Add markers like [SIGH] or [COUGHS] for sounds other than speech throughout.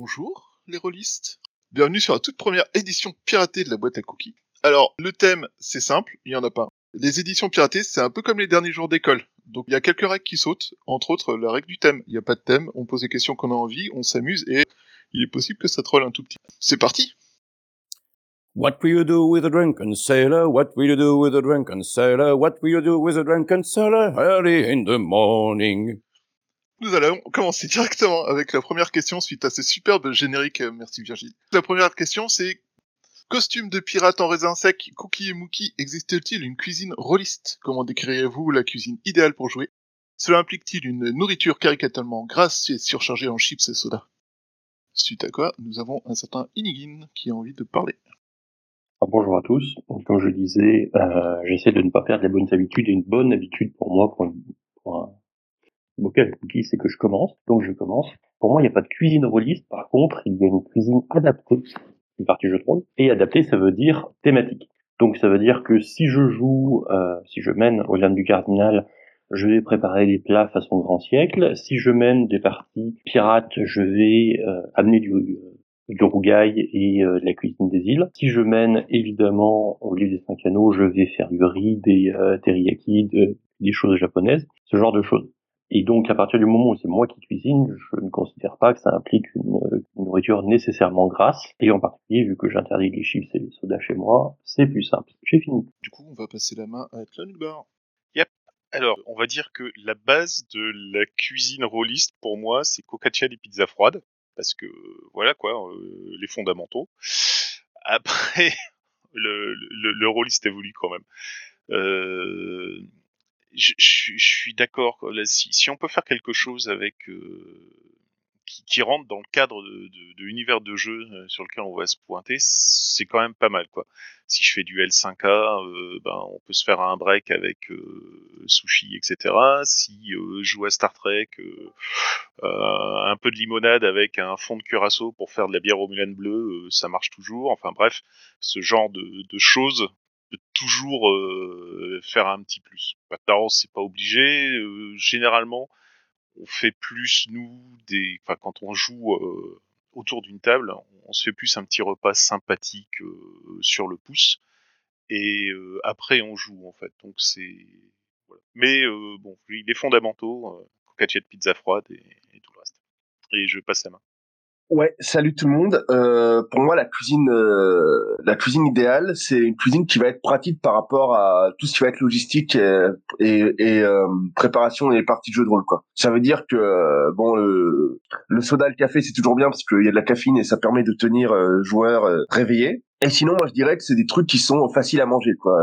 Bonjour les rôlistes. Bienvenue sur la toute première édition piratée de la boîte à cookies. Alors, le thème, c'est simple, il y en a pas. Les éditions piratées, c'est un peu comme les derniers jours d'école. Donc il y a quelques règles qui sautent, entre autres la règle du thème. Il n'y a pas de thème, on pose des questions qu'on a envie, on s'amuse et il est possible que ça troll un tout petit. C'est parti What will you do with a sailor? What will you do with a sailor? What will you do with a sailor? Early in the morning? Nous allons commencer directement avec la première question suite à ces superbes génériques. euh, Merci Virgile. La première question c'est Costume de pirate en raisin sec, Cookie et Mookie, existe-t-il une cuisine rôliste? Comment décririez-vous la cuisine idéale pour jouer? Cela implique-t-il une nourriture caricatalement grasse et surchargée en chips et soda? Suite à quoi, nous avons un certain Inigin qui a envie de parler. Ah, bonjour à tous. Comme je disais, euh, j'essaie de ne pas perdre les bonnes habitudes et une bonne habitude pour moi bocal à cookies, c'est que je commence. Donc je commence. Pour moi, il n'y a pas de cuisine rôliste. Par contre, il y a une cuisine adaptée, une partie jeu de rôle. Et adaptée, ça veut dire thématique. Donc ça veut dire que si je joue, euh, si je mène au Lame du Cardinal, je vais préparer des plats façon grand siècle. Si je mène des parties pirates, je vais euh, amener du, du rougail et euh, de la cuisine des îles. Si je mène évidemment au lieu des cinq anneaux, je vais faire du riz, des euh, teriyaki, de- des choses japonaises, ce genre de choses. Et donc à partir du moment où c'est moi qui cuisine, je ne considère pas que ça implique une, une nourriture nécessairement grasse. Et en particulier, vu que j'interdis les chips et les sodas chez moi, c'est plus simple. J'ai fini. Du coup, on va passer la main à Tlonbar. Alors, on va dire que la base de la cuisine rôliste, pour moi, c'est focaccia et pizza froide. Parce que, voilà quoi, euh, les fondamentaux. Après, [LAUGHS] le, le, le rôliste évolue quand même. Euh, je, je- je suis d'accord. Si, si on peut faire quelque chose avec euh, qui, qui rentre dans le cadre de, de, de l'univers de jeu euh, sur lequel on va se pointer, c'est quand même pas mal, quoi. Si je fais du L5A, euh, ben on peut se faire un break avec euh, sushi, etc. Si euh, je joue à Star Trek, euh, un peu de limonade avec un fond de curaçao pour faire de la bière au Mulan bleu, euh, ça marche toujours. Enfin bref, ce genre de, de choses toujours euh, faire un petit plus. Maintenant, c'est pas obligé. généralement, on fait plus nous des, enfin quand on joue euh, autour d'une table, on se fait plus un petit repas sympathique sur le pouce. Et après, on joue en fait. Donc c'est voilà. Mais bon, les fondamentaux, euh, de pizza froide et, et tout le reste. Et je passe la main. Ouais, salut tout le monde. Euh, pour moi, la cuisine, euh, la cuisine idéale, c'est une cuisine qui va être pratique par rapport à tout ce qui va être logistique et, et, et, euh, préparation des parties de jeu de rôle. Quoi. Ça veut dire que euh, bon, le, le soda, le café, c'est toujours bien parce qu'il y a de la caféine et ça permet de tenir euh, joueur euh, réveillé. Et sinon, moi, je dirais que c'est des trucs qui sont faciles à manger. Quoi.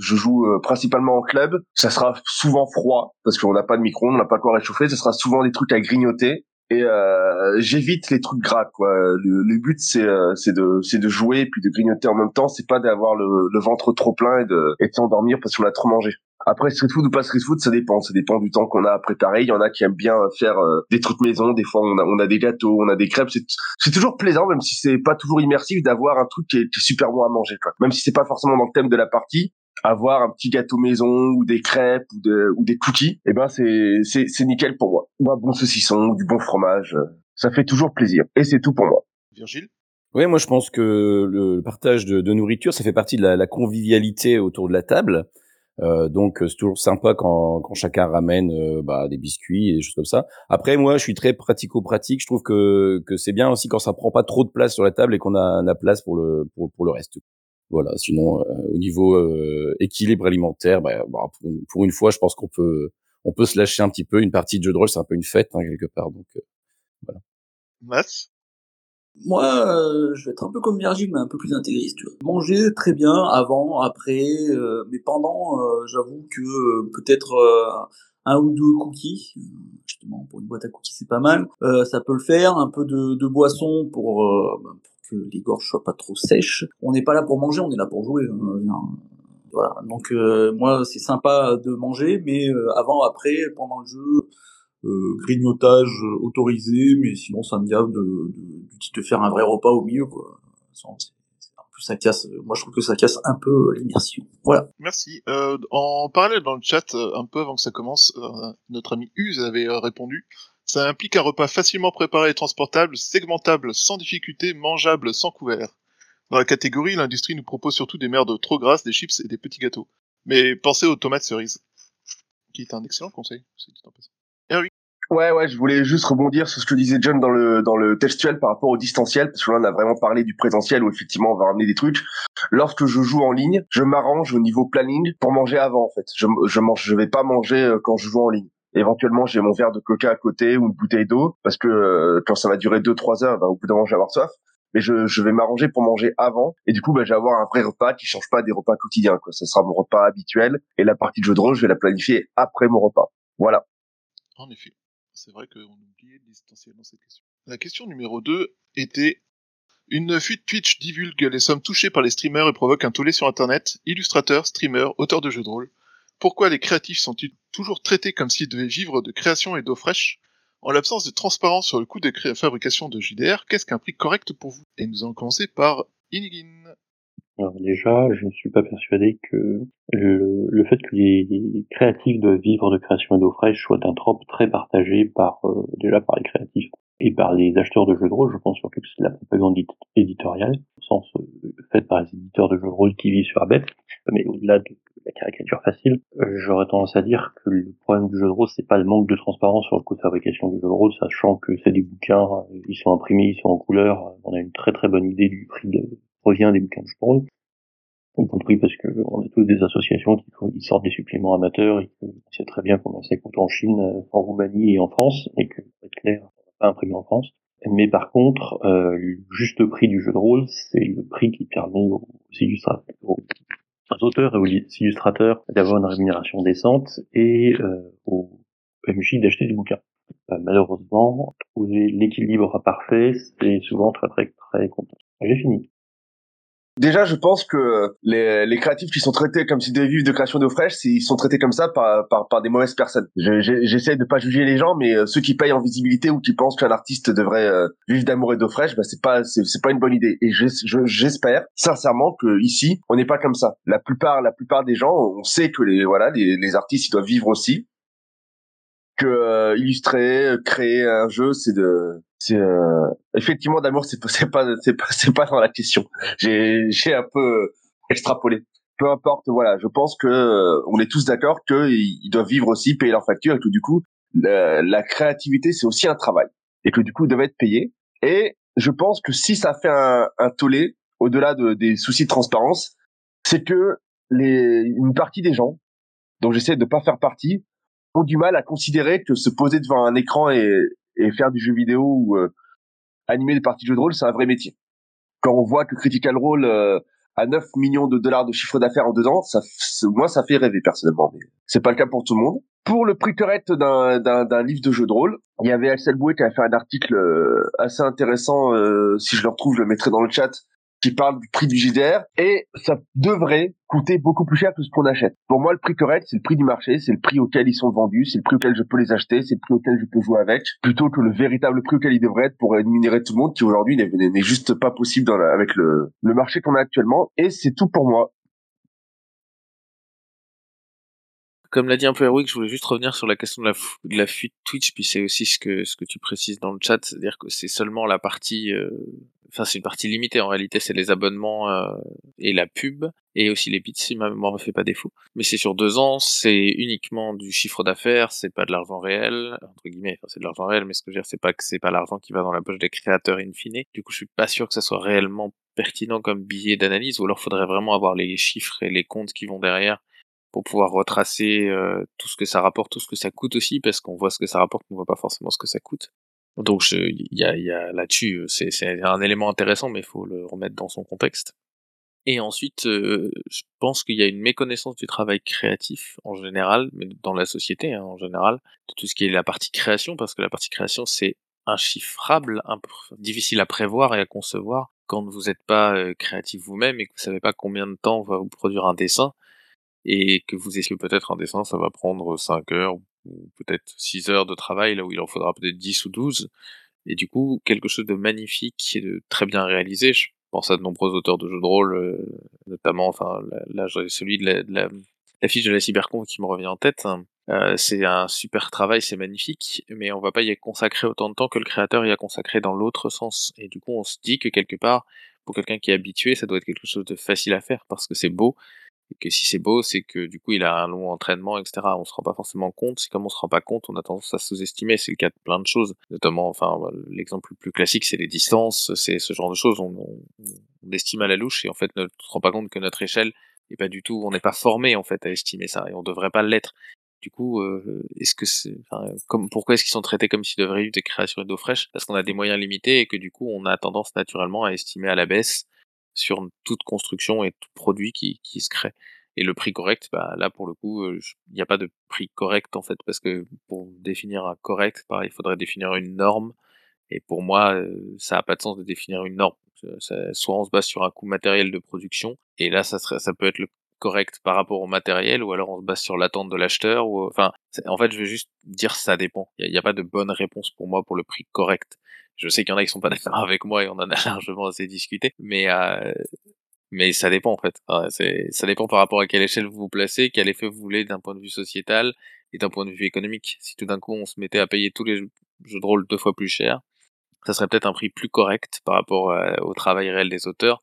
Je joue principalement en club. Ça sera souvent froid parce qu'on n'a pas de micro-ondes, on n'a pas quoi réchauffer. Ça sera souvent des trucs à grignoter et euh, j'évite les trucs gras quoi. Le, le but c'est euh, c'est de c'est de jouer puis de grignoter en même temps. C'est pas d'avoir le, le ventre trop plein et de et de s'endormir parce qu'on a trop mangé. Après street food ou pas street food ça dépend. Ça dépend du temps qu'on a à préparer. Il y en a qui aiment bien faire euh, des trucs maison. Des fois on a on a des gâteaux on a des crêpes. C'est c'est toujours plaisant même si c'est pas toujours immersif d'avoir un truc qui est, qui est super bon à manger quoi. Même si c'est pas forcément dans le thème de la partie avoir un petit gâteau maison ou des crêpes ou, de, ou des cookies, eh ben c'est c'est c'est nickel pour moi. Ou un bon saucisson, ou du bon fromage, ça fait toujours plaisir. Et c'est tout pour moi. Virgile? Oui, moi je pense que le partage de, de nourriture, ça fait partie de la, la convivialité autour de la table. Euh, donc c'est toujours sympa quand, quand chacun ramène euh, bah, des biscuits et des choses comme ça. Après, moi, je suis très pratico-pratique. Je trouve que, que c'est bien aussi quand ça prend pas trop de place sur la table et qu'on a la place pour le pour, pour le reste. Voilà. Sinon, euh, au niveau euh, équilibre alimentaire, bah, bah, pour, une, pour une fois, je pense qu'on peut on peut se lâcher un petit peu. Une partie de jeu de rôle, c'est un peu une fête hein, quelque part. Donc euh, Mas Moi, euh, je vais être un peu comme Virgile, mais un peu plus intégriste. Tu vois. Manger très bien avant, après, euh, mais pendant, euh, j'avoue que euh, peut-être euh, un ou deux cookies, euh, justement pour une boîte à cookies c'est pas mal. Euh, ça peut le faire, un peu de, de boisson pour, euh, bah, pour que les gorges soient pas trop sèches. On n'est pas là pour manger, on est là pour jouer. hein. Voilà. Donc euh, moi, c'est sympa de manger, mais euh, avant, après, pendant le jeu. Euh, grignotage autorisé, mais sinon ça me gave de, de, de, faire un vrai repas au milieu, quoi. En plus, ça casse. Moi, je trouve que ça casse un peu l'immersion. Voilà. Merci. En parallèle dans le chat, un peu avant que ça commence, notre ami Uz avait répondu. Ça implique un repas facilement préparé et transportable, segmentable sans difficulté, mangeable sans couvert. Dans la catégorie, l'industrie nous propose surtout des merdes trop grasses, des chips et des petits gâteaux. Mais pensez aux tomates cerises. Qui est un excellent conseil. Ouais, ouais, je voulais juste rebondir sur ce que disait John dans le dans le textuel par rapport au distanciel, parce que là on a vraiment parlé du présentiel où effectivement on va ramener des trucs. Lorsque je joue en ligne, je m'arrange au niveau planning pour manger avant en fait. Je je mange, je vais pas manger euh, quand je joue en ligne. Éventuellement, j'ai mon verre de coca à côté ou une bouteille d'eau parce que euh, quand ça va durer deux trois heures, bah, au bout d'un moment, je vais avoir soif. Mais je, je vais m'arranger pour manger avant et du coup, bah, je avoir un vrai repas qui change pas des repas quotidiens. Quoi. Ce sera mon repas habituel et la partie de jeu de rôle, je vais la planifier après mon repas. Voilà. En effet. C'est vrai qu'on oubliait dans cette question. La question numéro 2 était une fuite Twitch divulgue les sommes touchées par les streamers et provoque un tollé sur internet. Illustrateurs, streamers, auteurs de jeux de rôle. Pourquoi les créatifs sont-ils toujours traités comme s'ils devaient vivre de création et d'eau fraîche. En l'absence de transparence sur le coût de fabrication de JDR, qu'est-ce qu'un prix correct pour vous? Et nous allons commencer par Inigin. Alors déjà, je ne suis pas persuadé que le, le fait que les créatifs doivent vivre de création et d'eau fraîche soit un trope très partagé par euh, déjà par les créatifs et par les acheteurs de jeux de rôle. Je pense surtout que c'est de la propagande éditoriale, au sens euh, fait par les éditeurs de jeux de rôle qui vivent sur la bête. Mais au-delà de la caricature facile, euh, j'aurais tendance à dire que le problème du jeu de rôle, c'est pas le manque de transparence sur le coût de fabrication du jeu de rôle, sachant que c'est des bouquins, ils sont imprimés, ils sont en couleur, on a une très très bonne idée du prix de, revient des bouquins de sport, y compris parce que on a tous des associations qui, sortent des suppléments amateurs et que c'est très bien comment ça coûte en Chine, euh, en Roumanie et en France, et que, pour être clair, on pas imprimer en France. Mais par contre, euh, le juste prix du jeu de rôle, c'est le prix qui permet aux illustrateurs, aux auteurs et aux illustrateurs d'avoir une rémunération décente et euh, aux MJ d'acheter des bouquins. Euh, malheureusement, trouver l'équilibre parfait, c'est souvent très très très compliqué. J'ai fini. Déjà, je pense que les, créatifs qui sont traités comme si des vivent de création d'eau fraîche, ils sont traités comme ça par, des mauvaises personnes. J'essaie de pas juger les gens, mais euh, ceux qui payent en visibilité ou qui pensent qu'un artiste devrait euh, vivre d'amour et d'eau fraîche, bah, c'est pas une bonne idée. Et j'espère sincèrement que ici, on n'est pas comme ça. La plupart la plupart des gens, on sait que les voilà les artistes ils doivent vivre aussi que euh, illustrer, créer un jeu, c'est de, c'est euh, effectivement d'amour, c'est pas c'est pas c'est pas dans la question. J'ai j'ai un peu extrapolé. Peu importe, voilà, je pense que euh, on est tous d'accord qu'ils doivent vivre aussi, payer leurs factures et que du coup la, la créativité c'est aussi un travail et que du coup ils doivent être payés. Et je pense que si ça fait un, un tollé au-delà de, des soucis de transparence, c'est que les une partie des gens dont j'essaie de pas faire partie ont du mal à considérer que se poser devant un écran et, et faire du jeu vidéo ou euh, animer des parties de jeux de rôle, c'est un vrai métier. Quand on voit que Critical Role euh, a 9 millions de dollars de chiffre d'affaires en deux ans, ça, moi, ça fait rêver personnellement. Mais c'est pas le cas pour tout le monde. Pour le prix correct d'un livre de jeu de rôle, il y avait Axel Bouet qui a fait un article euh, assez intéressant. si je le retrouve, je le mettrai dans le chat qui parle du prix du JDR et ça devrait coûter beaucoup plus cher que ce qu'on achète. Pour moi, le prix correct, c'est le prix du marché, c'est le prix auquel ils sont vendus, c'est le prix auquel je peux les acheter, c'est le prix auquel je peux jouer avec, plutôt que le véritable prix auquel ils devraient être pour rémunérer tout le monde, qui aujourd'hui n'est juste pas possible avec le marché qu'on a actuellement. Et c'est tout pour moi. Comme l'a dit un peu Erwick, je voulais juste revenir sur la question de la, de la fuite Twitch, puis c'est aussi ce que, ce que tu précises dans le chat, c'est-à-dire que c'est seulement la partie, euh, enfin c'est une partie limitée en réalité, c'est les abonnements euh, et la pub, et aussi les bits si ma mémoire me fait pas défaut. Mais c'est sur deux ans, c'est uniquement du chiffre d'affaires, c'est pas de l'argent réel, entre guillemets, enfin c'est de l'argent réel, mais ce que je veux dire, c'est pas que c'est pas l'argent qui va dans la poche des créateurs in fine. Du coup, je suis pas sûr que ça soit réellement pertinent comme billet d'analyse, ou alors faudrait vraiment avoir les chiffres et les comptes qui vont derrière pour pouvoir retracer euh, tout ce que ça rapporte, tout ce que ça coûte aussi, parce qu'on voit ce que ça rapporte, on voit pas forcément ce que ça coûte. Donc il y a, y a là-dessus, euh, c'est, un élément intéressant, mais il faut le remettre dans son contexte. Et ensuite, euh, je pense qu'il y a une méconnaissance du travail créatif en général, mais dans la société hein, en général, de tout ce qui est la partie création, parce que la partie création c'est inchiffrable, difficile à prévoir et à concevoir quand vous n'êtes pas créatif vous-même et que vous savez pas combien de temps va vous produire un dessin et que vous essayez peut-être un dessin, ça va prendre 5 heures ou peut-être 6 heures de travail, là où il en faudra peut-être 10 ou 12. Et du coup, quelque chose de magnifique et de très bien réalisé. Je pense à de nombreux auteurs de jeux de rôle, euh, notamment, enfin, là, celui de la, l'affiche de la cybercon qui me revient en tête. Euh, c'est un super travail, c'est magnifique, mais on va pas y consacrer autant de temps que le créateur y a consacré dans l'autre sens. Et du coup, on se dit que quelque part, pour quelqu'un qui est habitué, ça doit être quelque chose de facile à faire parce que c'est beau. Et que si c'est beau, c'est que du coup, il a un long entraînement, etc. On se rend pas forcément compte. C'est comme on se rend pas compte, on a tendance à sous-estimer. C'est le cas de plein de choses. Notamment, enfin, l'exemple le plus classique, c'est les distances, c'est ce genre de choses. On, on, estime à la louche et en fait, ne se rend pas compte que notre échelle est pas du tout, on n'est pas formé en fait à estimer ça et on devrait pas l'être. Du coup, euh, est-ce que c'est, enfin, comme, pourquoi est-ce qu'ils sont traités comme s'ils devraient vivre des créations d'eau fraîche? Parce qu'on a des moyens limités et que du coup, on a tendance naturellement à estimer à la baisse sur toute construction et tout produit qui, qui se crée. Et le prix correct, bah là pour le coup, euh, il n'y a pas de prix correct en fait, parce que pour définir un correct, pareil, il faudrait définir une norme. Et pour moi, euh, ça n'a pas de sens de définir une norme. soit on se base sur un coût matériel de production, et là ça serait, ça peut être le correct par rapport au matériel ou alors on se base sur l'attente de l'acheteur ou enfin en fait je vais juste dire ça dépend il n'y a, pas de bonne réponse pour moi pour le prix correct je sais qu'il y en a qui sont pas [LAUGHS] d'accord avec moi et on en a [LAUGHS] largement assez discuté mais euh, mais ça dépend en fait. Ça dépend par rapport à quelle échelle vous vous placez quel effet vous voulez d'un point de vue sociétal et d'un point de vue économique. Si tout d'un coup on se mettait à payer tous les jeux de rôle deux fois plus cher ça serait peut-être un prix plus correct par rapport euh, au travail réel des auteurs.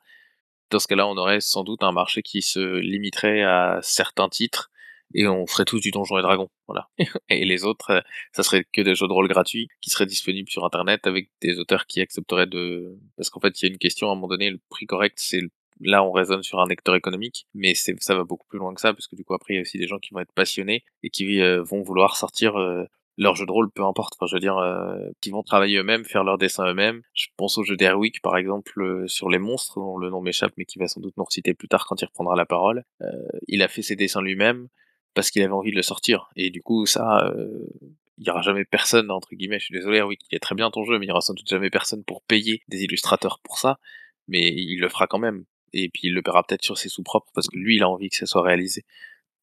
Dans ce cas-là, on aurait sans doute un marché qui se limiterait à certains titres et on ferait tous du Donjon et Dragon, voilà. [LAUGHS] et les autres, euh, ça serait que des jeux de rôle gratuits qui seraient disponibles sur Internet avec des auteurs qui accepteraient de... Parce qu'en fait, il y a une question à un moment donné, le prix correct, c'est là on raisonne sur un acteur économique, mais ça va beaucoup plus loin que ça, parce que du coup après il y a aussi des gens qui vont être passionnés et qui euh, vont vouloir sortir euh, leur jeu de rôle, peu importe. Enfin, je veux dire, euh, qui vont travailler eux-mêmes, faire leurs dessins eux-mêmes. Je pense au jeu d'Airwick, par exemple, euh, sur les monstres, dont le nom m'échappe, mais qui va sans doute nous reciter plus tard quand il reprendra la parole. Il a fait ses dessins lui-même parce qu'il avait envie de le sortir. Et du coup, ça, il y aura jamais personne, entre guillemets, je suis désolé, Airwick, il est très bien ton jeu, mais il y aura sans doute jamais personne pour payer des illustrateurs pour ça. Mais il le fera quand même. Et puis il le paiera peut-être sur ses sous propres parce que lui, il a envie que ça soit réalisé.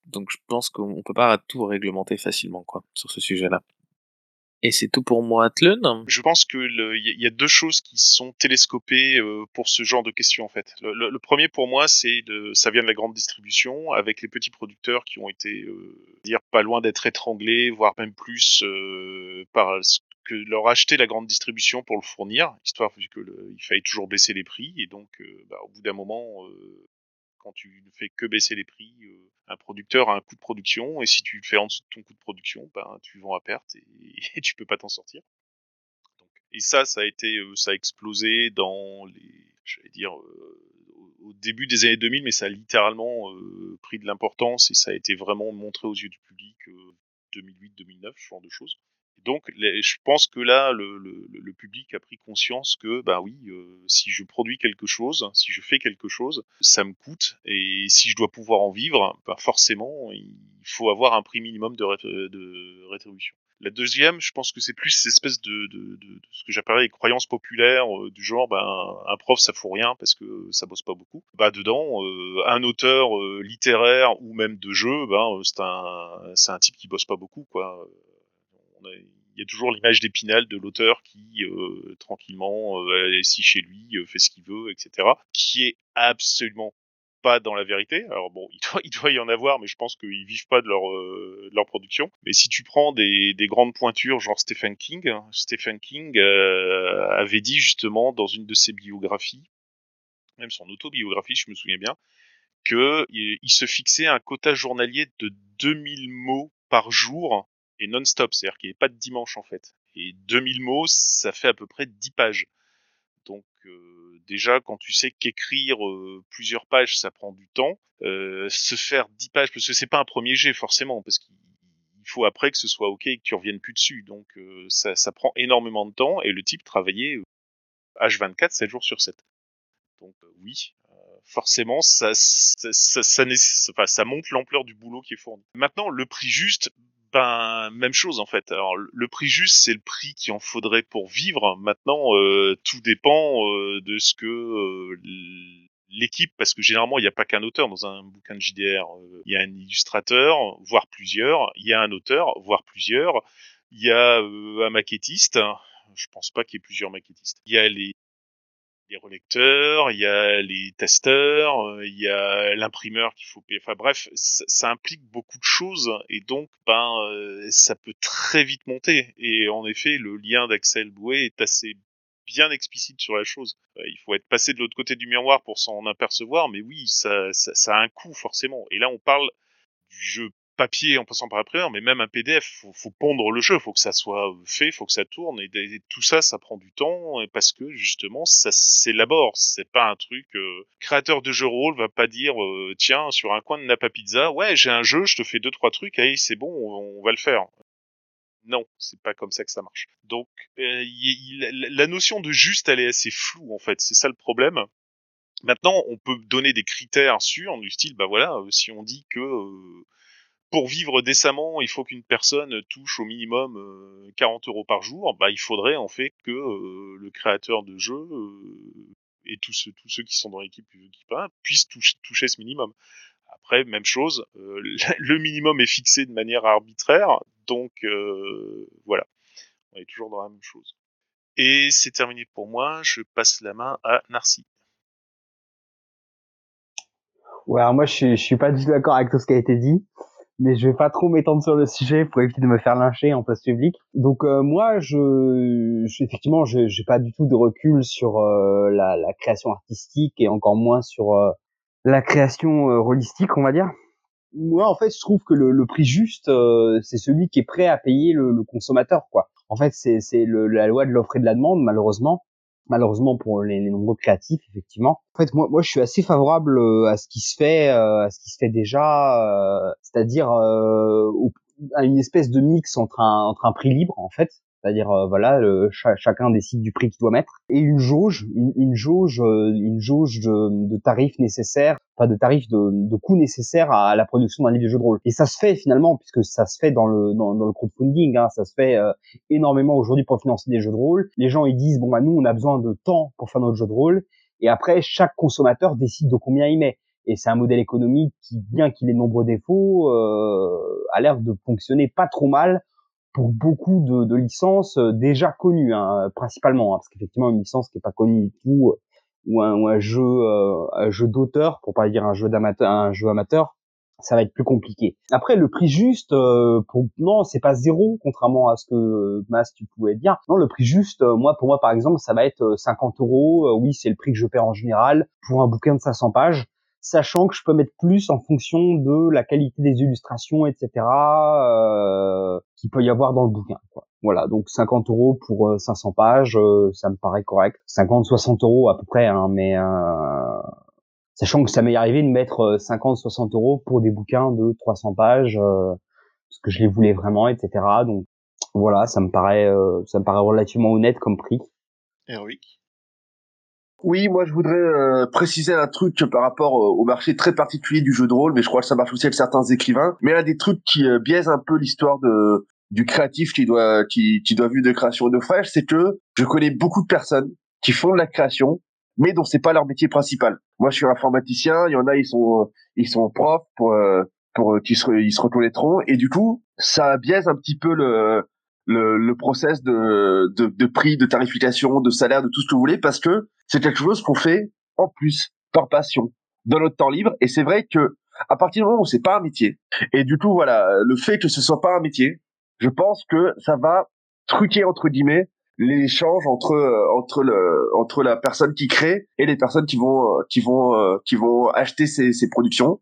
Donc je pense qu'on peut pas tout réglementer facilement, quoi, sur ce sujet-là. Et c'est tout pour moi, Atlun. Je pense que il y a deux choses qui sont télescopées euh, pour ce genre de questions en fait. Le, premier pour moi, c'est ça vient de la grande distribution avec les petits producteurs qui ont été euh, dire pas loin d'être étranglés, voire même plus euh, par que leur acheter la grande distribution pour le fournir, histoire que il fallait toujours baisser les prix et donc bah, au bout d'un moment quand tu ne fais que baisser les prix, euh, un producteur a un coût de production, et si tu le fais en dessous de ton coût de production, ben, tu vends à perte et, [LAUGHS] et tu peux pas t'en sortir. Et ça, ça a été, euh, ça a explosé dans les, j'allais dire, euh, au début des années 2000, mais ça a littéralement pris de l'importance et ça a été vraiment montré aux yeux du public 2008-2009, ce genre de choses donc, je pense que là, le, le, le, public a pris conscience que, bah oui, euh, si je produis quelque chose, si je fais quelque chose, ça me coûte, et si je dois pouvoir en vivre, bah forcément, il faut avoir un prix minimum de, de rétribution. La deuxième, je pense que c'est plus cette espèce de, de, de, ce que j'appellerais les croyances populaires euh, du genre, ben un prof ça fout rien parce que ça bosse pas beaucoup. Bah dedans, euh, un auteur littéraire ou même de jeu, ben c'est un c'est un type qui bosse pas beaucoup quoi il y a toujours l'image d'Épinal de l'auteur qui euh, tranquillement euh, est assis chez lui, euh, fait ce qu'il veut, etc. Qui est absolument pas dans la vérité. Alors bon, [LAUGHS] il doit, il doit y en avoir, mais je pense qu'ils vivent pas de leur, leur production. Mais si tu prends des, des grandes pointures, genre Stephen King, Stephen King avait dit justement dans une de ses biographies, même son autobiographie, je me souviens bien, que il se fixait un quota journalier de 2000 mots par jour et non-stop, c'est-à-dire qu'il n'y a pas de dimanche en fait. Et 2000 mots, ça fait à peu près 10 pages. Donc euh, déjà, quand tu sais qu'écrire euh, plusieurs pages, ça prend du temps, euh, se faire 10 pages, parce que c'est pas un premier jet forcément, parce qu'il faut après que ce soit ok et que tu reviennes plus dessus. Donc ça, ça, prend énormément de temps et le type travaillait H24, 7 jours sur 7. Donc oui, forcément, ça, ça, ça, ça, enfin, ça monte l'ampleur du boulot qui est fourni. Maintenant, le prix juste, ben même chose en fait. Alors le prix juste, c'est le prix qu'il en faudrait pour vivre. Maintenant, euh, tout dépend euh, de ce que euh, l'équipe, parce que généralement il n'y a pas qu'un auteur dans un bouquin de JDR. Il y a un illustrateur, voire plusieurs. Il y a un auteur, voire plusieurs. Il y a un maquettiste. Je pense pas qu'il y ait plusieurs maquettistes. Il y a les les relecteurs, il y a les testeurs, euh, il y a l'imprimeur qu'il faut payer. Enfin bref, ça, implique beaucoup de choses et donc ben euh, ça peut très vite monter. Et en effet, le lien d'Axel Boué est assez bien explicite sur la chose. Euh, il faut être passé de l'autre côté du miroir pour s'en apercevoir, mais oui, ça, ça, a un coût forcément. Et là, on parle du jeu papier en passant par l'imprimeur, mais même un PDF, faut, faut pondre le jeu, faut que ça soit fait, faut que ça tourne, et, tout ça, ça prend du temps, parce que justement, ça s'élabore. C'est pas un truc. Euh, créateur de jeu rôle va pas dire, euh, tiens, sur un coin de Napa Pizza, ouais, j'ai un jeu, je te fais deux trois trucs, allez, c'est bon, on, va le faire. Non, c'est pas comme ça que ça marche. Donc, euh, y, y, la notion de juste, elle est assez floue en fait. C'est ça le problème. Maintenant, on peut donner des critères sûrs du style, bah voilà, si on dit que pour vivre décemment, il faut qu'une personne touche au minimum euh, 40 euros par jour. Bah, il faudrait en fait que euh, le créateur de jeu euh, et tous ceux, qui sont dans l'équipe qui puissent toucher, ce minimum. Après, même chose, euh, [LAUGHS] le minimum est fixé de manière arbitraire, donc euh, voilà, on est toujours dans la même chose. Et c'est terminé pour moi. Je passe la main à Narcy. Ouais, alors moi je je suis pas du tout d'accord avec tout ce qui a été dit mais je vais pas trop m'étendre sur le sujet pour éviter de me faire lyncher en place publique. Donc euh, moi, je, je effectivement, j'ai pas du tout de recul sur euh, la, la, création artistique et encore moins sur euh, la création holistique, on va dire. Moi, en fait, je trouve que le, le prix juste, c'est celui qui est prêt à payer le, le consommateur, quoi. En fait, c'est la loi de l'offre et de la demande, malheureusement malheureusement pour les, les, nombreux créatifs effectivement. En fait moi moi je suis assez favorable euh, à ce qui se fait euh, à ce qui se fait déjà euh, c'est-à-dire à une espèce de mix entre un entre un prix libre en fait c'est-à-dire voilà le, chacun décide du prix qu'il doit mettre. Et une jauge une, une jauge une jauge de, de, tarifs nécessaires pas de tarifs de, de coûts nécessaires à, la production d'un livre de jeu de rôle. Et ça se fait finalement puisque ça se fait dans le dans, le crowdfunding hein, ça se fait euh, énormément aujourd'hui pour financer des jeux de rôle. Les gens ils disent bon bah nous on a besoin de temps pour faire notre jeu de rôle. Et après chaque consommateur décide de combien il met. Et c'est un modèle économique qui bien qu'il ait nombreux défauts euh, a l'air de fonctionner pas trop mal pour beaucoup de, licences euh, déjà connues, hein, principalement, hein, parce qu'effectivement une licence qui est pas connue du tout, euh, ou un, jeu, euh, jeu d'auteur, pour pas dire un jeu un jeu amateur, ça va être plus compliqué. Après le prix juste, euh, pour non, c'est pas zéro, contrairement à ce que Mas tu pouvais dire. Non, le prix juste, moi pour moi par exemple, ça va être 50 euros. oui, c'est le prix que je perds en général pour un bouquin de 500 pages sachant que je peux mettre plus en fonction de la qualité des illustrations, etc., euh, qu'il peut y avoir dans le bouquin. Quoi. Voilà, donc 50 euros pour 500 euh, pages, euh, ça me paraît correct. 50-60 euros à peu près, hein, mais euh, sachant que ça m'est arrivé de mettre 50-60 euros pour des bouquins de 300 pages, parce que je les voulais vraiment, etc. Donc voilà, ça me paraît, ça me paraît relativement honnête comme prix. Héroïque. Oui, moi je voudrais euh, préciser un truc par rapport euh, au marché très particulier du jeu de rôle, mais je crois que ça marche aussi avec certains écrivains. Mais un des trucs qui euh, un peu l'histoire de du créatif qui doit qui, qui doit vivre de création de fraîche, c'est que je connais beaucoup de personnes qui font de la création, mais dont c'est pas leur métier principal. Moi, je suis informaticien, il y en a ils sont ils sont profs pour pour qui se ils se reconnaîtront et du coup ça biaise un petit peu le le, le process de, de, de, prix, de tarification, de salaire, de tout ce que vous voulez, parce que c'est quelque chose qu'on fait en plus, par passion, dans notre temps libre. Et c'est vrai que à partir du moment où c'est pas un métier, et du coup voilà, le fait que ce soit pas un métier, je pense que ça va truquer entre guillemets l'échange entre entre le entre la personne qui crée et les personnes qui vont qui vont qui vont acheter ces, ces productions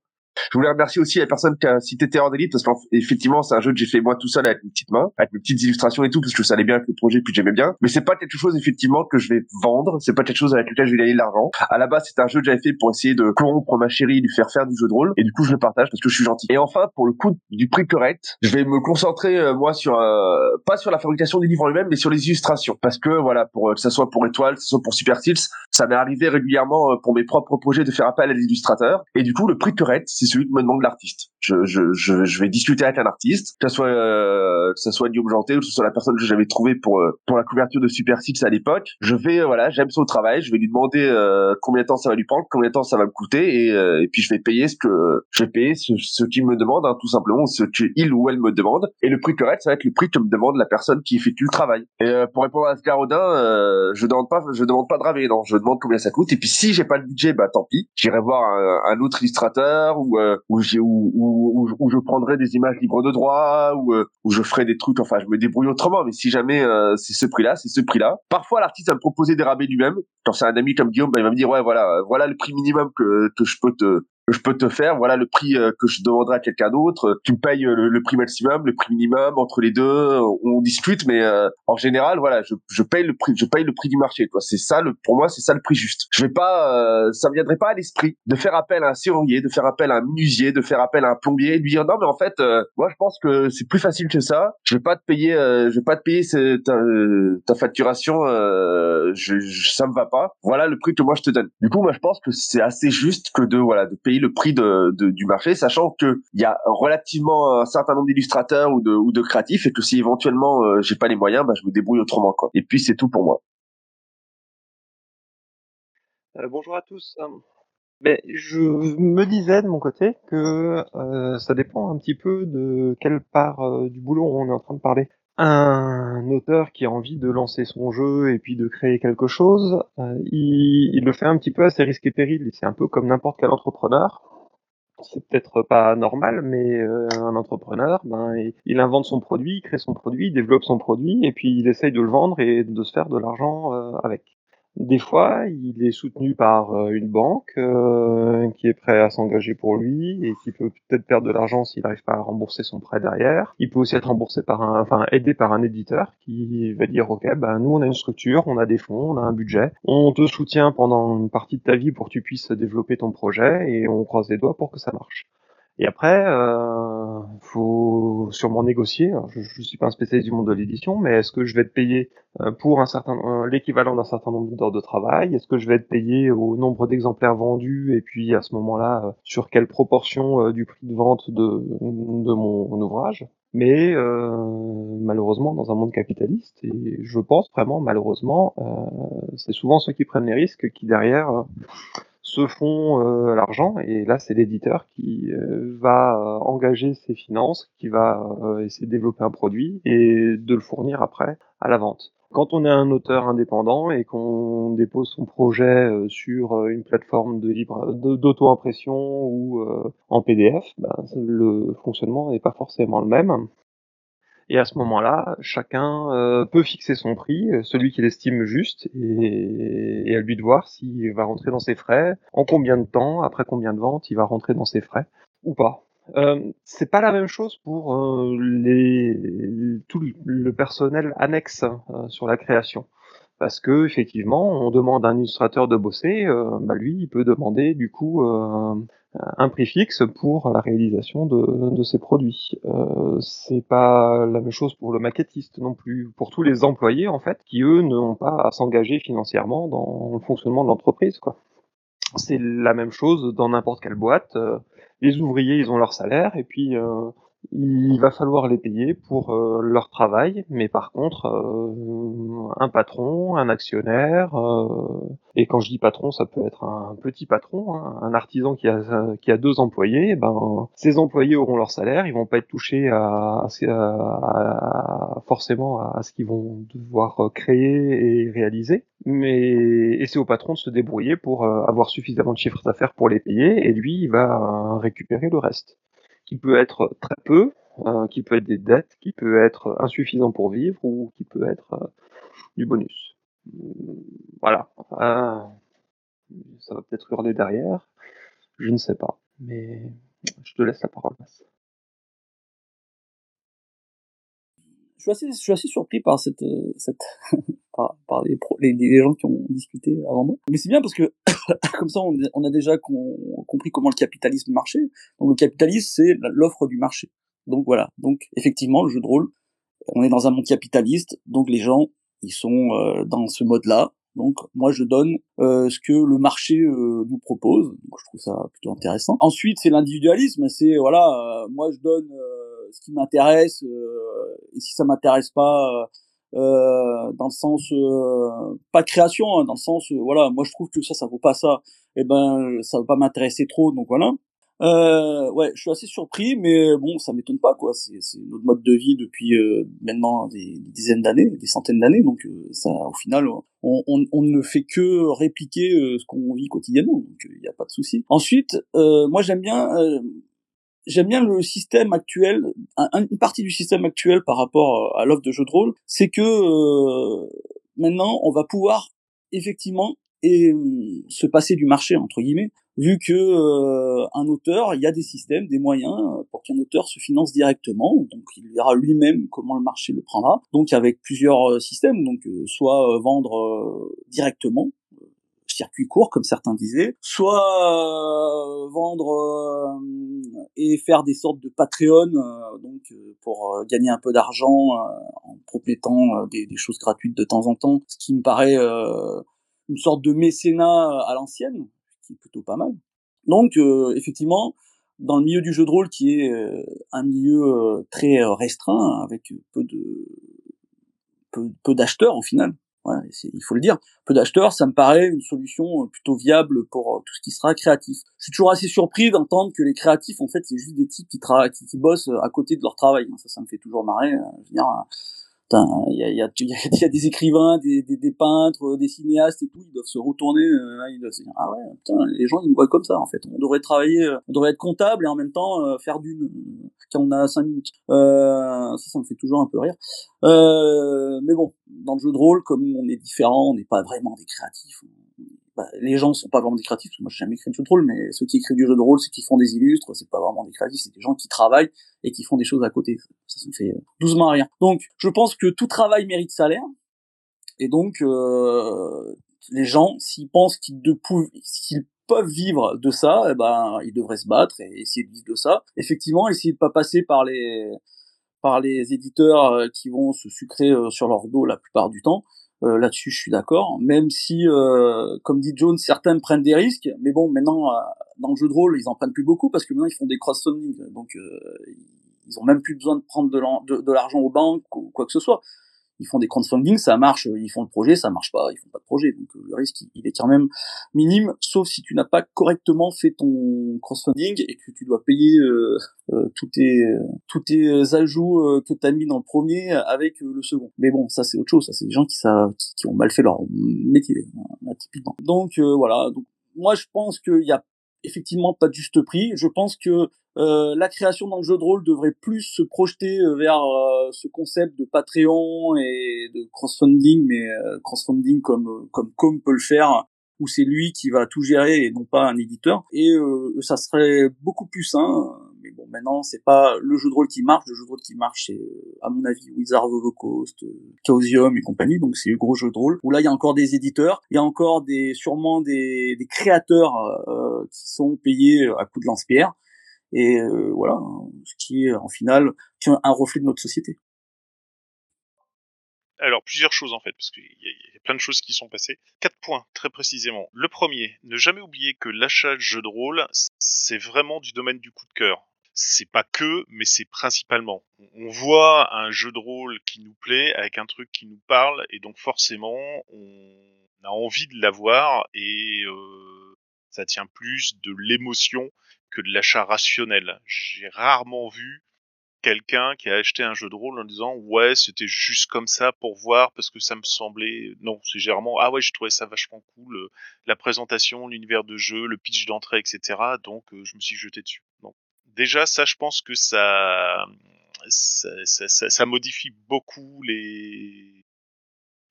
je voulais remercier aussi la personne qui a cité Terror d'élite parce qu'effectivement c'est un jeu que j'ai fait moi tout seul avec mes petites mains, avec mes petites illustrations et tout parce que ça allait bien avec le projet puis j'aimais bien. Mais c'est pas quelque chose effectivement que je vais vendre, c'est pas quelque chose avec lequel je vais gagner de l'argent. À la base c'est un jeu que j'avais fait pour essayer de corrompre ma chérie, lui faire faire du jeu de rôle et du coup je le partage parce que je suis gentil. Et enfin pour le coup du prix correct, je vais me concentrer euh, moi sur euh, pas sur la fabrication des livres en lui-même mais sur les illustrations parce que voilà pour euh, que ça soit pour Étoile, que ce soit pour Super Steels, ça m'est arrivé régulièrement pour mes propres projets de faire appel à des illustrateurs et du coup le prix correct c'est celui que me demande l'artiste. Je, je, je, je, vais discuter avec un artiste, que ce soit euh, que ce soit Guillaume Janté ou que ce soit la personne que j'avais trouvé pour euh, pour la couverture de Super Six à l'époque. Je vais euh, voilà, j'aime son travail, je vais lui demander euh, combien de temps ça va lui prendre, combien de temps ça va me coûter et, euh, et puis je vais payer ce que je vais payer ce, ce qu'il me demande hein, tout simplement, ce qu'il ou elle me demande et le prix correct ça va être le prix que me demande la personne qui effectue le travail. Et pour répondre à ce Garodin, je demande pas je demande pas de raver, non, je demande combien ça coûte. Et puis si j'ai pas le budget, bah tant pis, j'irai voir un, autre illustrateur euh, ou, je prendrai des images libres de droit ou ou je ferai des trucs. Enfin, je me débrouille autrement. Mais si jamais c'est ce prix-là, c'est ce prix-là. Parfois, l'artiste va me proposer des rabais lui-même. Quand c'est un ami comme Guillaume, il va me dire ouais voilà voilà le prix minimum que que je peux te je peux te faire, voilà le prix euh, que je demanderai à quelqu'un d'autre, tu me payes euh, le, prix maximum, le prix minimum, entre les deux, on discute, mais euh, en général, voilà, je, je paye le prix, je paye le prix du marché, toi. C'est ça le, pour moi, c'est ça le prix juste. Je vais pas, ça me viendrait pas à l'esprit de faire appel à un serrurier, de faire appel à un menuisier, de faire appel à un plombier, de lui dire non, mais en fait, moi, je pense que c'est plus facile que ça. Je vais pas te payer, je vais pas te payer ta, ta, facturation, je, je, ça me va pas. Voilà le prix que moi je te donne. Du coup, moi, je pense que c'est assez juste que de voilà de payer le prix de, du marché, sachant que il y a relativement un certain nombre d'illustrateurs ou de, créatifs et que si éventuellement euh, j'ai pas les moyens, bah, je me débrouille autrement quoi. Et puis c'est tout pour moi. Euh, bonjour à tous. Mais je me disais de mon côté que euh, ça dépend un petit peu de quelle part du boulot on est en train de parler un auteur qui a envie de lancer son jeu et puis de créer quelque chose, euh, il, le fait un petit peu à ses risques et périls. C'est un peu comme n'importe quel entrepreneur. C'est peut-être pas normal, mais euh, un entrepreneur, ben, il, invente son produit, crée son produit, développe son produit, et puis il essaye de le vendre et de se faire de l'argent euh, avec. Des fois, il est soutenu par euh, une banque euh, qui est prêt à s'engager pour lui et qui peut peut-être perdre de l'argent s'il n'arrive pas à rembourser son prêt derrière. Il peut aussi être remboursé par un, enfin aidé par un éditeur qui va dire ok, ben nous on a une structure, on a des fonds, on a un budget, on te soutient pendant une partie de ta vie pour que tu puisses développer ton projet et on croise les doigts pour que ça marche. Et après, euh, faut sûrement négocier. je, ne suis pas un spécialiste du monde de l'édition, mais est-ce que je vais être payé euh, pour un certain euh, l'équivalent d'un certain nombre d'heures de travail? Est-ce que je vais être payé au nombre d'exemplaires vendus? Et puis à ce moment-là, euh, sur quelle proportion du prix de vente de, de mon, ouvrage? Mais malheureusement dans un monde capitaliste et je pense vraiment malheureusement c'est souvent ceux qui prennent les risques qui derrière se font euh, l'argent et là c'est l'éditeur qui euh, va euh, engager ses finances, qui va essayer de développer un produit et de le fournir après à la vente. Quand on est un auteur indépendant et qu'on dépose son projet sur une plateforme de libre d'auto-impression ou en PDF, ben, le fonctionnement n'est pas forcément le même. Et à ce moment-là, chacun euh, peut fixer son prix, euh, celui qu'il estime juste, et, à lui de voir s'il va rentrer dans ses frais, en combien de temps, après combien de ventes il va rentrer dans ses frais, ou pas. Euh, c'est pas la même chose pour les, tout le personnel annexe sur la création parce que effectivement, on demande à un illustrateur de bosser, bah lui, il peut demander du coup un prix fixe pour la réalisation de, ses produits. Euh, c'est pas la même chose pour le maquettiste non plus, pour tous les employés en fait, qui eux n'ont pas à s'engager financièrement dans le fonctionnement de l'entreprise. C'est la même chose dans n'importe quelle boîte. Euh, les ouvriers, ils ont leur salaire et puis euh, il va falloir les payer pour euh, leur travail, mais par contre, euh, un patron, un actionnaire, euh, et quand je dis patron, ça peut être un petit patron, hein, un artisan qui a, qui a deux employés, eh ben ces employés auront leur salaire, ils vont pas être touchés à, forcément à ce qu'ils vont devoir créer et réaliser, mais et c'est au patron de se débrouiller pour avoir suffisamment de chiffres d'affaires pour les payer, et lui, il va récupérer le reste qui peut être très peu, euh, qui peut être des dettes, qui peut être insuffisant pour vivre ou qui peut être euh, du bonus. Voilà. ça va peut-être hurler derrière. Je ne sais pas. Mais je te laisse la parole. Je suis assez, surpris par cette, cette [LAUGHS] par, les, gens qui ont discuté avant moi. Mais c'est bien parce que [COUGHS] comme ça, on, a déjà compris comment le capitalisme marchait. Donc le capitalisme, c'est l'offre du marché. Donc voilà. Donc effectivement, le jeu de rôle, on est dans un monde capitaliste, donc les gens, ils sont euh, dans ce mode-là. Donc moi je donne euh, ce que le marché euh, nous propose. Donc je trouve ça plutôt intéressant. Ensuite c'est l'individualisme, c'est voilà, moi je donne ce qui m'intéresse et si ça m'intéresse pas, euh, dans le sens euh, pas création, hein, dans le sens euh, voilà, moi je trouve que ça ça vaut pas ça, et eh ben ça va pas m'intéresser trop, donc voilà. Euh, ouais, je suis assez surpris, mais bon, ça m'étonne pas, quoi. C'est, notre mode de vie depuis euh, maintenant des, dizaines d'années, des centaines d'années, donc euh, ça, au final, on, on, ne fait que répliquer euh, ce qu'on vit quotidiennement, donc il n'y a pas de souci. Ensuite, moi j'aime bien, j'aime bien le système actuel, une partie du système actuel par rapport à l'offre de jeu de rôle, c'est que maintenant on va pouvoir effectivement et se passer du marché entre guillemets vu que euh, un auteur, il y a des systèmes, des moyens euh, pour qu'un auteur se finance directement. Donc il verra lui-même comment le marché le prendra. Donc avec plusieurs euh, systèmes, donc soit vendre directement circuit court comme certains disaient, soit vendre et faire des sortes de Patreon donc pour gagner un peu d'argent en promettant des, choses gratuites de temps en temps, ce qui me paraît une sorte de mécénat à l'ancienne, qui est plutôt pas mal. Donc euh, effectivement, dans le milieu du jeu de rôle qui est euh, un milieu euh, très restreint avec peu de peu d'acheteurs au final, voilà, il faut le dire, peu d'acheteurs, ça me paraît une solution plutôt viable pour tout ce qui sera créatif. Je suis toujours assez surpris d'entendre que les créatifs, en fait, c'est juste des types qui, qui, qui, bossent à côté de leur travail. Ça, ça me fait toujours marrer. Il y a, y, a, [LAUGHS] y a, des écrivains, des, des, des, peintres, des cinéastes et tout, ils doivent se retourner, euh, ils doivent se dire ah ouais, putain, les gens ils nous voient comme ça en fait. On devrait travailler, euh, on devrait être comptable et en même temps euh, faire d'une quand on a cinq minutes. Euh, ça, ça me fait toujours un peu rire. Euh, mais bon, dans le jeu de rôle, comme on est différent, on n'est pas vraiment des créatifs. Bah, les gens sont pas vraiment des créatifs. Moi, j'ai jamais écrit de jeu de rôle, mais ceux qui écrivent du jeu de rôle, c'est qui font des illustres, c'est pas vraiment des créatifs, c'est des gens qui travaillent et qui font des choses à côté. Ça, ça me fait doucement rien. Donc, je pense que tout travail mérite salaire. Et donc, euh, les gens, s'ils pensent qu'ils peuvent vivre de ça, eh ben, ils devraient se battre et essayer de vivre de ça. Effectivement, essayer de pas passer par les par les éditeurs euh, qui vont se sucrer euh, sur leur dos la plupart du temps. Euh, là-dessus, je suis d'accord. Même si, euh, comme dit Jones, certains prennent des risques, mais bon, maintenant, euh, dans le jeu de rôle, ils en prennent plus beaucoup parce que maintenant, ils font des crowdfunding, donc ils ont même plus besoin de prendre de l'argent aux banques ou quoi que ce soit ils font des crowdfunding, ça marche, ils font le projet, ça marche pas, ils font pas de projet. Donc le risque, il est quand même minime, sauf si tu n'as pas correctement fait ton crowdfunding et que tu dois payer euh, euh, tous tes tous tes ajouts euh, que tu as mis dans le premier avec le second. Mais bon, ça c'est autre chose, ça c'est des gens qui savent qui, ont mal fait leur métier hein, typiquement. Donc voilà, moi je pense qu'il y a effectivement pas de juste prix. Je pense que euh, la création dans le jeu de rôle devrait plus se projeter euh, vers euh, ce concept de Patreon et de crowdfunding, mais crowdfunding comme comme comme peut le faire, où c'est lui qui va tout gérer et non pas un éditeur. Et ça serait beaucoup plus sain. Mais bon, maintenant c'est pas le jeu de rôle qui marche. Le jeu de rôle qui marche, c'est à mon avis Wizard of the Coast, Chaosium et compagnie. Donc c'est le gros jeu de rôle. Où là il y a encore des éditeurs, il y a encore des sûrement des, des créateurs qui sont payés à coup de lance-pierre et euh, voilà, ce qui est en final un reflet de notre société. Alors, plusieurs choses en fait, parce qu'il y, a plein de choses qui sont passées. Quatre points, très précisément. Le premier, ne jamais oublier que l'achat de jeux de rôle, c'est vraiment du domaine du coup de cœur. C'est pas que, mais c'est principalement. On voit un jeu de rôle qui nous plaît, avec un truc qui nous parle, et donc forcément, on a envie de l'avoir, et euh, ça tient plus de l'émotion que de l'achat rationnel. J'ai rarement vu quelqu'un qui a acheté un jeu de rôle en disant ouais c'était juste comme ça pour voir parce que ça me semblait non c'est généralement ah ouais j'ai trouvé ça vachement cool euh, la présentation l'univers de jeu le pitch d'entrée etc donc euh, je me suis jeté dessus donc déjà ça je pense que ça ça, ça, modifie beaucoup les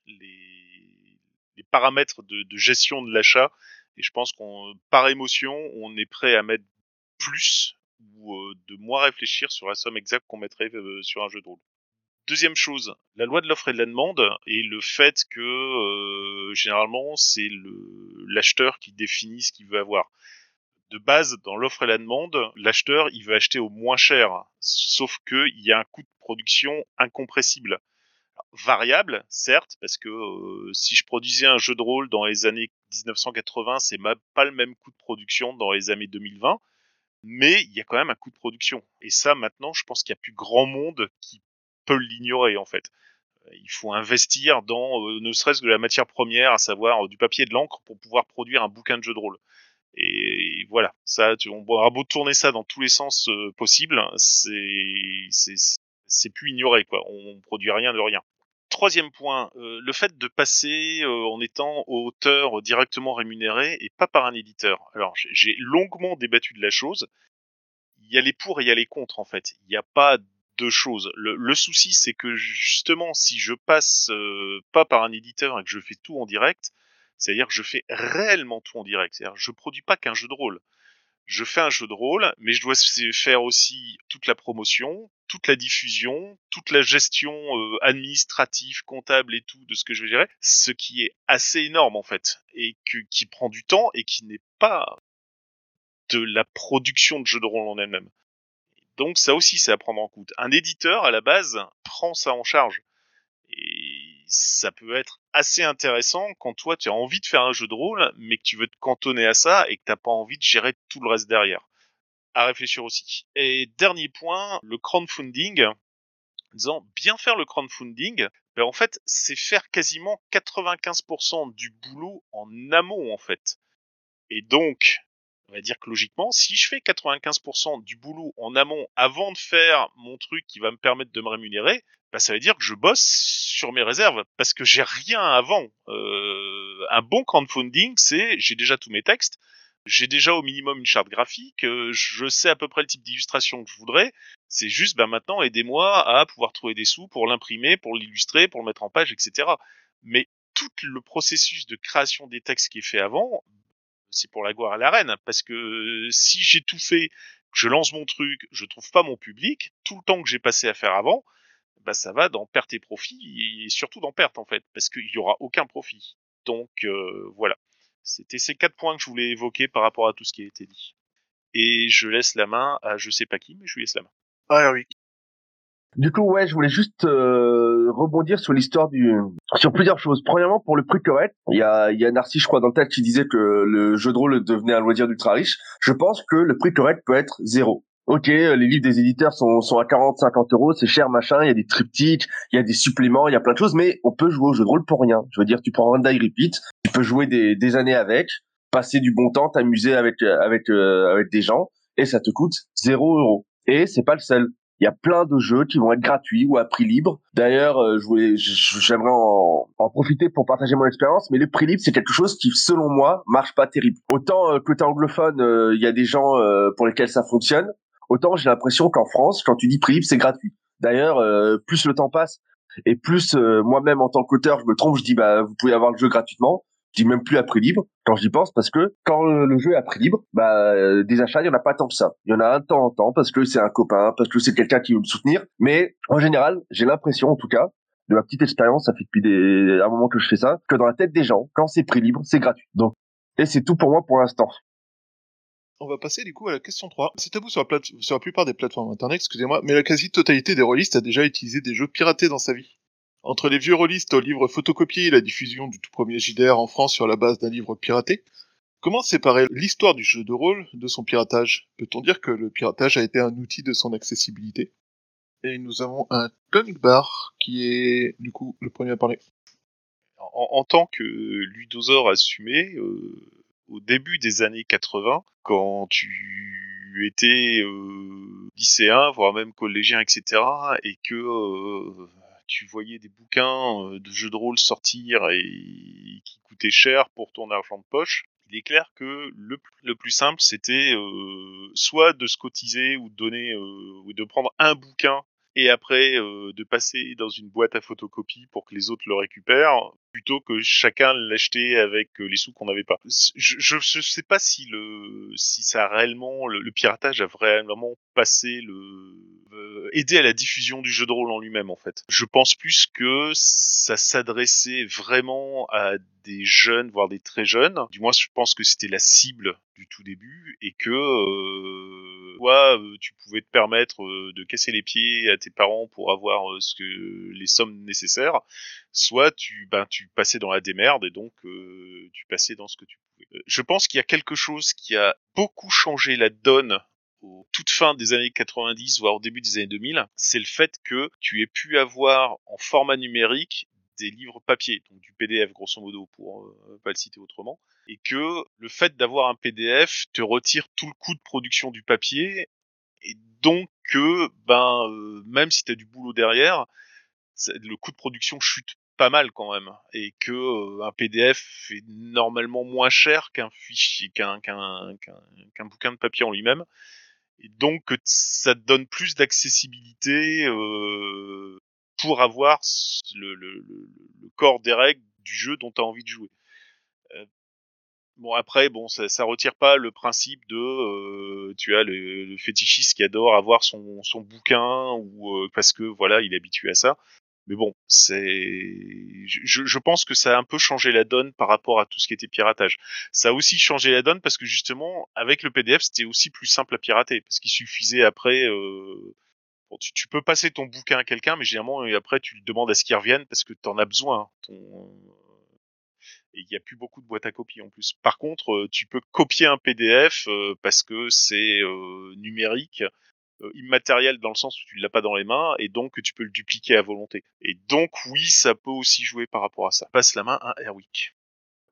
les, les paramètres de, de gestion de l'achat et je pense qu'on par émotion on est prêt à mettre plus ou de moins réfléchir sur la somme exacte qu'on mettrait sur un jeu de rôle. Deuxième chose, la loi de l'offre et de la demande et le fait que généralement c'est l'acheteur qui définit ce qu'il veut avoir. De base, dans l'offre et la demande, l'acheteur il veut acheter au moins cher, sauf que il y a un coût de production incompressible variable, certes, parce que si je produisais un jeu de rôle dans les années 1980, c'est pas le même coût de production dans les années 2020 mais il y a quand même un coût de production. Et ça, maintenant, je pense qu'il y a plus grand monde qui peut l'ignorer, en fait. Euh, il faut investir dans euh, ne serait-ce que la matière première, à savoir euh, du papier et de l'encre, pour pouvoir produire un bouquin de jeu de rôle. Et voilà, ça, tu, on aura beau tourner ça dans tous les sens euh, possibles, c'est c'est c'est plus ignoré quoi. On produit rien de rien. Troisième point, euh, le fait de passer euh, en étant auteur directement rémunéré et pas par un éditeur. Alors j'ai- longuement débattu de la chose. Il y a les pour et il y a les contre en fait. Il n'y a pas deux choses. Le, souci c'est que justement si je passe euh, pas par un éditeur et que je fais tout en direct, c'est-à-dire que je fais réellement tout en direct. C'est-à-dire que je produis pas qu'un jeu de rôle. Je fais un jeu de rôle, mais je dois faire aussi toute la promotion, toute la diffusion, toute la gestion euh, administrative, comptable et tout de ce que je gérer, ce qui est assez énorme en fait, et qui prend du temps et qui n'est pas de la production de jeux de rôle en elle-même. Donc ça aussi, c'est à prendre en compte. Un éditeur, à la base, prend ça en charge. Et ça peut être assez intéressant quand toi, tu as envie de faire un jeu de rôle, mais que tu veux te cantonner à ça et que t'as pas envie de gérer tout le reste derrière. À réfléchir aussi. Et dernier point, le crowdfunding. En disant bien faire le crowdfunding, ben en fait, c'est faire quasiment 95% du boulot en amont, en fait. Et donc, on va dire que logiquement, si je fais 95% du boulot en amont avant de faire mon truc qui va me permettre de me rémunérer, bah ça veut dire que je bosse sur mes réserves parce que j'ai rien avant. Euh, un bon crowdfunding, c'est j'ai déjà tous mes textes, j'ai déjà au minimum une charte graphique, euh, je sais à peu près le type d'illustration que je voudrais. C'est juste, bah maintenant, aidez-moi à pouvoir trouver des sous pour l'imprimer, pour l'illustrer, pour le mettre en page, etc. Mais tout le processus de création des textes qui est fait avant, c'est pour la gloire à la reine. Parce que euh, si j'ai tout fait, je lance mon truc, je trouve pas mon public, tout le temps que j'ai passé à faire avant, bah ça va dans perte et profit, et surtout dans perte en fait, parce qu'il y aura aucun profit. Donc euh, voilà. C'était ces quatre points que je voulais évoquer par rapport à tout ce qui a été dit. Et je laisse la main à je sais pas qui, mais je lui laisse la main. Ah oui. Du coup, ouais, je voulais juste euh, rebondir sur l'histoire du, sur plusieurs choses. Premièrement, pour le prix correct, il y a, il y a Narcisse, je crois, dans le texte qui disait que le jeu de rôle devenait un loisir d'ultra riche. Je pense que le prix correct peut être zéro. Ok, les livres des éditeurs sont, sont à 40, 50 euros, c'est cher, machin, il y a des triptyques, il y a des suppléments, il y a plein de choses, mais on peut jouer au jeu de rôle pour rien. Je veux dire, tu prends One Die Repeat, tu peux jouer des, des années avec, passer du bon temps, t'amuser avec, avec, euh, avec des gens, et ça te coûte zéro euro. Et c'est pas le seul. Il y a plein de jeux qui vont être gratuits ou à prix libre. D'ailleurs, euh, je voulais, j'aimerais en, profiter pour partager mon expérience, mais le prix libre, c'est quelque chose qui, selon moi, marche pas terrible. Autant euh, côté anglophone, euh, il y a des gens pour lesquels ça fonctionne, autant j'ai l'impression qu'en France, quand tu dis prix libre, c'est gratuit. D'ailleurs, plus le temps passe et plus moi-même en tant qu'auteur, je me trompe, je dis bah vous pouvez avoir le jeu gratuitement. Je dis même plus à prix libre quand j'y pense parce que quand le jeu est à prix libre, bah euh, des achats, il y en a pas tant que ça. Il y en a un temps en temps parce que c'est un copain, parce que c'est quelqu'un qui veut me soutenir. Mais en général, j'ai l'impression, en tout cas, de ma petite expérience, ça fait depuis des, un moment que je fais ça, que dans la tête des gens, quand c'est prix libre, c'est gratuit. Donc, et c'est tout pour moi pour l'instant. On va passer du coup à la question 3. C'est tabou sur la, plate- sur la plupart des plateformes internet, excusez-moi, mais la quasi-totalité des rôlistes a déjà utilisé des jeux piratés dans sa vie. Entre les vieux rôlistes aux livres photocopiés et la diffusion du tout premier JDR en France sur la base d'un livre piraté, comment séparer l'histoire du jeu de rôle de son piratage? Peut-on dire que le piratage a été un outil de son accessibilité? Et nous avons un Tonic Bar qui est du coup le premier à parler. En, tant que ludosaure assumé, euh, au début des années 80, quand tu étais euh, lycéen, voire même collégien, etc., et que euh, tu voyais des bouquins euh, de jeux de rôle sortir et qui coûtaient cher pour ton argent de poche, il est clair que le, plus- le plus simple, c'était euh, soit de se cotiser ou de donner euh, ou de prendre un bouquin et après de passer dans une boîte à photocopie pour que les autres le récupèrent plutôt que chacun l'acheter avec euh, les sous qu'on n'avait pas. Je, je sais pas si le si ça a réellement le, piratage a vraiment passé le euh, aidé à la diffusion du jeu de rôle en lui-même en fait. Je pense plus que ça s'adressait vraiment à des jeunes voire des très jeunes. Du moins je pense que c'était la cible du tout début et que euh, toi euh, tu pouvais te permettre de casser les pieds à tes parents pour avoir ce que les sommes nécessaires soit tu ben tu passais dans la démerde et donc euh, tu passais dans ce que tu pouvais. Euh, Je pense qu'il y a quelque chose qui a beaucoup changé la donne au toute fin des années 90 voire au début des années 2000, c'est le fait que tu aies pu avoir en format numérique des livres papier, donc du PDF grosso modo pour euh, pas le citer autrement, et que le fait d'avoir un PDF te retire tout le coût de production du papier, et donc que ben euh, même si tu as du boulot derrière, le coût de production chute pas mal quand même et que euh, un PDF est normalement moins cher qu'un fichier qu'un qu'un qu'un bouquin de papier en lui-même et donc ça donne plus d'accessibilité euh, pour avoir le, le, le, corps des règles du jeu dont tu as envie de jouer. Euh, bon après bon ça, retire pas le principe de tu as le, fétichiste qui adore avoir son, son bouquin ou parce que voilà il est habitué à ça mais bon, c'est, je, pense que ça a un peu changé la donne par rapport à tout ce qui était piratage. Ça a aussi changé la donne parce que justement, avec le PDF, c'était aussi plus simple à pirater parce qu'il suffisait après. Euh... Tu, peux passer ton bouquin à quelqu'un, mais généralement, et après, tu lui demandes à ce qu'il revienne parce que tu en as besoin. Ton... Et il n'y a plus beaucoup de boîtes à copier en plus. Par contre, euh, tu peux copier un PDF euh, parce que c'est euh, numérique euh, immatériel dans le sens où tu l'as pas dans les mains et donc tu peux le dupliquer à volonté. Et donc oui, ça peut aussi jouer par rapport à ça. Passe la main à Erwick.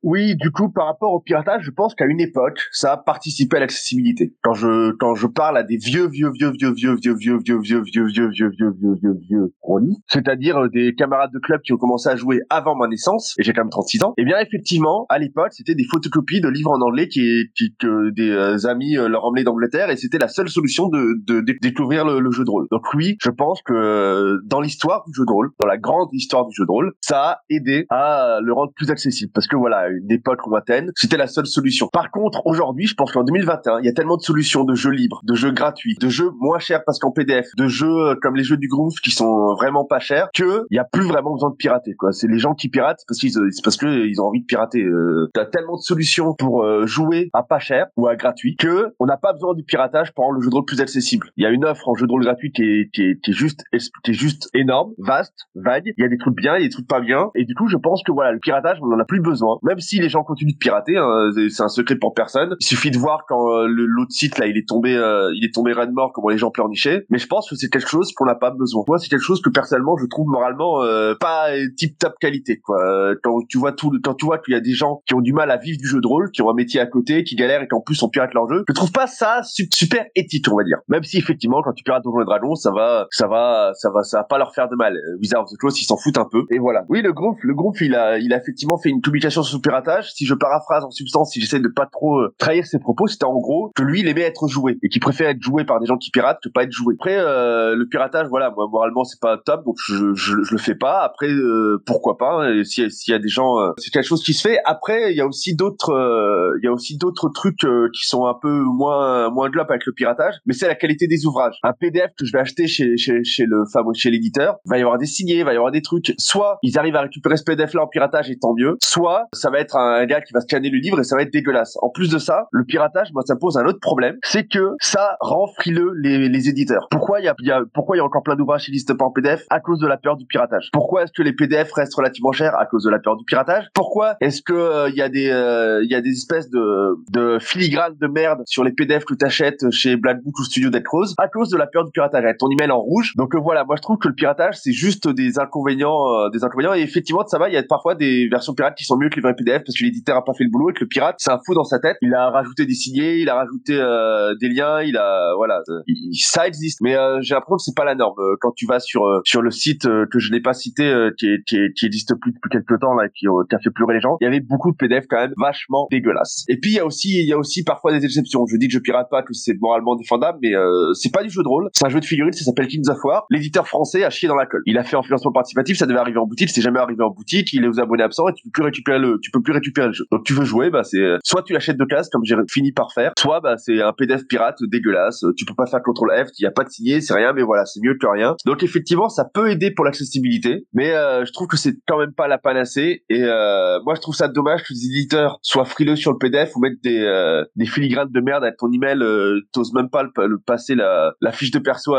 Oui, du coup, par rapport au piratage, je pense qu'à une époque, ça a participé à l'accessibilité. Quand je quand je parle à des vieux vieux vieux vieux vieux vieux vieux vieux vieux vieux vieux vieux vieux vieux vieux vieux rôlistes, c'est-à-dire des camarades de club qui ont commencé à jouer avant ma naissance, et j'ai quand même 36 ans, eh bien effectivement, à l'époque, c'était des photocopies de livres en anglais qui, qui que des amis leur emmenaient d'Angleterre, et c'était la seule solution de, de, découvrir le, jeu de rôle. Donc oui, je pense que dans l'histoire du jeu de rôle, dans la grande histoire du jeu de rôle, ça a aidé à le rendre plus accessible, parce que voilà une époque lointaine, c'était la seule solution. Par contre, aujourd'hui, je pense qu'en 2021, il y a tellement de solutions de jeux libres, de jeux gratuits, de jeux moins chers parce qu'en PDF, de jeux comme les jeux du Groove qui sont vraiment pas chers, que il y a plus vraiment besoin de pirater. Quoi, c'est les gens qui piratent parce qu'ils, c'est parce que ils ont envie de pirater. Euh, T'as tellement de solutions pour euh, jouer à pas cher ou à gratuit que on n'a pas besoin du piratage pour rendre le jeu de rôle plus accessible. Il y a une offre en jeu de rôle gratuit qui est, qui est, qui est juste, qui est juste énorme, vaste, vague. Il y a des trucs bien, il y a des trucs pas bien, et du coup, je pense que voilà, le piratage, on en a plus besoin, si les gens continuent de pirater. Hein, c'est un secret pour personne. Il suffit de voir quand euh, l'autre site là, il est tombé, euh, il est tombé red mort, comment les gens pleurnichaient. Mais je pense que c'est quelque chose qu'on n'a pas besoin. Moi, c'est quelque chose que personnellement, je trouve moralement euh, pas tip top qualité. Quoi. Euh, quand tu vois tout, quand tu vois qu'il y a des gens qui ont du mal à vivre du jeu de rôle, qui ont un métier à côté, qui galèrent et qu'en plus on pirate leur jeu, je trouve pas ça super éthique, on va dire. Même si effectivement, quand tu pirates Donjons et Dragons, ça va, ça va, ça va, ça va pas leur faire de mal. Wizards of the Coast, ils s'en foutent un peu. Et voilà. Oui, le groupe, le groupe, il a, il a effectivement fait une publication sur piratage. Si je paraphrase en substance, si j'essaie de pas trop euh, trahir ses propos, c'était en gros que lui, il aimait être joué et qu'il préfère être joué par des gens qui piratent que pas être joué. Après, euh, le piratage, voilà, moi moralement c'est pas top, donc je, je, je, le fais pas. Après, euh, pourquoi pas hein, S'il y, a des gens, euh, c'est quelque chose qui se fait. Après, il y a aussi d'autres, euh, il y a aussi d'autres trucs qui sont un peu moins moins glop avec le piratage, mais c'est la qualité des ouvrages. Un PDF que je vais acheter chez chez, chez le fameux chez l'éditeur, va y avoir des signés, va y avoir des trucs. Soit ils arrivent à récupérer ce PDF là en piratage et tant mieux. Soit ça va être un gars qui va scanner le livre et ça va être dégueulasse. En plus de ça, le piratage, moi, ça pose un autre problème, c'est que ça rend frileux les, les éditeurs. Pourquoi il y a, y a, pourquoi il y a encore plein d'ouvrages qui n'existent pas en PDF à cause de la peur du piratage Pourquoi est-ce que les PDF restent relativement chers? À cause de la peur du piratage Pourquoi est-ce que il euh, y a des, il euh, y a des espèces de, de filigranes de merde sur les PDF que t'achètes chez Black Book ou Studio Dead Rose à cause de la peur du piratage Avec ton email en rouge. Donc euh, voilà, moi je trouve que le piratage c'est juste des inconvénients, des inconvénients. Et effectivement, ça va. Il y a parfois des versions pirates qui sont mieux que les vrais PDF parce que l'éditeur a pas fait le boulot et que le pirate c'est un fou dans sa tête. Il a rajouté des signés, il a rajouté euh, des liens, il a voilà, il, ça existe. Mais euh, j'ai l'impression que c'est pas la norme. Euh, quand tu vas sur sur le site que je n'ai pas cité, qui, qui, qui existe plus depuis quelques temps là, qui, qui a fait pleurer les gens, il y avait beaucoup de PDF quand même vachement dégueulasses. Et puis il y a aussi il y a aussi parfois des exceptions. Je dis que je pirate pas, que c'est moralement défendable, mais c'est pas du jeu de rôle. C'est un jeu de figurines, ça s'appelle Kings of War. L'éditeur français a chié dans la colle. Il a fait en financement participatif, ça devait arriver en boutique, c'est jamais arrivé en boutique. Il est aux abonnés absents et tu peux plus récupérer le, tu peux plus récupérer le. Donc tu veux jouer, bah c'est soit tu l'achètes de casse comme j'ai fini par faire, soit bah c'est un PDF pirate dégueulasse, tu peux pas faire contrôle F, il y a pas de signé, c'est rien, mais voilà, c'est mieux que rien. Donc effectivement, ça peut aider pour l'accessibilité, mais euh, je trouve que c'est quand même pas la panacée. Et euh, moi, je trouve ça dommage que les éditeurs soient frileux sur le PDF ou mettent des euh, des filigranes de merde avec ton email, euh, t'oses même pas le, passer la, la fiche de perso,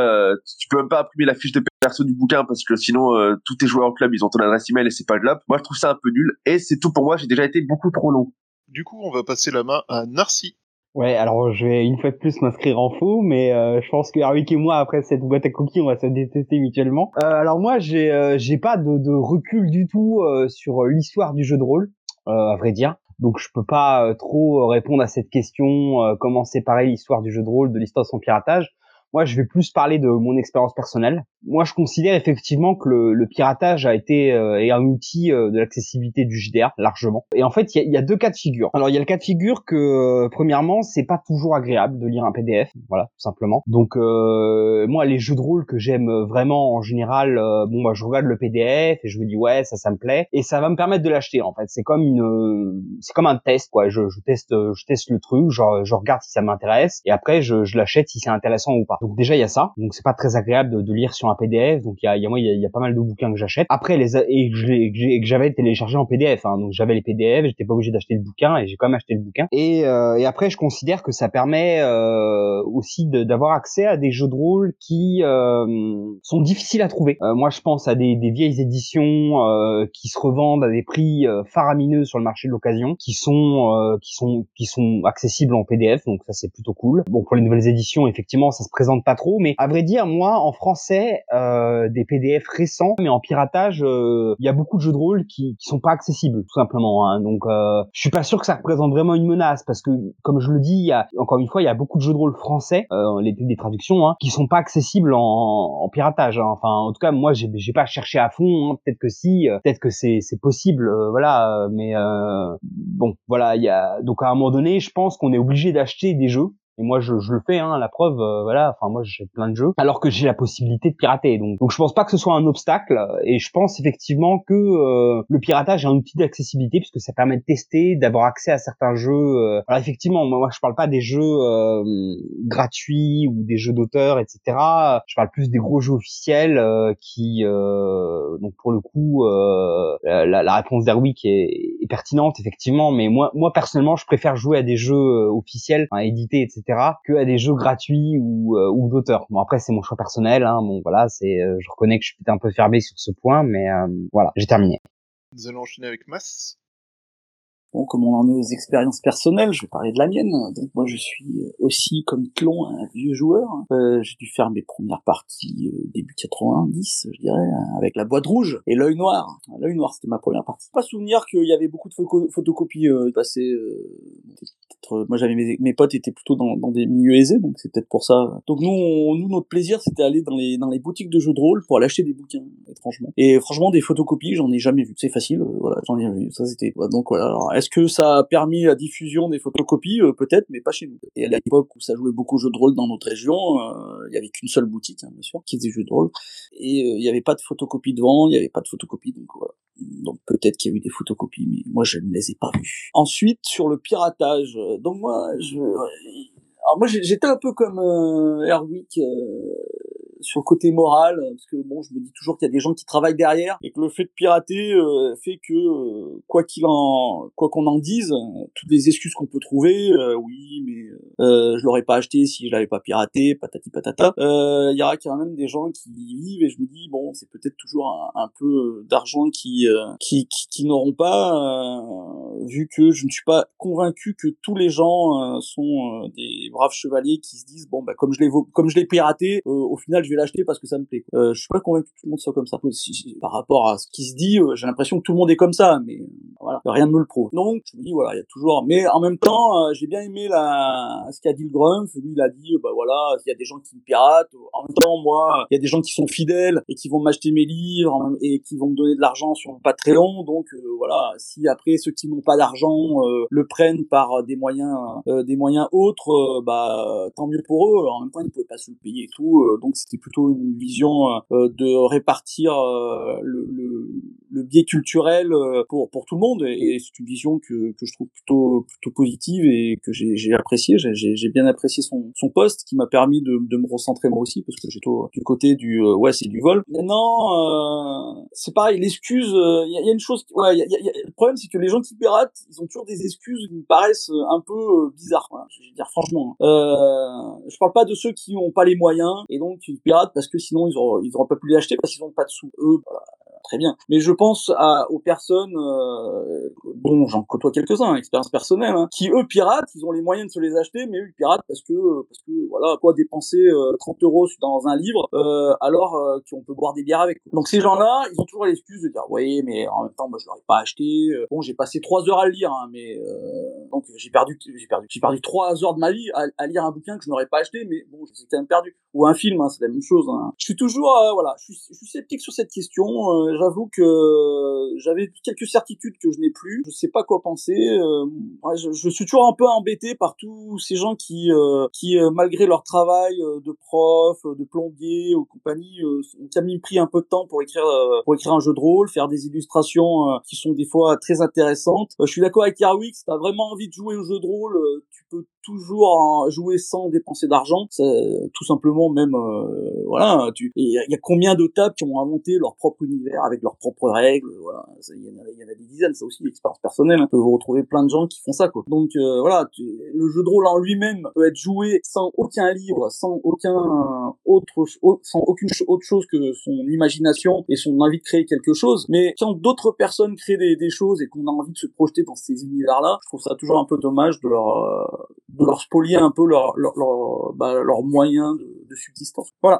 tu peux même pas imprimer la fiche de perso du bouquin parce que sinon tous tes joueurs en club ils ont ton adresse email et c'est pas le club. Moi, je trouve ça un peu nul et c'est tout pour moi. J'ai déjà été beaucoup trop long. Du coup, on va passer la main à Narcy. Ouais, alors je vais une fois de plus m'inscrire en faux, mais euh, je pense que Harwick et moi, après cette boîte à coquilles, on va se détester mutuellement. Euh, alors moi, j'ai euh, j'ai pas de, de recul du tout euh, sur l'histoire du jeu de rôle, à vrai dire. Donc je peux pas trop répondre à cette question, comment séparer l'histoire du jeu de rôle de l'histoire de son piratage. Moi, je vais plus parler de mon expérience personnelle. Moi, je considère effectivement que le, le piratage a été euh, est un outil euh, de l'accessibilité du JDR largement. Et en fait, il y a, y a, deux cas de figure. Alors, il y a le cas de figure que euh, premièrement, c'est pas toujours agréable de lire un PDF, voilà, tout simplement. Donc, euh, moi, les jeux de rôle que j'aime vraiment en général, bon, moi, je regarde le PDF et je me dis ouais, ça, ça me plaît, et ça va me permettre de l'acheter. En fait, c'est comme une, c'est comme un test, quoi. Je, je teste, je teste le truc, genre, je regarde si ça m'intéresse, et après, je, je l'achète si c'est intéressant ou pas. Donc déjà il y a ça, donc c'est pas très agréable de, de, lire sur un PDF. Donc il y a, y a moi il y a, pas mal de bouquins que j'achète. Après les et que j'avais téléchargé en PDF, hein, donc j'avais les PDF, j'étais pas obligé d'acheter le bouquin et j'ai quand même acheté le bouquin. Et, euh, et après je considère que ça permet euh, aussi d'avoir accès à des jeux de rôle qui euh, sont difficiles à trouver. Euh, moi je pense à des, des vieilles éditions euh, qui se revendent à des prix faramineux sur le marché de l'occasion, qui sont qui sont qui sont accessibles en PDF, donc ça c'est plutôt cool. Bon pour les nouvelles éditions effectivement ça se présente pas trop, mais à vrai dire, moi, en français, euh, des PDF récents, mais en piratage, euh, il y a beaucoup de jeux de rôle qui, qui sont pas accessibles, tout simplement. Hein. Donc, euh, je suis pas sûr que ça représente vraiment une menace, parce que, comme je le dis, y a encore une fois, il y a beaucoup de jeux de rôle français, euh, les des traductions, hein, qui sont pas accessibles en, en piratage. Hein. Enfin, en tout cas, moi, j'ai, pas cherché à fond. Hein. Peut-être que si, euh, peut-être que c'est, c'est possible, voilà. Mais bon, voilà, il y a donc à un moment donné, je pense qu'on est obligé d'acheter des jeux et moi, je, je le fais, hein, la preuve, euh, voilà. Enfin, moi, j'ai plein de jeux, alors que j'ai la possibilité de pirater. Donc, donc, je pense pas que ce soit un obstacle. Et je pense effectivement que euh, le piratage est un outil d'accessibilité puisque ça permet de tester, d'avoir accès à certains jeux. Euh. Alors, effectivement, moi, je parle pas des jeux gratuits ou des jeux d'auteur, etc. Je parle plus des gros jeux officiels qui, donc, pour le coup, la, la, réponse d'Erwick est, pertinente, effectivement. Mais moi, moi, personnellement, je préfère jouer à des jeux officiels, enfin, édités, etc que à des jeux gratuits ou, euh, ou d'auteurs. Bon après c'est mon choix personnel, hein. bon voilà, c'est, euh, je reconnais que je suis peut-être un peu fermé sur ce point, mais euh, voilà, j'ai terminé. Bon, comme on en est aux expériences personnelles, je vais parler de la mienne. Donc moi, je suis aussi, comme Clon, un vieux joueur. Euh, j'ai dû faire mes premières parties euh, début 90, je dirais, avec la boîte rouge et l'œil noir. L'œil noir, c'était ma première partie. Pas souvenir qu'il y avait beaucoup de photocopies euh, passées. Euh, moi, j'avais mes, mes, potes étaient plutôt dans, dans des milieux aisés, donc c'est peut-être pour ça. Donc nous, nous, notre plaisir, c'était aller dans les dans les boutiques de jeux de rôle pour aller acheter des bouquins, étrangement. Et franchement, des photocopies, j'en ai jamais vu. C'est facile, voilà, j'en ai vu. Ça, c'était donc voilà. Est-ce que ça a permis la diffusion des photocopies? Euh, Peut-être, mais pas chez nous. Et à l'époque où ça jouait beaucoup de jeux de rôle dans notre région, euh, il y avait qu'une seule boutique, hein, bien sûr, qui faisait jeux de rôle. Et euh, il n'y avait pas de photocopies devant, il n'y avait pas de photocopies, donc voilà. Donc peut-être qu'il y a eu des photocopies, mais moi je ne les ai pas vues. Ensuite, sur le piratage, donc moi, je... Alors moi j'étais un peu comme euh, sur le côté moral, parce que bon, je me dis toujours qu'il y a des gens qui travaillent derrière et que le fait de pirater euh, fait que euh, quoi qu'il en, quoi qu'on en dise, toutes les excuses qu'on peut trouver, euh, oui, mais je l'aurais pas acheté si je l'avais pas piraté, patati patata. Il y aura quand même des gens qui vivent et je me dis bon, c'est peut-être toujours un, peu d'argent qui, qui, qui, qui n'auront pas, vu que je ne suis pas convaincu que tous les gens sont des braves chevaliers qui se disent bon bah comme je l'ai comme je l'ai piraté, au final vais l'acheter parce que ça me plaît. Euh, je suis pas convaincu que tout le monde soit comme ça. par rapport à ce qui se dit, euh, j'ai l'impression que tout le monde est comme ça, mais euh, voilà, rien ne me le prouve. Donc je me dis voilà, il y a toujours. Mais en même temps, euh, j'ai bien aimé la ce qu'a dit le Grumpf. Lui, il a dit bah voilà, il y a des gens qui me piratent. En même temps, moi, il y a des gens qui sont fidèles et qui vont m'acheter mes livres et qui vont me donner de l'argent sur Patreon. Donc voilà, si après ceux qui n'ont pas d'argent le prennent par des moyens des moyens autres, bah tant mieux pour eux. En même temps, ils ne pouvaient pas se le payer et tout. donc c'était plutôt une vision euh, de répartir euh, le, le, le, biais culturel euh, pour pour tout le monde. Et, c'est une vision que, que je trouve plutôt plutôt positive et que j'ai apprécié j'ai bien apprécié son son poste qui m'a permis de, de me recentrer moi aussi parce que j'étais du côté du ouais c'est du vol. Maintenant c'est pareil l'excuse il y a, y, a une chose ouais y a, y a, le problème c'est que les gens qui piratent ils ont toujours des excuses qui me paraissent un peu bizarres je vais dire franchement euh, je parle pas de ceux qui ont pas les moyens et donc parce que sinon ils auraient, ils auraient pas pu les acheter parce qu'ils ont pas de sous. Eux, voilà, très bien. Mais je pense à, aux personnes, euh, dont j'en côtoie quelques-uns, expérience personnelle, hein, qui eux piratent, ils ont les moyens de se les acheter, mais eux piratent parce que, parce que voilà, quoi dépenser euh, 30 euros dans un livre euh, alors euh, qu'on peut boire des bières avec. Donc ces gens-là, ils ont toujours l'excuse de dire, oui, mais en même temps, moi je l'aurais pas acheté. Euh, Bon, j'ai passé trois heures à le lire, hein, mais euh, donc j'ai perdu, j'ai perdu, j'ai perdu trois heures de ma vie à, à lire un bouquin que je n'aurais pas acheté, mais bon, j'ai quand même perdu. Ou un film, hein, c'est même chose. Hein. Je suis toujours, euh, voilà, je suis, je suis sceptique sur cette question. Euh, J'avoue que j'avais quelques certitudes que je n'ai plus. Je sais pas quoi penser. Euh, ouais, je, je, suis toujours un peu embêté par tous ces gens qui, euh, qui euh, malgré leur travail euh, de prof, de plombier ou compagnie, ont quand même pris un peu de temps pour écrire, pour écrire un jeu de rôle, faire des illustrations qui sont des fois très intéressantes. je suis d'accord avec Yarwick, si t'as vraiment envie de jouer au jeu de rôle, tu peux toujours jouer sans dépenser d'argent. Tout simplement, même, euh, voilà. Il y, a combien de tables qui ont inventé leur propre univers avec leurs propres règles. Voilà, il y, en a des dizaines. Ça aussi, l'expérience personnelle. Hein. Vous retrouvez plein de gens qui font ça, quoi. Donc euh, voilà, tu, le jeu de rôle en lui-même peut être joué sans aucun livre, sans aucun autre, sans aucune autre chose que son imagination et son envie de créer quelque chose. Mais quand d'autres personnes créent des, choses et qu'on a envie de se projeter dans ces univers-là, je trouve ça toujours un peu dommage de leur euh, de leur spolier un peu leurs leur, leur, bah, leur moyens de, de subsistance. Voilà.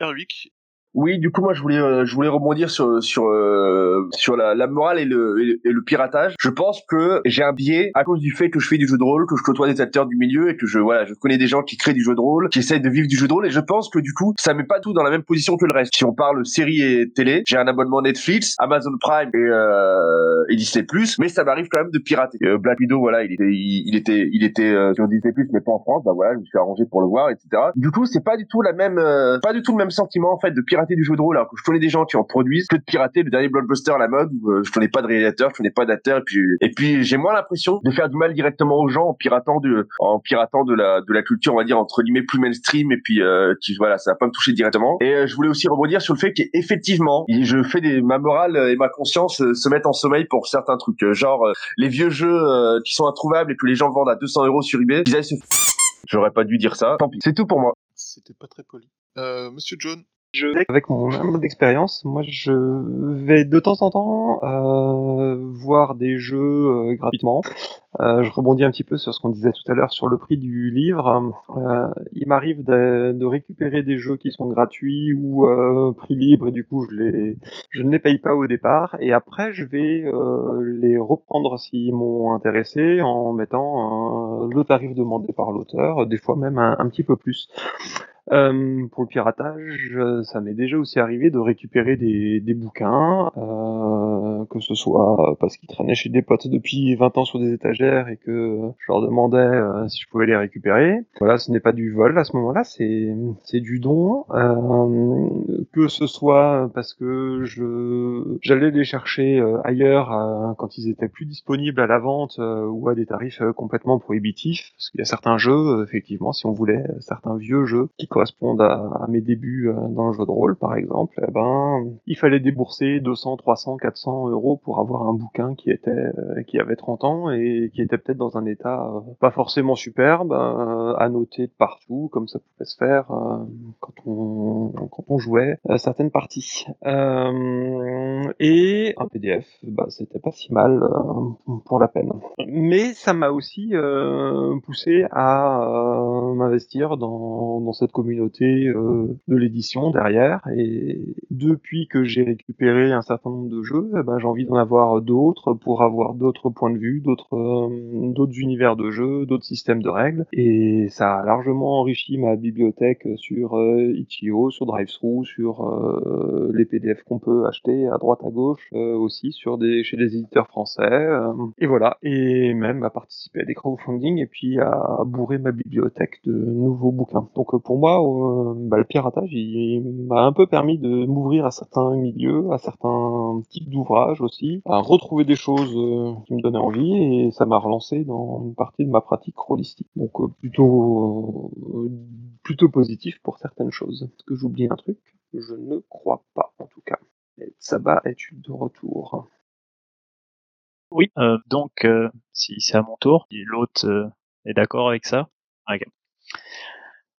Erwick, oui, du coup, moi, je voulais, euh, je voulais rebondir sur sur euh, sur la, la, morale et le, et le piratage. Je pense que j'ai un biais à cause du fait que je fais du jeu de rôle, que je côtoie des acteurs du milieu et que je voilà, je connais des gens qui créent du jeu de rôle, qui essayent de vivre du jeu de rôle. Et je pense que du coup, ça met pas tout dans la même position que le reste. Si on parle série et télé, j'ai un abonnement Netflix, Amazon Prime et, euh, et Disney+, mais ça m'arrive quand même de pirater. Euh, Black Widow, voilà, il était, il, était, il était euh, sur Disney+, mais pas en France. Bah voilà, je me suis arrangé pour le voir, etc. Du coup, c'est pas du tout la même, euh, pas du tout le même sentiment en fait de pirater du jeu de rôle alors que je connais des gens qui en produisent que de pirater le dernier blockbuster à la mode où euh, je connais pas de réalisateur, je connais pas d'acteur et puis et puis j'ai moins l'impression de faire du mal directement aux gens en piratant de en piratant de la de la culture on va dire entre guillemets plus mainstream et puis euh, qui voilà ça va pas me toucher directement et euh, je voulais aussi rebondir sur le fait qu'effectivement je fais des ma morale et ma conscience euh, se mettent en sommeil pour certains trucs euh, genre les vieux jeux qui sont introuvables et que les gens vendent à 200 euros sur eBay ils se J'aurais pas dû dire ça. Tant pis. C'est tout pour moi. C'était pas très poli. Euh, Monsieur John. Je, avec mon humble d'expérience, moi je vais de temps en temps euh, voir des jeux euh, gratuitement. Euh, je rebondis un petit peu sur ce qu'on disait tout à l'heure sur le prix du livre. Euh, il m'arrive de, de, récupérer des jeux qui sont gratuits ou euh, prix libre et du coup je, les, je ne les paye pas au départ et après je vais les reprendre s'ils m'ont intéressé en mettant le tarif demandé par l'auteur, des fois même un, un petit peu plus. Euh, pour le piratage, ça m'est déjà aussi arrivé de récupérer des, bouquins, euh, que ce soit parce qu'ils traînaient chez des potes depuis 20 ans sur des étagères et que je leur demandais euh, si je pouvais les récupérer. Voilà, ce n'est pas du vol à ce moment-là, c'est du don. Euh, que ce soit parce que je j'allais les chercher ailleurs quand ils étaient plus disponibles à la vente ou à des tarifs complètement prohibitifs, parce qu'il y a certains jeux, effectivement, si on voulait certains vieux jeux qui correspondent à, mes débuts dans le jeu de rôle, par exemple, eh ben, il fallait débourser 200, 300, 400 euros pour avoir un bouquin qui était, euh, qui avait 30 ans et qui était peut-être dans un état euh, pas forcément superbe, euh, noter de partout, comme ça pouvait se faire quand on, quand on jouait certaines parties. et un PDF, bah, c'était pas si mal pour la peine. Mais ça m'a aussi poussé à m'investir dans, dans cette communauté euh, de l'édition derrière. Et depuis que j'ai récupéré un certain nombre de jeux, eh ben, j'ai envie d'en avoir d'autres pour avoir d'autres points de vue, d'autres euh, d'autres univers de jeux, d'autres systèmes de règles. Et ça a largement enrichi ma bibliothèque sur euh, Itch.io, sur DriveThru, sur euh, les PDF qu'on peut acheter à droite à gauche, aussi sur des chez des éditeurs français. Et voilà. Et même à participer à des crowdfunding et puis à bourrer ma bibliothèque de nouveaux bouquins. Donc pour moi, euh, bah, le piratage, m'a un peu permis de m'ouvrir à certains milieux, à certains types d'ouvrages aussi, à retrouver des choses euh, qui me donnaient envie, et ça m'a relancé dans une partie de ma pratique holistique. Donc euh, plutôt plutôt positif pour certaines choses. Est-ce que j'oublie un truc? Je ne crois pas, en tout cas. Et Saba est de retour. Oui, donc si c'est à mon tour, l'autre est d'accord avec ça? Okay.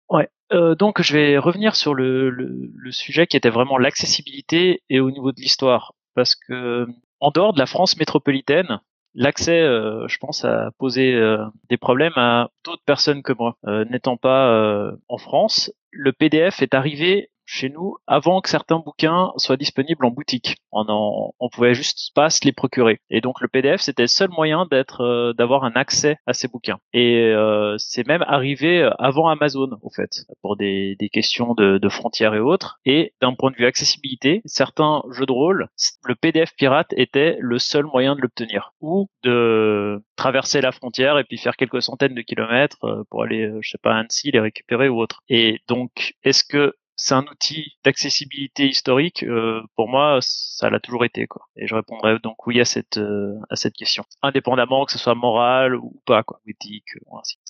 Ouais, Euh, donc, je vais revenir sur le, sujet qui était vraiment l'accessibilité et au niveau de l'histoire, parce que en dehors de la France métropolitaine, l'accès, euh, je pense, a posé euh, des problèmes à d'autres personnes que moi. N'étant pas en France, le PDF est arrivé chez nous avant que certains bouquins soient disponibles en boutique. On, en, on pouvait juste pas se les procurer. Et donc le PDF c'était le seul moyen d'être, euh, d'avoir un accès à ces bouquins. Et euh, c'est même arrivé avant Amazon, au fait, pour des, des questions de, de frontières et autres. Et d'un point de vue accessibilité, certains jeux de rôle, le PDF pirate était le seul moyen de l'obtenir, ou de traverser la frontière et puis faire quelques centaines de kilomètres euh, pour aller, euh, je sais pas, Annecy, les récupérer ou autre. Et donc, est-ce que c'est un outil d'accessibilité historique. Euh, pour moi, ça l'a toujours été, quoi. Et je répondrai donc oui à cette euh, à cette question, indépendamment que ce soit moral ou pas, quoi, éthique.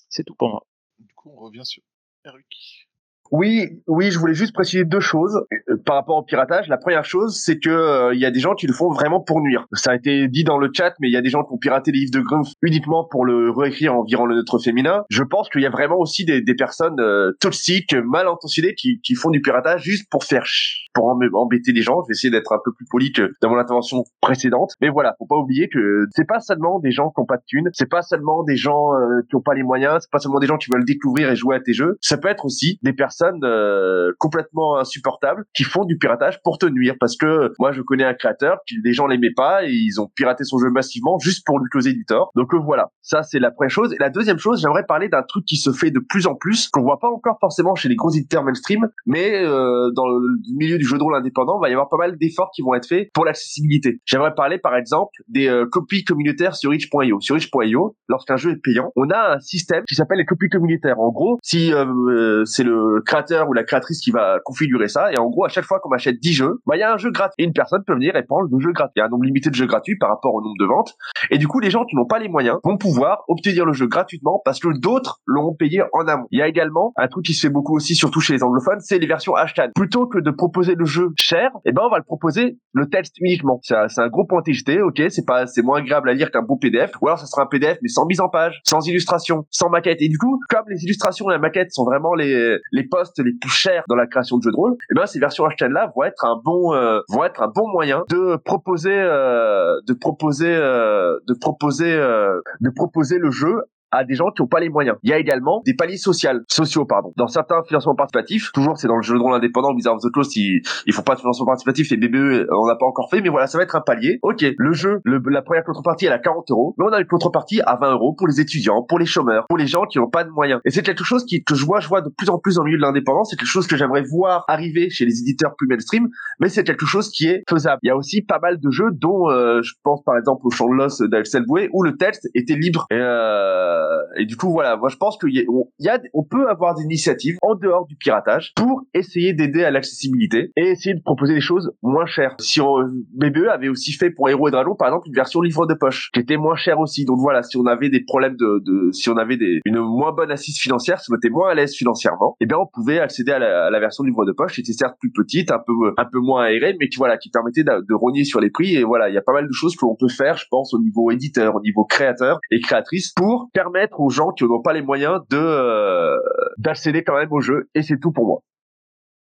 c'est tout pour moi. Du coup, on revient sur Eric. Oui, oui, je voulais juste préciser deux choses euh, par rapport au piratage. La première chose, c'est que euh, il y a des gens qui le font vraiment pour nuire. Ça a été dit dans le chat, mais il y a des gens qui ont piraté les livres de Grumpf uniquement pour le réécrire en virant le neutre féminin. Je pense qu'il y a vraiment aussi des, personnes euh, toxiques, mal intentionnées, qui, qui font du piratage juste pour faire pour em- embêter les gens. Je vais essayer d'être un peu plus poli que dans mon intervention précédente. Mais voilà, faut pas oublier que c'est pas seulement des gens qui ont pas de thunes, c'est pas seulement des gens euh, qui ont pas les moyens, c'est pas seulement des gens qui veulent découvrir et jouer à tes jeux. Ça peut être aussi des personnes euh, complètement insupportables qui font du piratage pour te nuire. Parce que moi, je connais un créateur qui les gens l'aimaient pas et ils ont piraté son jeu massivement juste pour lui causer du tort. Donc euh, voilà, ça c'est la première chose. Et la deuxième chose, j'aimerais parler d'un truc qui se fait de plus en plus, qu'on voit pas encore forcément chez les gros éditeurs mainstream, mais euh, dans le milieu du jeu de rôle indépendant, va y avoir pas mal d'efforts qui vont être faits pour l'accessibilité. J'aimerais parler par exemple des euh, copies communautaires sur itch.io. Sur itch.io, lorsqu'un jeu est payant, on a un système qui s'appelle les copies communautaires. En gros, si euh, euh, c'est le créateur ou la créatrice qui va configurer ça, et en gros, à chaque fois qu'on achète 10 jeux, bah, il y a un jeu gratuit. Et une personne peut venir et prendre le jeu gratuit. Il y a un nombre limité de jeux gratuits par rapport au nombre de ventes. Et du coup, les gens qui n'ont pas les moyens vont pouvoir obtenir le jeu gratuitement parce que d'autres l'ont payé en amont. Il y a également un truc qui se fait beaucoup aussi, surtout chez les anglophones, c'est les versions hashtag. Plutôt que de proposer le jeu cher, eh ben on va le proposer le texte uniquement. C'est un, gros point TGT, ok, c'est pas, c'est moins agréable à lire qu'un beau PDF. Ou alors ça sera un PDF mais sans mise en page, sans illustration, sans maquette. Et du coup, comme les illustrations et la maquette sont vraiment les les postes les plus chers dans la création de jeux de rôle, eh ben ces versions hashtag là vont être un bon euh, vont être un bon moyen de proposer euh, de proposer euh, de proposer euh, de proposer le jeu à des gens qui n'ont pas les moyens. Il y a également des paliers sociaux, sociaux pardon. Dans certains financements participatifs, toujours c'est dans le jeu de rôle indépendant, Wizards of the Coast, ils, ils font pas de financement participatif, les BBE, on n'a pas encore fait, mais voilà, ça va être un palier. Ok, le jeu, le, la première contrepartie, elle a 40 euros, mais on a une contrepartie à 20 euros pour les étudiants, pour les chômeurs, pour les gens qui n'ont pas de moyens. Et c'est quelque chose qui, que je vois, je vois de plus en plus dans le milieu de l'indépendance, c'est quelque chose que j'aimerais voir arriver chez les éditeurs plus mainstream, mais c'est quelque chose qui est faisable. Il y a aussi pas mal de jeux dont euh, je pense par exemple au Champ de l'Os d'Axel Boué où le texte était libre. Et, euh, et du coup voilà, moi je pense qu'il y, a- on- il y a, on peut avoir des initiatives en dehors du piratage pour essayer d'aider à l'accessibilité et essayer de proposer des choses moins chères. Si on, BBE avait aussi fait pour Héros et Dragons par exemple une version livre de poche qui était moins chère aussi. Donc voilà, si on avait des problèmes de, de si on avait des, une moins bonne assise financière, si on était moins à l'aise financièrement, eh bien on pouvait accéder à la, à la version livre de poche qui était certes plus petite, un peu un peu moins aérée, mais qui voilà qui permettait de, de rogner sur les prix. Et voilà, il y a pas mal de choses que l'on peut faire, je pense, au niveau éditeur, au niveau créateur et créatrice, pour permettre aux gens qui n'ont pas les moyens de euh, d'accéder quand même au jeu. Et c'est tout pour moi.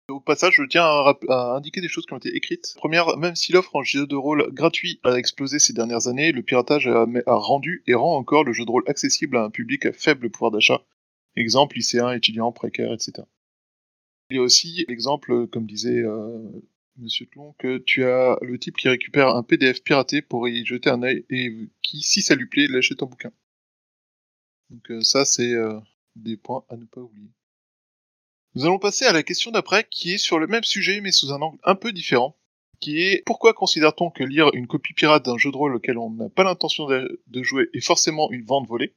Au passage, je tiens à, indiquer des choses qui ont été écrites. Première, même si l'offre en jeu de rôle gratuit a explosé ces dernières années, le piratage a, rendu et rend encore le jeu de rôle accessible à un public à faible pouvoir d'achat. Exemple, lycéens, étudiants, précaires, etc. Il y a aussi l'exemple, comme disait euh, Monsieur Tlon, que tu as le type qui récupère un PDF piraté pour y jeter un œil et qui, si ça lui plaît, l'achète ton bouquin. Donc euh, ça, c'est euh, des points à ne pas oublier. Nous allons passer à la question d'après, qui est sur le même sujet, mais sous un angle un peu différent, qui est pourquoi considère-t-on que lire une copie pirate d'un jeu de rôle auquel on n'a pas l'intention de, jouer est forcément une vente volée?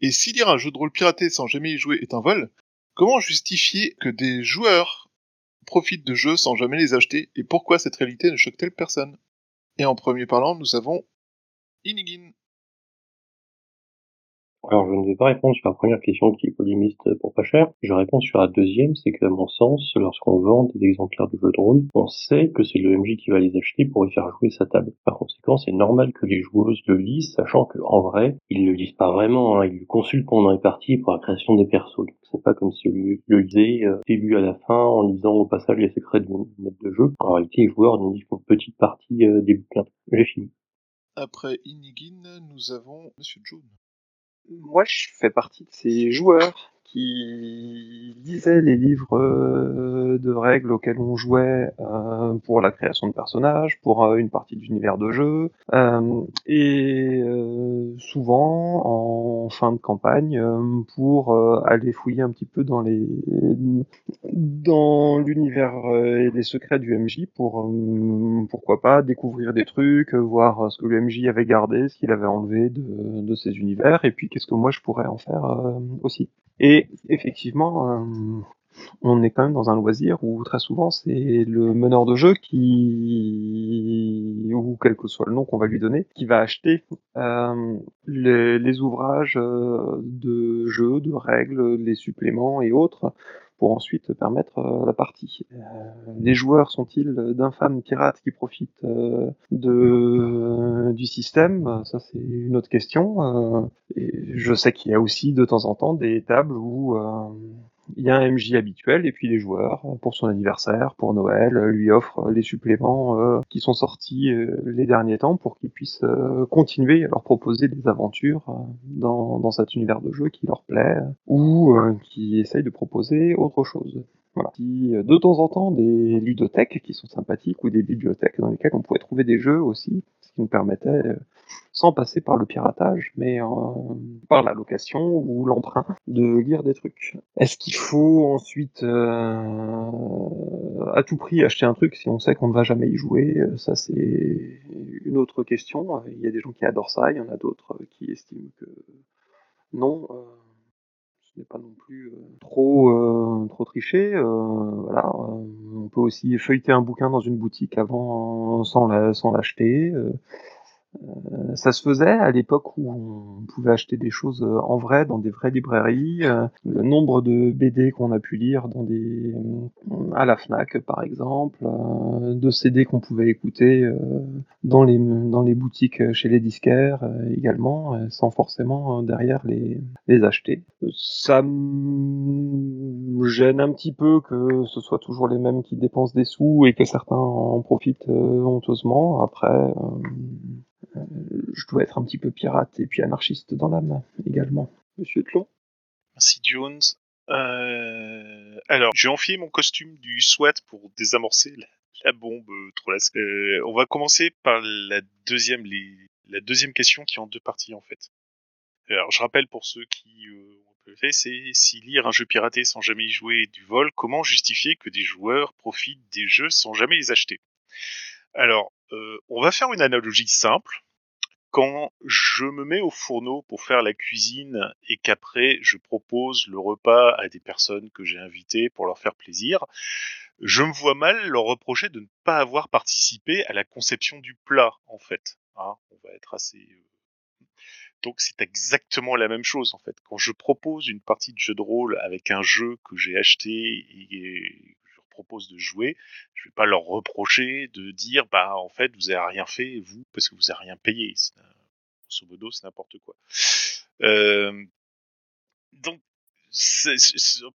Et si lire un jeu de rôle piraté sans jamais y jouer est un vol, comment justifier que des joueurs profitent de jeux sans jamais les acheter, et pourquoi cette réalité ne choque-t-elle personne? Et en premier parlant, nous avons Inigin. Alors, je ne vais pas répondre sur la première question qui est polémiste pour pas cher. Je réponds sur la deuxième, c'est que, à mon sens, lorsqu'on vend des exemplaires de jeux de rôle, on sait que c'est le MJ qui va les acheter pour y faire jouer sa table. Par conséquent, c'est normal que les joueuses le lisent, sachant que, en vrai, ils le lisent pas vraiment, hein, ils le consultent pendant les parties pour la création des persos. Donc, c'est pas comme si ils le lisaient euh, début à la fin en lisant au passage les secrets du maître de jeu. En réalité, les joueurs ne lisent qu'une petite partie euh, des bouquins. J'ai fini. Après Inigine, nous avons Monsieur Jones. Moi, je fais partie de ces joueurs qui lisaient les livres euh, de règles auxquels on jouait euh, pour la création de personnages, pour euh, une partie de l'univers de jeu, et souvent en fin de campagne pour aller fouiller un petit peu dans l'univers et les secrets du MJ pour pourquoi pas découvrir des trucs, voir ce que le MJ avait gardé, ce qu'il avait enlevé de, de ses univers, et puis qu'est-ce que moi je pourrais en faire aussi. Et effectivement, euh, on est quand même dans un loisir où très souvent c'est le meneur de jeu qui, ou quel que soit le nom qu'on va lui donner, qui va acheter euh, les, ouvrages euh, de jeux, de règles, les suppléments et autres pour ensuite permettre euh, la partie. Les joueurs sont-ils d'infâmes pirates qui profitent du système? Ça, c'est une autre question. et je sais qu'il y a aussi de temps en temps des tables où il y a un MJ habituel et puis les joueurs, pour son anniversaire, pour Noël, lui offrent les suppléments euh, qui sont sortis euh, les derniers temps pour qu'ils puissent euh, continuer à leur proposer des aventures dans, dans cet univers de jeu qui leur plaît ou qui essayent de proposer autre chose. Voilà. de temps en temps des ludothèques qui sont sympathiques ou des bibliothèques dans lesquelles on pouvait trouver des jeux aussi, ce qui nous permettait sans passer par le piratage, mais euh, par la location ou l'emprunt, de lire des trucs. Est-ce qu'il faut ensuite euh, à tout prix acheter un truc si on sait qu'on ne va jamais y jouer? Ça c'est une autre question. Il y a des gens qui adorent ça, il y en a d'autres qui estiment que non. Euh, ce n'est pas non plus trop trop triché. Voilà, on peut aussi feuilleter un bouquin dans une boutique avant sans l'acheter. Euh, ça se faisait à l'époque où on pouvait acheter des choses euh, en vrai dans des vraies librairies. Euh, le nombre de BD qu'on a pu lire dans des à la Fnac par exemple, de CD qu'on pouvait écouter dans les boutiques chez les disquaires également, sans forcément derrière les les acheter. Ça me gêne un petit peu que ce soit toujours les mêmes qui dépensent des sous et que certains en profitent honteusement. Après je dois être un petit peu pirate et puis anarchiste dans l'âme également. Monsieur Tlon Merci Jones. Euh, alors, j'ai enfilé mon costume du SWAT pour désamorcer la, bombe euh, trop euh, On va commencer par la deuxième, les, la deuxième question qui est en deux parties en fait. Alors, je rappelle pour ceux qui euh, ont fait, c'est si lire un jeu piraté sans jamais y jouer du vol, comment justifier que des joueurs profitent des jeux sans jamais les acheter? Alors, euh, on va faire une analogie simple. Quand je me mets au fourneau pour faire la cuisine et qu'après je propose le repas à des personnes que j'ai invitées pour leur faire plaisir, je me vois mal leur reprocher de ne pas avoir participé à la conception du plat, en fait. Hein, on va être assez. Euh, donc c'est exactement la même chose en fait. Quand je propose une partie de jeu de rôle avec un jeu que j'ai acheté et propose de jouer, je vais pas leur reprocher de dire bah en fait vous avez rien fait vous parce que vous avez rien payé. Grosso modo c'est n'importe quoi. Donc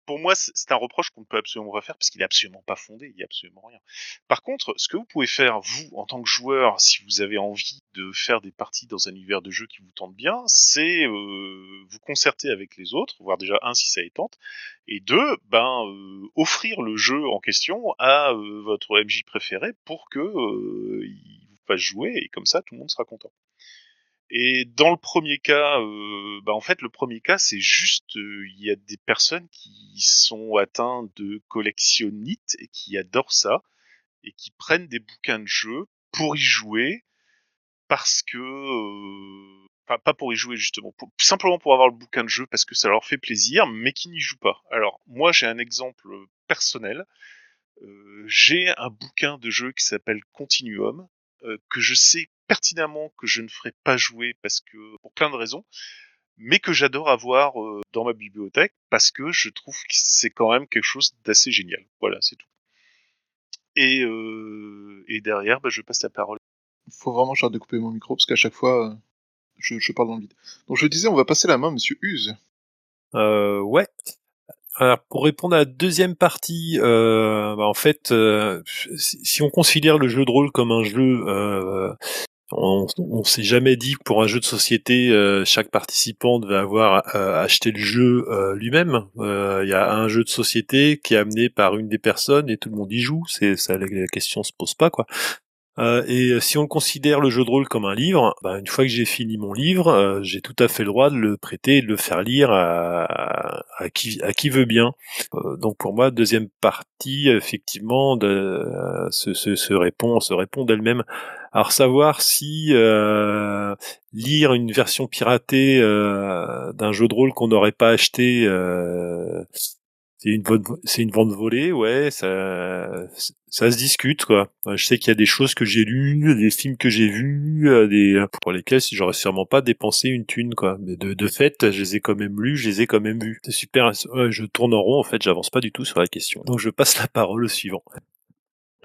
pour moi, c'est un reproche qu'on ne peut absolument pas faire parce qu'il est absolument pas fondé, il n'y a absolument rien. Par contre, ce que vous pouvez faire, vous, en tant que joueur, si vous avez envie de faire des parties dans un univers de jeu qui vous tente bien, c'est euh, vous concerter avec les autres, voir déjà un si ça est tente, et deux, ben euh, offrir le jeu en question à euh, votre MJ préféré pour que il vous fasse jouer et comme ça tout le monde sera content. Et dans le premier cas, euh, bah en fait, le premier cas, c'est juste, euh, il y a des personnes qui sont atteintes de collectionnite et qui adorent ça et qui prennent des bouquins de jeu pour y jouer parce que, euh, enfin, pas pour y jouer justement, simplement pour avoir le bouquin de jeu parce que ça leur fait plaisir, mais qui n'y jouent pas. Alors, moi, j'ai un exemple personnel. Euh, j'ai un bouquin de jeu qui s'appelle Continuum que je sais pertinemment que je ne ferai pas jouer parce que pour plein de raisons. mais que j'adore avoir euh, dans ma bibliothèque parce que je trouve que c'est quand même quelque chose d'assez génial. Voilà, c'est tout. Et, euh, et derrière, bah, je passe la parole. Faut vraiment que j'arrête de couper mon micro parce qu'à chaque fois, euh, je, je parle dans le vide. Donc je disais, on va passer la main, à Monsieur Huse. Euh, ouais. Alors, pour répondre à la deuxième partie, euh, bah, en fait, euh, si si on considère le jeu de rôle comme un jeu, euh, on, s'est jamais dit que pour un jeu de société, euh, chaque participant devait avoir euh, acheté le jeu euh, lui-même. Il y a un jeu de société qui est amené par une des personnes et tout le monde y joue. C'est ça, la, question se pose pas quoi. Et si on considère le jeu de rôle comme un livre, bah, une fois que j'ai fini mon livre, j'ai tout à fait le droit de le prêter et de le faire lire à, qui, veut bien. Donc pour moi, deuxième partie, effectivement, de, se répond, se répond d'elle-même. Alors savoir si euh, lire une version piratée euh, d'un jeu de rôle qu'on n'aurait pas acheté, euh, c'est une vente volée, ouais, ça, ça se discute quoi. Je sais qu'il y a des choses que j'ai lues, des films que j'ai vus, euh, des pour lesquels j'aurais sûrement pas dépensé une thune quoi. Mais de, de fait, je les ai quand même lus, je les ai quand même vus. C'est super. je tourne en rond en fait, j'avance pas du tout sur la question. Donc je passe la parole au suivant.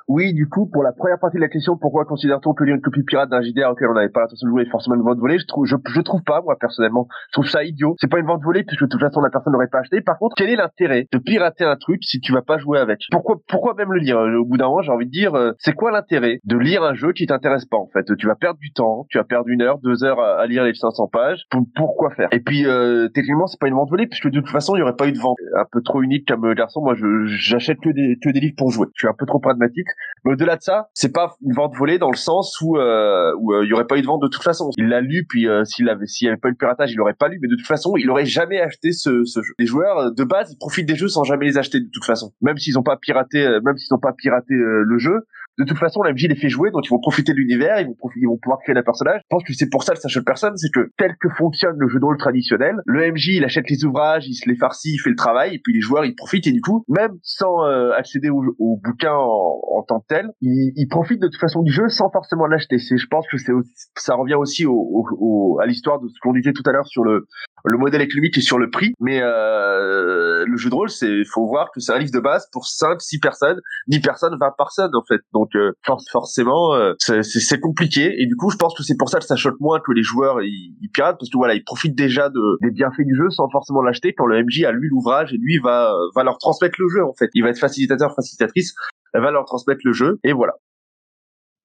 Oui, du coup, pour la première partie de la question, pourquoi considère-t-on que lire une copie pirate d'un JDR auquel on n'avait pas l'intention de jouer est forcément une vente volée Je trouve, je, je trouve pas, moi personnellement. Je trouve ça idiot. C'est pas une vente volée puisque de toute façon la personne n'aurait pas acheté. Par contre, quel est l'intérêt de pirater un truc si tu vas pas jouer avec? Pourquoi, pourquoi même le lire? Au bout d'un moment, j'ai envie de dire, euh, c'est quoi l'intérêt de lire un jeu qui t'intéresse pas en fait? Tu vas perdre du temps, tu vas perdre une heure, deux heures à, lire les 500 pages. Pour, pourquoi faire? Et puis, euh, techniquement, c'est pas une vente volée puisque de toute façon, il y aurait pas eu de vente. Un peu trop unique comme garçon. Moi, j'achète que des que des livres pour jouer. Je suis un peu trop pragmatique. Mais au-delà de ça c'est pas une vente volée dans le sens où euh, où euh, il y aurait pas eu de vente de toute façon. Il l'a lu puis euh, s'il avait s'il y avait pas eu le piratage, il l'aurait pas lu mais de toute façon, il aurait jamais acheté ce, ce jeu. Les joueurs euh, de base, profitent des jeux sans jamais les acheter de toute façon. Même s'ils ont pas piraté euh, même s'ils ont pas piraté euh, le jeu, de toute façon, la MJ les fait jouer, donc ils vont profiter de l'univers, ils vont ils vont pouvoir créer le personnage. Je pense que c'est pour ça ça choque personne, c'est que tel que fonctionne le jeu de rôle traditionnel, le MJ il achète les ouvrages, il se les farcit, il fait le travail, et puis les joueurs ils profitent et du coup, même sans euh, accéder au, au bouquin en, tant que tel, ils, profitent de toute façon du jeu sans forcément l'acheter. C'est, je pense que c'est aussi- ça revient aussi au, au- au- à l'histoire de ce qu'on disait tout à l'heure sur le le modèle économique et sur le prix, mais euh, le jeu de rôle, c'est faut voir que c'est un livre de base pour 5 6 personnes 10 personnes, 20 personnes en fait. Donc euh, for- forcément, euh, c'est compliqué. Et du coup, je pense que c'est pour ça que ça choque moins que les joueurs ils, ils piratent parce que voilà, ils profitent déjà de, des bienfaits du jeu sans forcément l'acheter. Quand le MJ a lu l'ouvrage et lui va va leur transmettre le jeu en fait. Il va être facilitateur, facilitatrice. Elle va leur transmettre le jeu et voilà.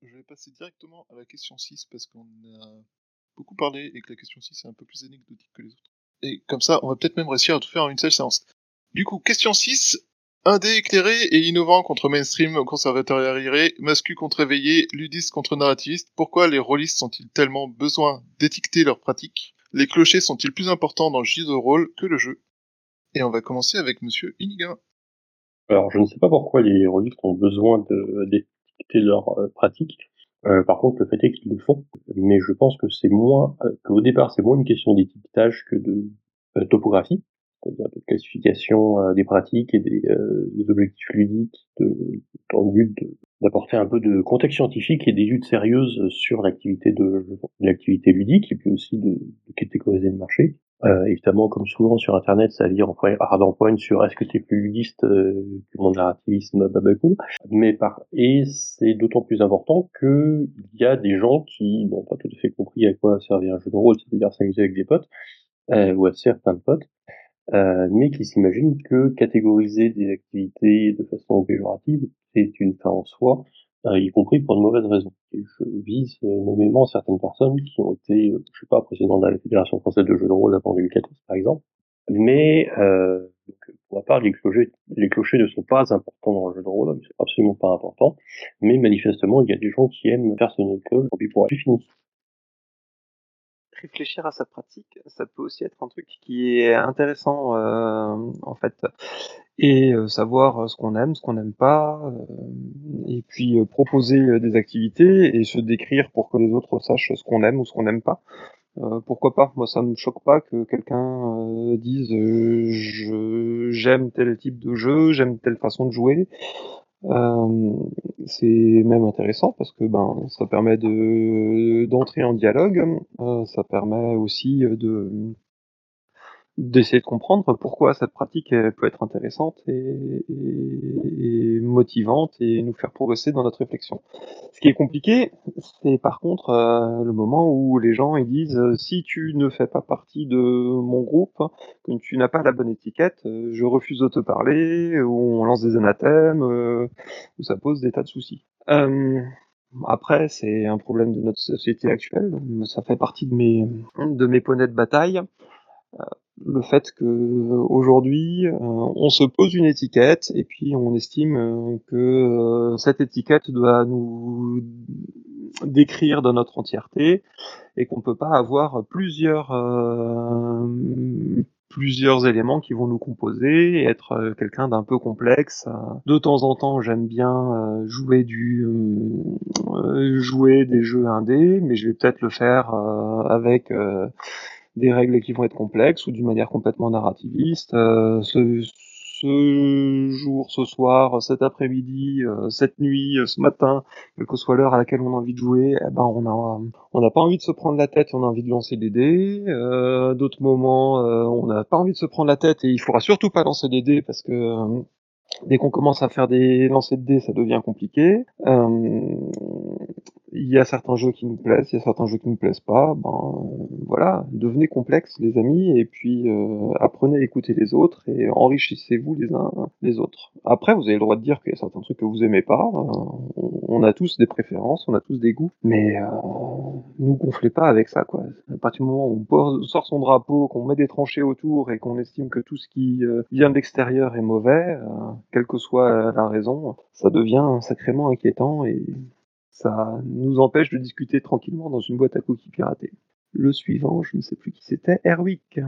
Je vais passer directement à la question 6 parce qu'on a beaucoup parlé et que la question 6 est un peu plus anecdotique que les autres. Et comme ça, on va peut-être même réussir à tout faire en une seule séance. Du coup, question 6. Un dé éclairé et innovant contre mainstream, conservateur et arriéré, mascu contre éveillé, ludiste contre narrativiste. Pourquoi les rôlistes sont-ils tellement besoin d'étiqueter leurs pratiques? Les clochers sont-ils plus importants dans le jeu de rôle que le jeu? Et on va commencer avec monsieur Iniga. Alors, je ne sais pas pourquoi les rôlistes ont besoin d'étiqueter leurs euh, pratiques. Euh, par contre, le fait est qu'ils le font. Mais je pense que c'est moins, euh, qu'au départ, c'est moins une question d'étiquetage que de euh, topographie, c'est-à-dire de classification euh, des pratiques et des, des objectifs ludiques de, dans le but d'apporter un peu de contexte scientifique et d'études sérieuses sur l'activité de l'activité ludique et puis aussi de, de catégoriser le marché. Euh, évidemment, comme souvent sur Internet, ça vire en point, hard en point sur est-ce que t'es plus ludiste euh, que mon narrativisme babacool. Mais par et c'est d'autant plus important que il y a des gens qui n'ont pas tout à fait compris à quoi servait un jeu de rôle, c'est-à-dire s'amuser avec des potes euh, ou à de potes, euh, mais qui s'imaginent que catégoriser des activités de façon péjorative c'est une fin en soi, y compris pour de mauvaises raisons. Je vise euh, nommément certaines personnes qui ont été, euh, je sais pas, présidentes de la Fédération française de jeux de rôle avant 2014, par exemple. Mais euh, pour ma part, les clochers, les clochers ne sont pas importants dans le jeu de rôle, ils sont absolument pas importants. Mais manifestement, il y a des gens qui aiment faire sonner le cloche. Et pour fini. Réfléchir à sa pratique, ça peut aussi être un truc qui est intéressant euh, en fait, et euh, savoir ce qu'on aime, ce qu'on n'aime pas, euh, et puis euh, proposer euh, des activités et se décrire pour que les autres sachent ce qu'on aime ou ce qu'on n'aime pas. Euh, pourquoi pas? Moi, ça me choque pas que quelqu'un euh, dise euh, je j'aime tel type de jeu, j'aime telle façon de jouer. Euh, c'est même intéressant parce que ben ça permet de d'entrer en dialogue, euh, ça permet aussi de d'essayer de comprendre pourquoi cette pratique peut être intéressante et, motivante et nous faire progresser dans notre réflexion. Ce qui est compliqué, c'est par contre euh, le moment où les gens ils disent euh, si tu ne fais pas partie de mon groupe, que tu n'as pas la bonne étiquette, euh, je refuse de te parler, ou on lance des anathèmes, où ça pose des tas de soucis. Après, c'est un problème de notre société actuelle. Ça fait partie de mes de mes poneys de bataille. Euh, le fait que aujourd'hui euh, on se pose une étiquette et puis on estime euh, que euh, cette étiquette doit nous décrire dans notre entièreté et qu'on peut pas avoir plusieurs euh, plusieurs éléments qui vont nous composer et être euh, quelqu'un d'un peu complexe. Euh, De temps en temps, j'aime bien euh, jouer du euh, jouer des jeux indés, mais je vais peut-être le faire euh, avec euh, des règles qui vont être complexes ou d'une manière complètement narrativiste. Euh, ce, ce jour, ce soir, cet après-midi, euh, cette nuit, euh, ce matin, quelle que soit l'heure à laquelle on a envie de jouer, eh ben on a on n'a pas envie de se prendre la tête, on a envie de lancer des dés. Euh, D'autres moments, euh, on n'a pas envie de se prendre la tête et il faudra surtout pas lancer des dés parce que Dès qu'on commence à faire des lancers de dés, ça devient compliqué. Euh, il y a certains jeux qui nous plaisent, il y a certains jeux qui nous plaisent pas. Ben voilà, devenez complexes les amis et puis euh, apprenez à écouter les autres et enrichissez-vous les uns les autres. Après, vous avez le droit de dire qu'il y a certains trucs que vous aimez pas. Euh, on, a tous des préférences, on a tous des goûts, mais euh, nous gonflez pas avec ça quoi. À partir du moment où on sort son drapeau, qu'on met des tranchées autour et qu'on estime que tout ce qui euh, vient de l'extérieur est mauvais, euh, quelle que soit la raison, ça devient sacrément inquiétant et ça nous empêche de discuter tranquillement dans une boîte à cookies piratée. Le suivant, je ne sais plus qui c'était, Erwick.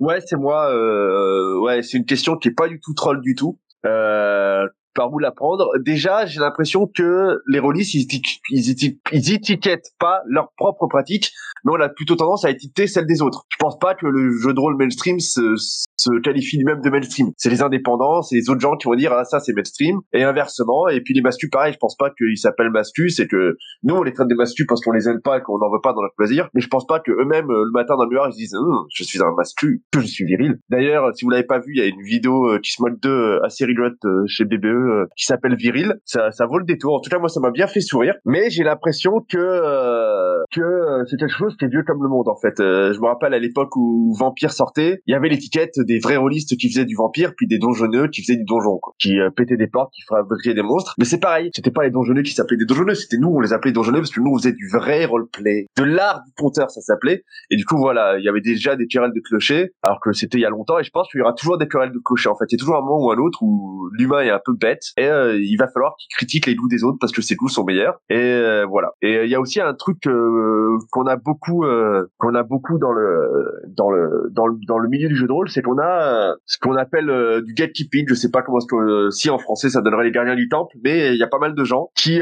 Ouais, c'est moi. Euh, ouais, c'est une question qui est pas du tout troll du tout. Euh, par où la prendre Déjà, j'ai l'impression que les rôlistes, ils, ils, ils étiquettent pas leur propre pratique, mais on a plutôt tendance à étiqueter celle des autres. Je pense pas que le jeu de rôle mainstream se, se qualifie lui-même de mainstream. C'est les indépendants, c'est les autres gens qui vont dire ah ça c'est mainstream et inversement. Et puis les mastus, pareil, je pense pas qu'ils s'appellent mastus, c'est que nous on les traite de mastus parce qu'on les aime pas qu'on n'en veut pas dans notre plaisir. Mais je pense pas que eux-mêmes euh, le matin dans le miroir ils se disent Hum, je suis un mastu, que je suis viril. D'ailleurs, si vous l'avez pas vu, il y a une vidéo euh, qui se moque 2 assez rigolote euh, chez BBE euh, qui s'appelle Viril. Ça, ça vaut le détour. En tout cas, moi ça m'a bien fait sourire. Mais j'ai l'impression que euh, que euh, c'est quelque chose qui est vieux comme le monde en fait. Euh, je me rappelle à l'époque où Vampire sortait, il y avait l'étiquette des vrais rôlistes qui faisaient du vampire, puis des donjonneux qui faisaient du donjon, quoi, qui euh, pétaient des portes, qui fabriquaient des monstres. Mais c'est pareil, c'était pas les donjonneux qui s'appelaient des donjonneux, c'était nous, on les appelait donjonneux parce que nous on faisait du vrai roleplay, de l'art du conteur, ça s'appelait. Et du coup voilà, il y avait déjà des querelles de clochers, alors que c'était il y a longtemps. Et je pense qu'il y aura toujours des querelles de clochers. En fait, il y a toujours un moment ou un autre où l'humain est un peu bête et euh, il va falloir qu'il critique les goûts des autres parce que ses goûts sont meilleurs. Et euh, voilà. Et euh, il y a aussi un truc euh, qu'on a beaucoup, euh, qu'on a beaucoup dans le dans le dans le dans le milieu du jeu de rôle, c'est qu'on a euh, ce qu'on appelle euh, du gatekeeping. Je sais pas comment que si en français ça donnerait les gardiens du temple, mais il y a pas mal de gens qui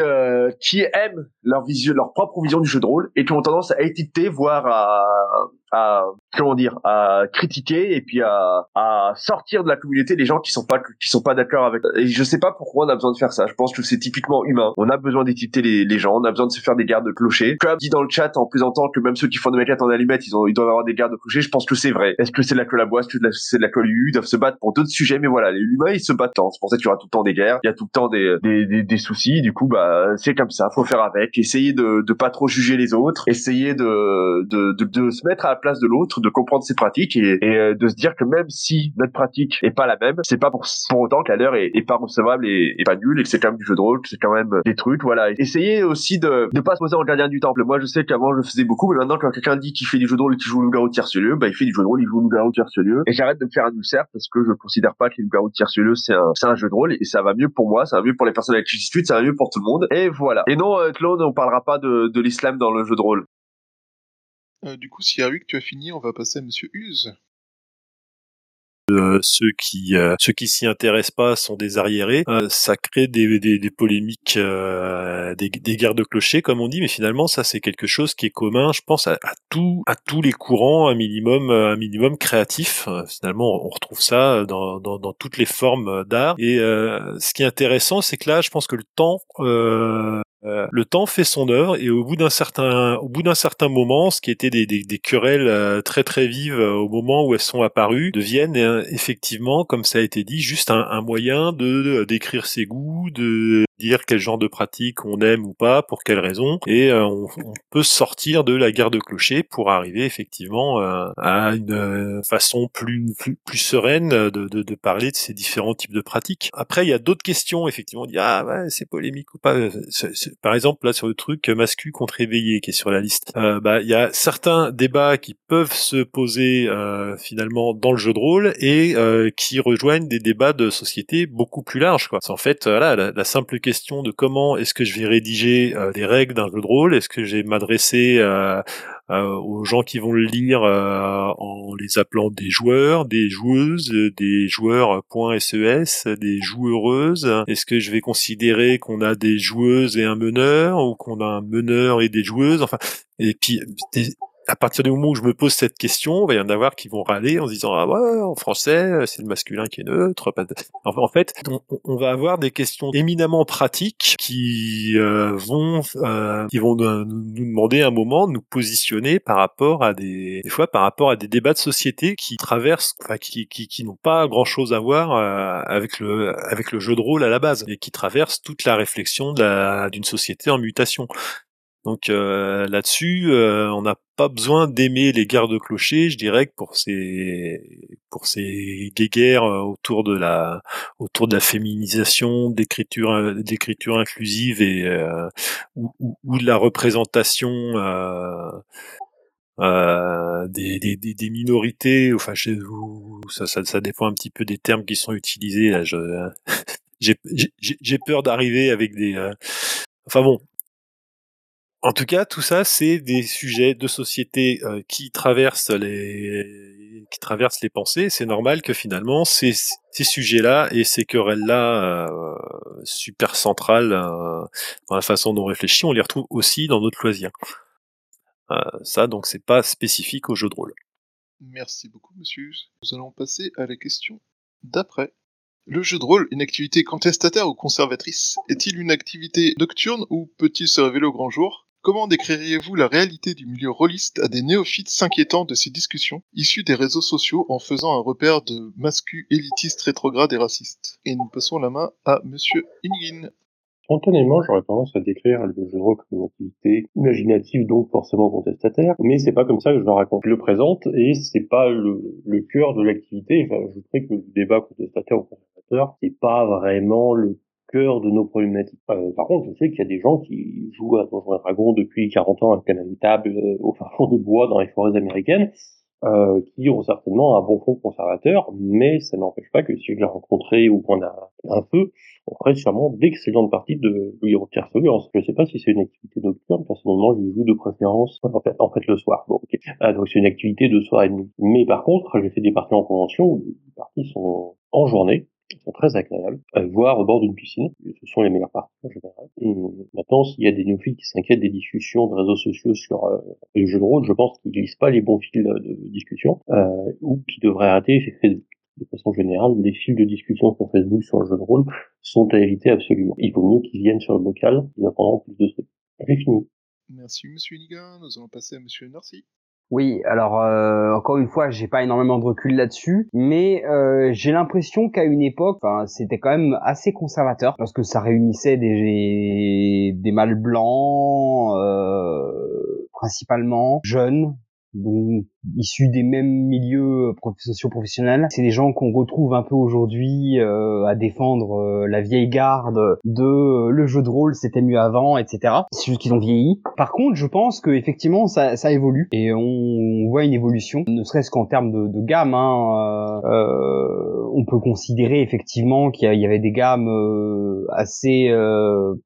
qui aiment leur vision, leur propre vision du jeu de rôle et qui ont tendance à étiqueter, voire à à comment dire à critiquer et puis à, à sortir de la communauté les gens qui sont pas qui sont pas d'accord avec et je sais pas pourquoi on a besoin de faire ça. Je pense que c'est typiquement humain. On a besoin d'étiqueter les, les gens. On a besoin de se faire des gardes de clocher comme dit dans le chat en plaisantant que même ceux qui font des maquettes en allumettes ils ont ils doivent avoir des gardes de clocher je pense que c'est vrai. Est-ce que c'est de la bois? Est-ce que c'est de la colle UU ils doivent se battre pour d'autres sujets mais voilà les humains ils se battent c'est pour ça qu'il y aura tout le temps des guerres. Il y a tout le temps des des, des, des soucis. Du coup bah c'est comme ça. Faut faire avec. Essayer de de pas trop juger les autres. Essayer de de de, de se mettre à la place de l'autre de comprendre ses pratiques et, et euh, de se dire que même si notre pratique est pas la même c'est pas pour, pour autant que la leur est, est pas recevable et, pas nulle et que c'est quand même du jeu de rôle que c'est quand même des trucs voilà. Essayez aussi de de pas se poser en gardien du temple. Moi je sais qu'avant je le faisais beaucoup mais maintenant quand quelqu'un dit qu'il fait du jeu de rôle et qu'il joue loup-garou de tierce-lieu bah il fait du jeu de rôle il joue loup-garou de tierce-lieu. Et j'arrête de me faire un ulcère parce que je considère pas que loup-garou de tierce-lieu c'est un c'est un jeu de rôle et ça va mieux pour moi ça va mieux pour les personnes avec qui je discute ça va mieux pour tout le monde. Et voilà. Et non euh, Claude on parlera pas de, de l'islam dans le jeu de rôle Euh, du coup, si Eric, tu as fini, on va passer à Monsieur Huse. Euh, ceux qui euh, ceux qui s'y intéressent pas sont des arriérés. Euh, ça crée des, des, polémiques, des, guerres de clochers comme on dit, mais finalement ça c'est quelque chose qui est commun, je pense à, à tous les courants, un minimum un minimum créatif. Finalement on retrouve ça dans, dans, dans toutes les formes d'art. Et ce qui est intéressant, c'est que là je pense que le temps euh, le temps fait son œuvre et au bout d'un certain, au bout d'un certain moment, ce qui était des, des, des querelles euh, très très vives euh, au moment où elles sont apparues, deviennent effectivement, comme ça a été dit, juste un, un moyen de décrire ses goûts, de dire quel genre de pratique on aime ou pas, pour quelles raisons, et on, on, peut sortir de la guerre de clocher pour arriver effectivement à une façon plus, plus, plus sereine de, de, de, parler de ces différents types de pratiques. Après, il y a d'autres questions, effectivement, on dit ah ouais, c'est polémique ou pas. par exemple, là sur le truc mascu contre éveillé qui est sur la liste, euh, bah il y a certains débats qui peuvent se poser euh, finalement dans le jeu de rôle et euh, qui rejoignent des débats de société beaucoup plus larges. C'est en fait voilà la, la, simple de comment est-ce que je vais rédiger les règles d'un jeu de rôle, est-ce que je vais m'adresser euh, aux gens qui vont le lire euh, en les appelant des joueurs, des joueuses, des joueurs .ses, des joueuses. Est-ce que je vais considérer qu'on a des joueuses et un meneur ou qu'on a un meneur et des joueuses? Enfin, et puis à partir du moment où je me pose cette question, il va y en avoir qui vont râler en se disant ah ouais en français c'est le masculin qui est neutre. [LAUGHS] En fait, on, va avoir des questions éminemment pratiques qui euh, vont euh, qui vont nous demander un moment de nous positionner par rapport à des des fois par rapport à des débats de société qui traversent, enfin, qui qui, qui n'ont pas grand chose à voir euh, avec le avec le jeu de rôle à la base et qui traversent toute la réflexion d'une société en mutation. Donc euh, là-dessus, euh, on n'a pas besoin d'aimer les gardes-clochers, je dirais pour ces pour ces guéguerres euh, autour de la autour de la féminisation, d'écriture d'écriture inclusive et ou, ou, de la représentation des, des, des, minorités, enfin chez vous, ça, ça, ça, dépend un petit peu des termes qui sont utilisés. Là, [LAUGHS] j'ai peur d'arriver avec des. enfin bon, en tout cas, tout ça, c'est des sujets de société euh, qui traversent les qui traversent les pensées. C'est normal que finalement ces, ces sujets-là et ces querelles-là euh, super centrales euh, dans la façon dont on réfléchit, on les retrouve aussi dans notre loisir. ça, donc, c'est pas spécifique au jeu de rôle. Merci beaucoup, monsieur. Nous allons passer à la question d'après. Le jeu de rôle, une activité contestataire ou conservatrice, est-il une activité nocturne ou peut-il se révéler au grand jour? Comment décririez-vous la réalité du milieu rôliste à des néophytes s'inquiétant de ces discussions, issues des réseaux sociaux en faisant un repère de mascu élitiste rétrograde et raciste Et nous passons la main à Monsieur Ingin. Spontanément, j'aurais tendance à décrire le jeu de rôle comme une activité imaginative, donc forcément contestataire, mais c'est pas comme ça que je le raconte. Je le présente et c'est pas le, cœur de l'activité. J'ajouterais que le débat contestataire ou conservateur, c'est pas vraiment le cœur de nos problématiques. Euh, par contre, je sais qu'il y a des gens qui jouent à Donjons et Dragons depuis 40 ans la même table euh, au [LAUGHS] fin fond des bois dans les forêts américaines, euh, qui ont certainement un bon fond conservateur, mais ça n'empêche pas que si je les rencontré ou qu'on a un feu, on ferait sûrement d'excellentes parties de Tierce Surveillance. Je ne sais pas si c'est une activité nocturne, personnellement j'y joue de préférence en fait, en fait le soir. Bon. Ah, donc c'est une activité de soir et demi. Mais par contre, j'ai fait des parties en convention où les parties sont en journée, sont très agréables, à voir au bord d'une piscine. Ce sont les meilleures parties en général. maintenant, s'il y a des néophytes qui s'inquiètent des discussions de réseaux sociaux sur euh, les jeux de rôle, je pense qu'ils glissent pas les bons fils de discussion, euh, ou qui devraient arrêter. De façon générale, les fils de discussion sur Facebook sur le jeu de rôle sont à éviter absolument. Il vaut mieux qu'ils viennent sur le bocal, ils apprendront plus de trucs. J'ai fini. Merci Monsieur Niga. Nous allons passer à Monsieur Narcy. Oui, alors euh, encore une fois, j'ai pas énormément de recul là-dessus, mais euh, j'ai l'impression qu'à une époque, c'était quand même assez conservateur parce que ça réunissait des des mâles blancs, euh, principalement jeunes, donc issus des mêmes milieux euh, socio-professionnels. C'est des gens qu'on retrouve un peu aujourd'hui euh, à défendre euh, la vieille garde de le jeu de rôle c'était mieux avant, etc. C'est juste qu'ils ont vieilli. Par contre, je pense que effectivement ça, ça évolue et on, voit une évolution, ne serait-ce qu'en termes de, de gamme. Hein, on peut considérer effectivement qu'il y, avait des gammes assez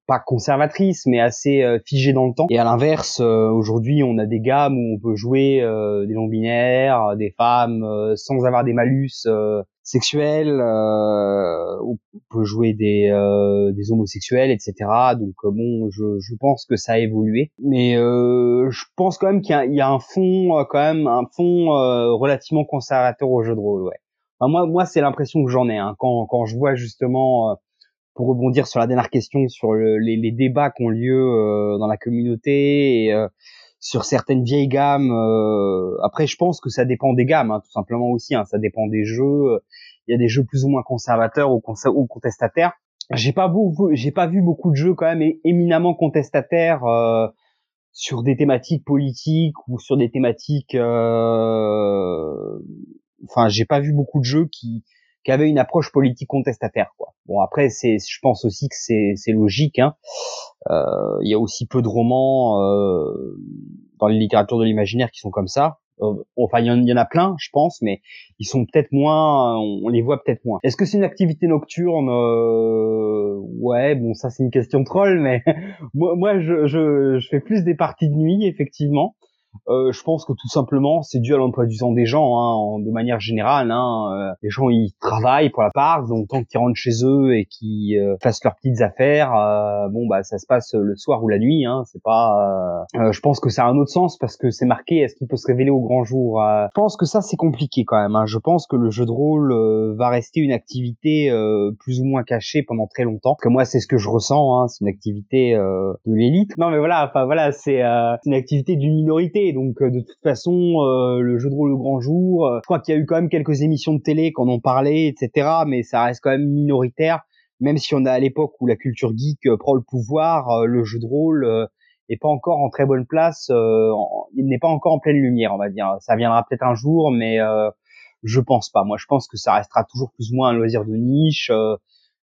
pas conservatrices, mais assez figées dans le temps. Et à l'inverse, aujourd'hui, on a des gammes où on peut jouer des longs binaires, des femmes euh, sans avoir des malus euh, sexuels, euh, on peut jouer des, des homosexuels, etc. Donc bon, je, je pense que ça a évolué, mais je pense quand même qu'il y, y, a un fond quand même un fond relativement conservateur au jeu de rôle. Ouais. moi, moi, c'est l'impression que j'en ai. Hein, quand, quand je vois justement pour rebondir sur la dernière question sur le, les, les, débats qui ont lieu euh, dans la communauté et euh, sur certaines vieilles gammes. euh, après, je pense que ça dépend des gammes, hein, tout simplement aussi. Hein, ça dépend des jeux. Il y a des jeux plus ou moins conservateurs ou, contestataires. J'ai pas beaucoup, j'ai pas vu beaucoup de jeux quand même éminemment contestataires euh, sur des thématiques politiques ou sur des thématiques. euh, Enfin, j'ai pas vu beaucoup de jeux qui qui avaient une approche politique contestataire. Quoi. Bon, après, c'est, je pense aussi que c'est c'est logique. Hein. Euh, Il y a aussi peu de romans euh, dans les littératures de l'imaginaire qui sont comme ça. Euh, enfin, il y, en, il y en a plein, je pense, mais ils sont peut-être moins, on les voit peut-être moins. Est-ce que c'est une activité nocturne euh, Ouais, bon, ça c'est une question troll, mais [LAUGHS] moi, moi je, je, je fais plus des parties de nuit, effectivement. Euh, je pense que tout simplement c'est dû à l'emploi du temps des gens, hein, de manière générale. Hein, euh, les gens ils travaillent pour la part, donc tant qu'ils rentrent chez eux et qu'ils euh, fassent leurs petites affaires, euh, bon bah ça se passe le soir ou la nuit. Hein, c'est pas. euh, euh, je pense que ça a un autre sens parce que c'est marqué. Est-ce qu'il peut se révéler au grand jour Je pense que ça c'est compliqué quand même. Hein. Je pense que le jeu de rôle va rester une activité plus ou moins cachée pendant très longtemps. Parce moi c'est ce que je ressens. Hein, c'est une activité de l'élite. Non mais voilà, enfin voilà, c'est une activité d'une minorité. Donc euh, de toute façon, euh, le jeu de rôle au grand jour, euh, je crois qu'il y a eu quand même quelques émissions de télé qui en parlé, etc. Mais ça reste quand même minoritaire. Même si on a à l'époque où la culture geek euh, prend le pouvoir, euh, le jeu de rôle euh, est pas encore en très bonne place. il n'est pas encore en pleine lumière, on va dire. Ça viendra peut-être un jour, mais je pense pas. Moi, je pense que ça restera toujours plus ou moins un loisir de niche.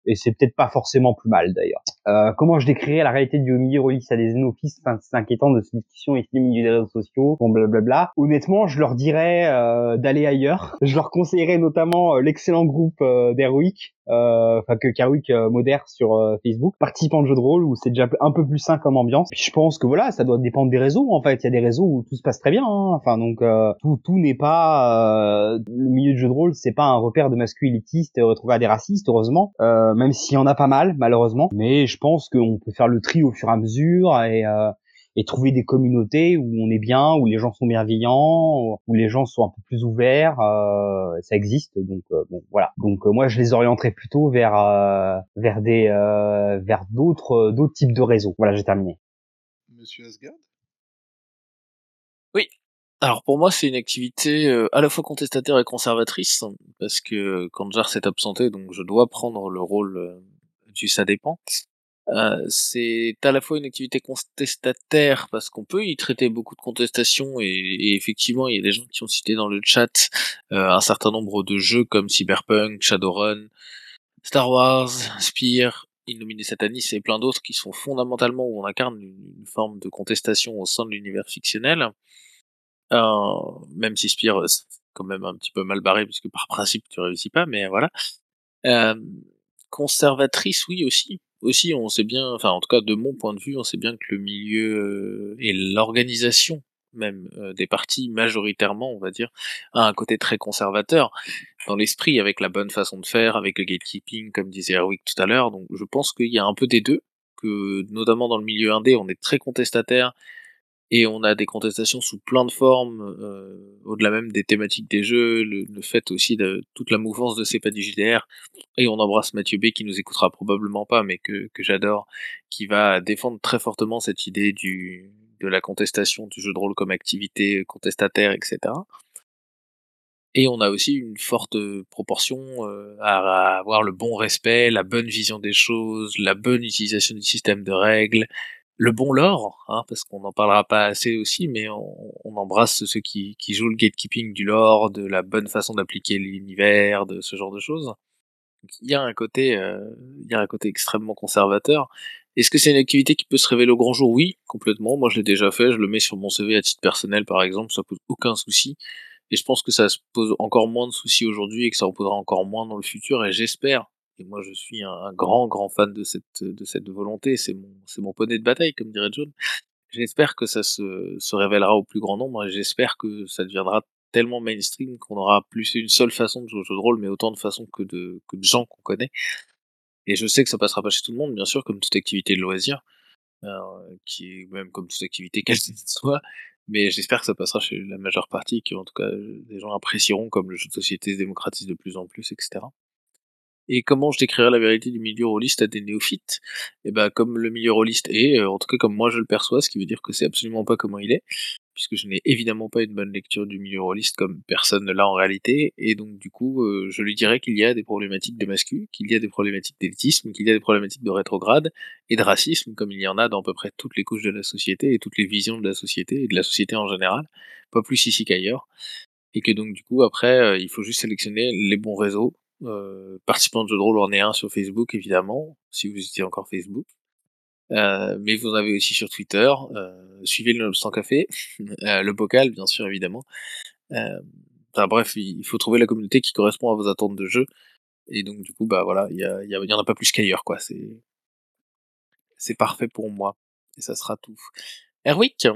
Et c'est peut-être pas forcément plus mal d'ailleurs. Euh, comment je décrirais la réalité du milieu release à des xénophistes Enfin, c'est de ici au milieu des réseaux sociaux, bon blablabla. Honnêtement, je leur dirais euh, d'aller ailleurs. Je leur conseillerais notamment euh, l'excellent groupe euh, d'Heroic, enfin que Kerwick euh, modère sur euh, Facebook, participant de jeux de rôle où c'est déjà un peu plus sain comme ambiance. Je pense que voilà, ça doit dépendre des réseaux. En fait, il y a des réseaux où tout se passe très bien. hein. Enfin donc euh, tout tout n'est pas euh, le milieu de jeux de rôle, c'est pas un repère de masculinitiste retrouvé à des racistes, heureusement. Euh, même s'il y en a pas mal, malheureusement. Mais je pense qu'on peut faire le tri au fur et à mesure et euh, et trouver des communautés où on est bien, où les gens sont bienveillants, où les gens sont un peu plus ouverts, euh, ça existe. Donc euh, bon, voilà. Donc euh, moi je les orienterais plutôt vers euh, vers des euh, vers d'autres d'autres types de réseaux. Voilà, j'ai terminé. Monsieur Asgard? Oui. Alors pour moi, c'est une activité euh, à la fois contestataire et conservatrice, parce que Kanjar s'est absenté, donc je dois prendre le rôle du ça dépend. Euh, c'est à la fois une activité contestataire parce qu'on peut y traiter beaucoup de contestations et, et effectivement il y a des gens qui ont cité dans le chat euh, un certain nombre de jeux comme Cyberpunk, Shadowrun, Star Wars, Spear, Illuminé Satanis et plein d'autres qui sont fondamentalement où on incarne une, forme de contestation au sein de l'univers fictionnel. Euh, même si Spear euh, c'est quand même un petit peu mal barré puisque par principe tu réussis pas, mais voilà. Euh, conservatrice, oui aussi. Aussi, on sait bien, enfin en tout cas de mon point de vue, on sait bien que le milieu euh, et l'organisation même euh, des partis majoritairement, on va dire, a un côté très conservateur dans l'esprit, avec la bonne façon de faire, avec le gatekeeping, comme disait Erwick tout à l'heure. Donc je pense qu'il y a un peu des deux, que notamment dans le milieu indé, on est très contestataire et on a des contestations sous plein de formes, euh, au-delà même des thématiques des jeux, le, le fait aussi de toute la mouvance de CEPA du JDR, et on embrasse Mathieu B qui nous écoutera probablement pas, mais que, que j'adore, qui va défendre très fortement cette idée du, de la contestation du jeu de rôle comme activité contestataire, etc. Et on a aussi une forte proportion euh, à avoir le bon respect, la bonne vision des choses, la bonne utilisation du système de règles, le bon lore, hein, parce qu'on n'en parlera pas assez aussi, mais on, on embrasse ceux qui, qui jouent le gatekeeping du lore, de la bonne façon d'appliquer l'univers, de ce genre de choses. Il y a un côté, euh, il y a un côté extrêmement conservateur. Est-ce que c'est une activité qui peut se révéler au grand jour? Oui, complètement. Moi, je l'ai déjà fait. Je le mets sur mon CV à titre personnel, par exemple. Ça pose aucun souci. Et je pense que ça se pose encore moins de soucis aujourd'hui et que ça en posera encore moins dans le futur. Et j'espère et moi, je suis un, grand, grand fan de cette, de cette volonté. C'est mon, c'est mon poney de bataille, comme dirait John. J'espère que ça se, se révélera au plus grand nombre et j'espère que ça deviendra tellement mainstream qu'on aura plus une seule façon de jouer au jeu de rôle, mais autant de façons que de, que de gens qu'on connaît. Et je sais que ça passera pas chez tout le monde, bien sûr, comme toute activité de loisir, euh, qui est même comme toute activité quelle qu'elle soit. Mais j'espère que ça passera chez la majeure partie, que en tout cas des gens apprécieront, comme le jeu de société se démocratise de plus en plus, etc. Et comment je décrirais la vérité du milieu rôliste à des néophytes? Et ben comme le milieu rôliste est, euh, en tout cas comme moi je le perçois, ce qui veut dire que c'est absolument pas comment il est, puisque je n'ai évidemment pas une bonne lecture du milieu rôliste comme personne ne l'a en réalité, et donc du coup euh, je lui dirais qu'il y a des problématiques de mascu, qu'il y a des problématiques d'élitisme, qu'il y a des problématiques de rétrograde et de racisme, comme il y en a dans à peu près toutes les couches de la société et toutes les visions de la société et de la société en général, pas plus ici qu'ailleurs, et que donc du coup après euh, il faut juste sélectionner les bons réseaux euh, participants de jeux de rôle en est un sur Facebook évidemment, si vous étiez encore Facebook. Euh, mais vous en avez aussi sur Twitter. Euh, suivez le sans café, [LAUGHS] euh, le bocal bien sûr évidemment. Euh, enfin, bref, il faut trouver la communauté qui correspond à vos attentes de jeu. Et donc du coup bah voilà, il y, a, y, y en a pas plus qu'ailleurs quoi. C'est c'est parfait pour moi et ça sera tout. Erwick?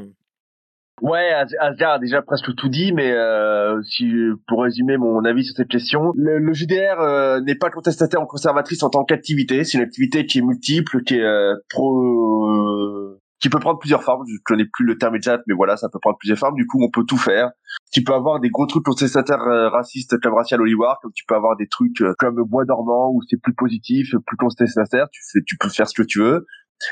Ouais, Asgard a déjà presque tout dit, mais euh, si pour résumer mon avis sur cette question, le, le JDR euh, n'est pas contestataire en conservatrice en tant qu'activité. C'est une activité qui est multiple, qui est euh, pro, qui peut prendre plusieurs formes. Je connais plus le terme exact, mais voilà, ça peut prendre plusieurs formes. Du coup, on peut tout faire. Tu peux avoir des gros trucs contestataires euh, racistes comme Racial Oliver, comme tu peux avoir des trucs euh, comme Bois dormant où c'est plus positif, plus contestataire. Tu fais, tu peux faire ce que tu veux.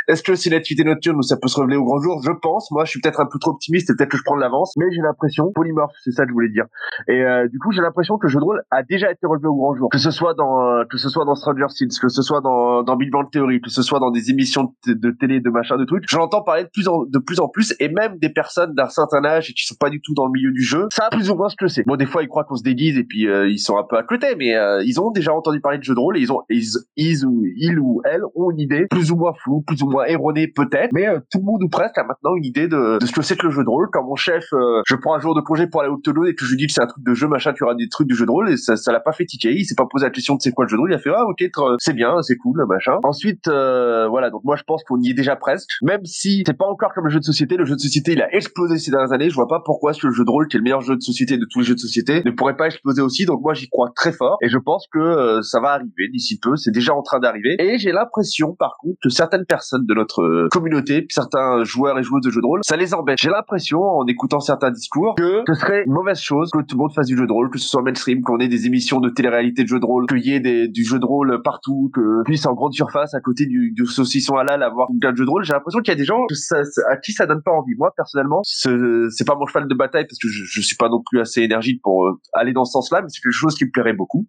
Est-ce que c'est l'activité nocturne où ça peut se révéler au grand jour? Je pense. Moi, je suis peut-être un peu trop optimiste et peut-être que je prends de l'avance, mais j'ai l'impression, polymorphe, c'est ça que je voulais dire. Et euh, du coup, j'ai l'impression que le jeu de rôle a déjà été relevé au grand jour, que ce soit dans euh, que ce soit dans Stranger Things, que ce soit dans dans Big Bang Theory, que ce soit dans des émissions de, télé, de machin, de trucs. J'en entends parler de plus en de plus en plus, et même des personnes d'un certain âge et qui sont pas du tout dans le milieu du jeu, ça plus ou moins ce que c'est. Bon, des fois, ils croient qu'on se déguise et puis euh, ils sont un peu à côté, mais euh, ils ont déjà entendu parler de jeu de rôle et ils ont ils, ils ou ils ou elles ont une idée plus ou moins floue, ou moins erronée peut-être, mais euh, tout le monde ou presque a maintenant une idée de, de ce que c'est que le jeu de rôle. Quand mon chef, euh, je prends un jour de congé pour aller au Toulouse et que je lui dis que c'est un truc de jeu, machin, tu auras des trucs du jeu de rôle, et ça, ça l'a pas fait tiquer. Il s'est pas posé la question de c'est quoi le jeu de rôle. Il a fait ah ok, c'est bien, c'est cool, machin. Ensuite, euh, voilà, donc moi je pense qu'on y est déjà presque, même si c'est pas encore comme le jeu de société. Le jeu de société il a explosé ces dernières années. Je vois pas pourquoi ce jeu de rôle, qui est le meilleur jeu de société de tous les jeux de société, ne pourrait pas exploser aussi. Donc moi j'y crois très fort et je pense que euh, ça va arriver d'ici peu. C'est déjà en train d'arriver. Et j'ai l'impression par contre que certaines personnes de notre euh, communauté, certains joueurs et joueuses de jeux de rôle, ça les embête. J'ai l'impression, en écoutant certains discours, que ce serait une mauvaise chose que tout le monde fasse du jeu de rôle, que ce soit mainstream, qu'on ait des émissions de télé-réalité de jeux de rôle, qu'il y ait des, du jeu de rôle partout, que puisse en grande surface à côté du, du saucisson halal avoir un jeu de rôle. J'ai l'impression qu'il y a des gens que ça, à qui ça donne pas envie. Moi personnellement, c'est pas mon cheval de bataille parce que je, je suis pas non plus assez énergique pour euh, aller dans ce sens-là, mais c'est quelque chose qui me plairait beaucoup.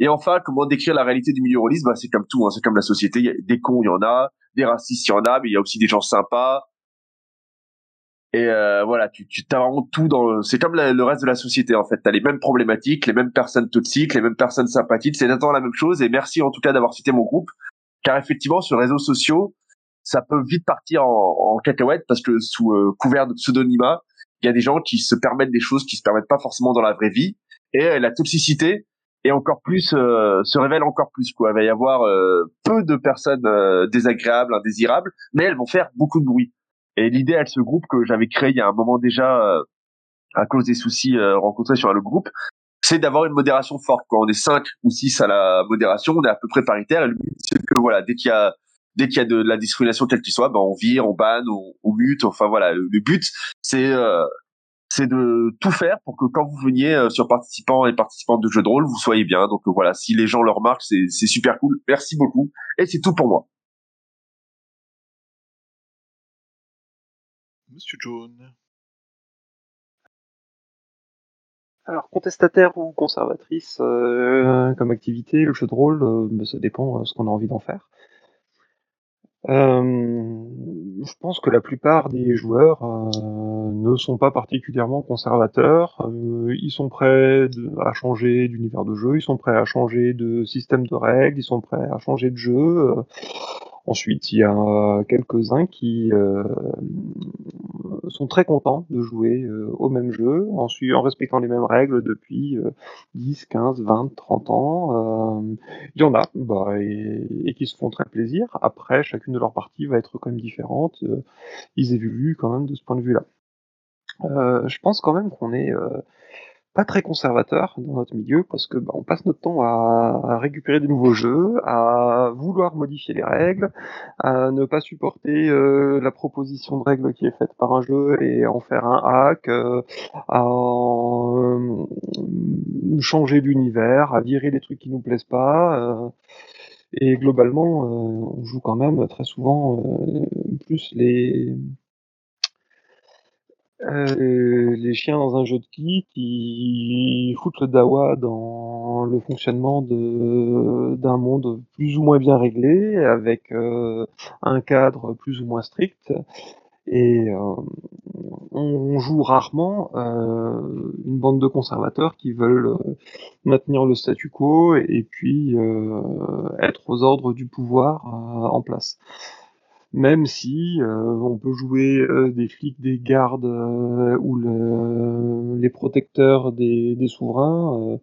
Et enfin, comment décrire la réalité du milieu rôliste? Bah, C'est comme tout, hein, c'est comme la société. Y a des cons, il y en a, des racistes, il y en a, mais il y a aussi des gens sympas. Et euh, voilà, tu, tu as vraiment tout dans. C'est comme le reste de la société en fait. T'as les mêmes problématiques, les mêmes personnes toxiques, les mêmes personnes sympathiques. C'est exactement la même chose. Et merci en tout cas d'avoir cité mon groupe, car effectivement sur les réseaux sociaux, ça peut vite partir en, en cacahuète parce que sous euh, couvert de pseudonymat, il y a des gens qui se permettent des choses qui se permettent pas forcément dans la vraie vie. Et euh, la toxicité est encore plus euh, se révèle encore plus quoi. Il va y avoir euh, peu de personnes euh, désagréables, indésirables, mais elles vont faire beaucoup de bruit. Et l'idée, elle, ce groupe que j'avais créé il y a un moment déjà, euh, à cause des soucis euh, rencontrés sur le groupe, c'est d'avoir une modération forte. Quand on est cinq ou six à la modération, on est à peu près paritaire. Et c'est que voilà, dès qu'il y a dès qu'il y a de la discrimination quelle qu'il soit, ben on vire, on banne, on, on mute. Enfin voilà, le but, c'est euh, c'est de tout faire pour que quand vous veniez euh, sur participants et participantes de jeux de rôle, vous soyez bien. Donc voilà, si les gens le remarquent, c'est c'est super cool. Merci beaucoup. Et c'est tout pour moi. Monsieur Jones. Alors, contestataire ou conservatrice euh, comme activité, le jeu de rôle, euh, bah, ça dépend de ce qu'on a envie d'en faire. Euh, je pense que la plupart des joueurs euh, ne sont pas particulièrement conservateurs. Euh, ils sont prêts à changer d'univers de jeu, ils sont prêts à changer de système de règles, ils sont prêts à changer de jeu. Ensuite, il y a quelques-uns qui euh, sont très contents de jouer euh, au même jeu, ensuite en respectant les mêmes règles depuis euh, 10, 15, 20, 30 ans. Euh, il y en a, bah, et, et qui se font très plaisir. Après, chacune de leurs parties va être quand même différente. Ils évoluent quand même de ce point de vue-là. Je pense quand même qu'on est pas très conservateur dans notre milieu parce que bah, on passe notre temps à, récupérer des nouveaux jeux, à vouloir modifier les règles, à ne pas supporter euh, la proposition de règles qui est faite par un jeu et en faire un hack, euh, à changer l'univers, à virer les trucs qui nous plaisent pas. euh, et globalement, on joue quand même très souvent plus les euh, les chiens dans un jeu de qui qui foutent le dawa dans le fonctionnement d'un monde plus ou moins bien réglé, avec euh, un cadre plus ou moins strict. Et euh, on, joue rarement une bande de conservateurs qui veulent maintenir le statu quo et, puis être aux ordres du pouvoir en place même si euh, on peut jouer euh, des flics, des gardes euh, ou le, les protecteurs des, souverains,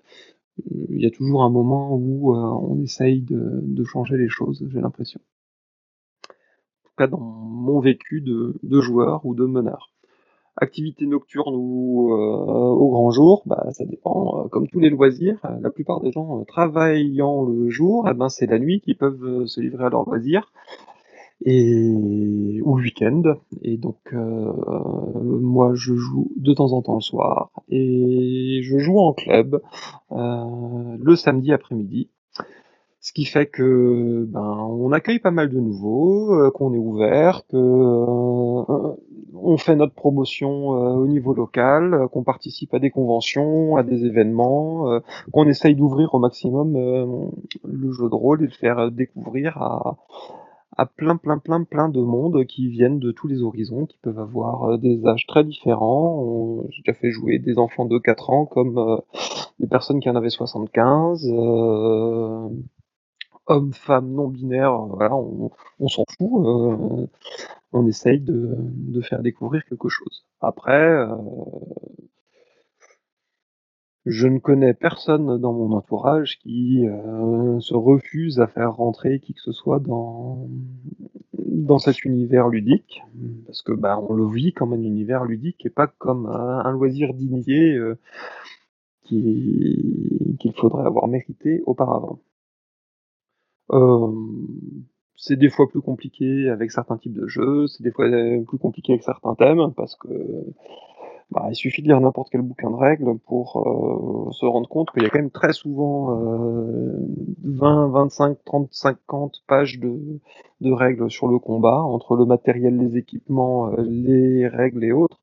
il y a toujours un moment où on essaye de, changer les choses, j'ai l'impression. En tout cas, dans mon vécu de, joueur ou de meneur. Activité nocturne ou au grand jour, bah, ça dépend. Comme tous les loisirs, la plupart des gens travaillant le jour, eh ben, c'est la nuit qu'ils peuvent se livrer à leurs loisirs et ou le week-end. Et donc euh, moi je joue de temps en temps le soir et je joue en club euh, le samedi après-midi. Ce qui fait que ben on accueille pas mal de nouveaux, euh, qu'on est ouvert, que euh, on fait notre promotion euh, au niveau local, qu'on participe à des conventions, à des événements, qu'on essaye d'ouvrir au maximum le jeu de rôle et de faire découvrir à, à plein plein plein plein de monde qui viennent de tous les horizons, qui peuvent avoir des âges très différents. J'ai déjà fait jouer des enfants de 4 ans comme euh, des personnes qui en avaient 75, euh, hommes, femmes, non binaires, voilà, on, s'en fout. Euh, on essaye de, faire découvrir quelque chose. Après, euh, je ne connais personne dans mon entourage qui euh, se refuse à faire rentrer qui que ce soit dans, dans cet univers ludique, parce que bah, on le vit comme un univers ludique et pas comme un, loisir dignier euh, qu'il qu faudrait avoir mérité auparavant. Euh, c'est des fois plus compliqué avec certains types de jeux, c'est des fois plus compliqué avec certains thèmes, parce que bah, il suffit de lire n'importe quel bouquin de règles pour euh, se rendre compte qu'il y a quand même très souvent euh, 20, 25, 30, 50 pages de, règles sur le combat, entre le matériel, les équipements, euh, les règles et autres,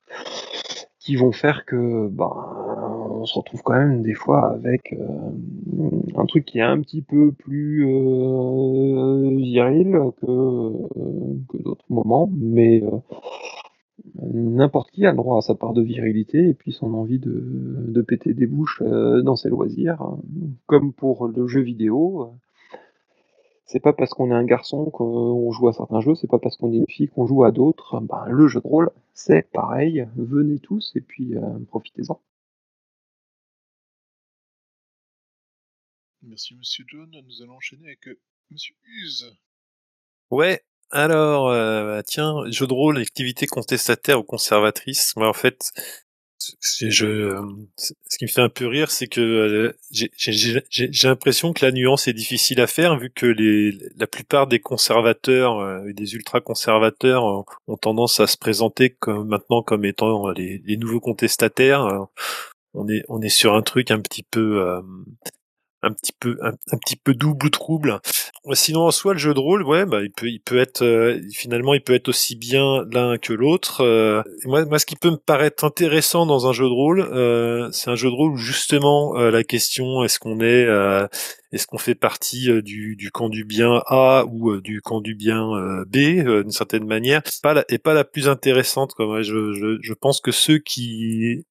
qui vont faire que bah, on se retrouve quand même des fois avec euh, un truc qui est un petit peu plus viril que, que d'autres moments, mais n'importe qui a le droit à sa part de virilité et puis son envie de, de péter des bouches euh, dans ses loisirs. Comme pour le jeu vidéo, c'est pas parce qu'on est un garçon qu'on joue à certains jeux, c'est pas parce qu'on est une fille qu'on joue à d'autres. Ben, le jeu de rôle, c'est pareil. Venez tous et puis euh, profitez-en. Merci Monsieur John. Nous allons enchaîner avec euh, Monsieur Huse. Ouais, alors, euh, tiens, jeu de rôle, activité contestataire ou conservatrice. Moi, en fait, je, ce qui me fait un peu rire, c'est que euh, j'ai l'impression que la nuance est difficile à faire, vu que les, la plupart des conservateurs euh, et des ultra-conservateurs ont tendance à se présenter comme maintenant comme étant les, nouveaux contestataires. On est, on est sur un truc un petit peu euh, un petit peu un, un, petit peu double trouble. Sinon en soi le jeu de rôle, ouais, bah il peut il peut être euh, finalement il peut être aussi bien l'un que l'autre. Euh, moi moi ce qui peut me paraître intéressant dans un jeu de rôle, euh, c'est un jeu de rôle où justement euh, la question est-ce qu'on est, euh, est-ce qu'on fait partie du, du camp du bien A ou du camp du bien B d'une certaine manière, pas la, pas la plus intéressante quoi. je, je je pense que ceux qui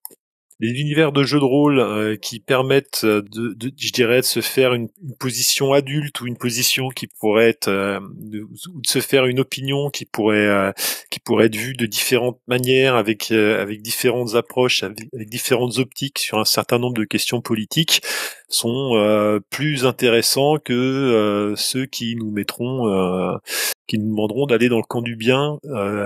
les univers de jeux de rôle euh, qui permettent de, de, je dirais, de se faire une, position adulte ou une position qui pourrait être, euh, de, ou de se faire une opinion qui pourrait, euh, qui pourrait être vue de différentes manières, avec, euh, avec différentes approches, avec, différentes optiques sur un certain nombre de questions politiques, sont euh, plus intéressants que ceux qui nous mettront, qui nous demanderont d'aller dans le camp du bien,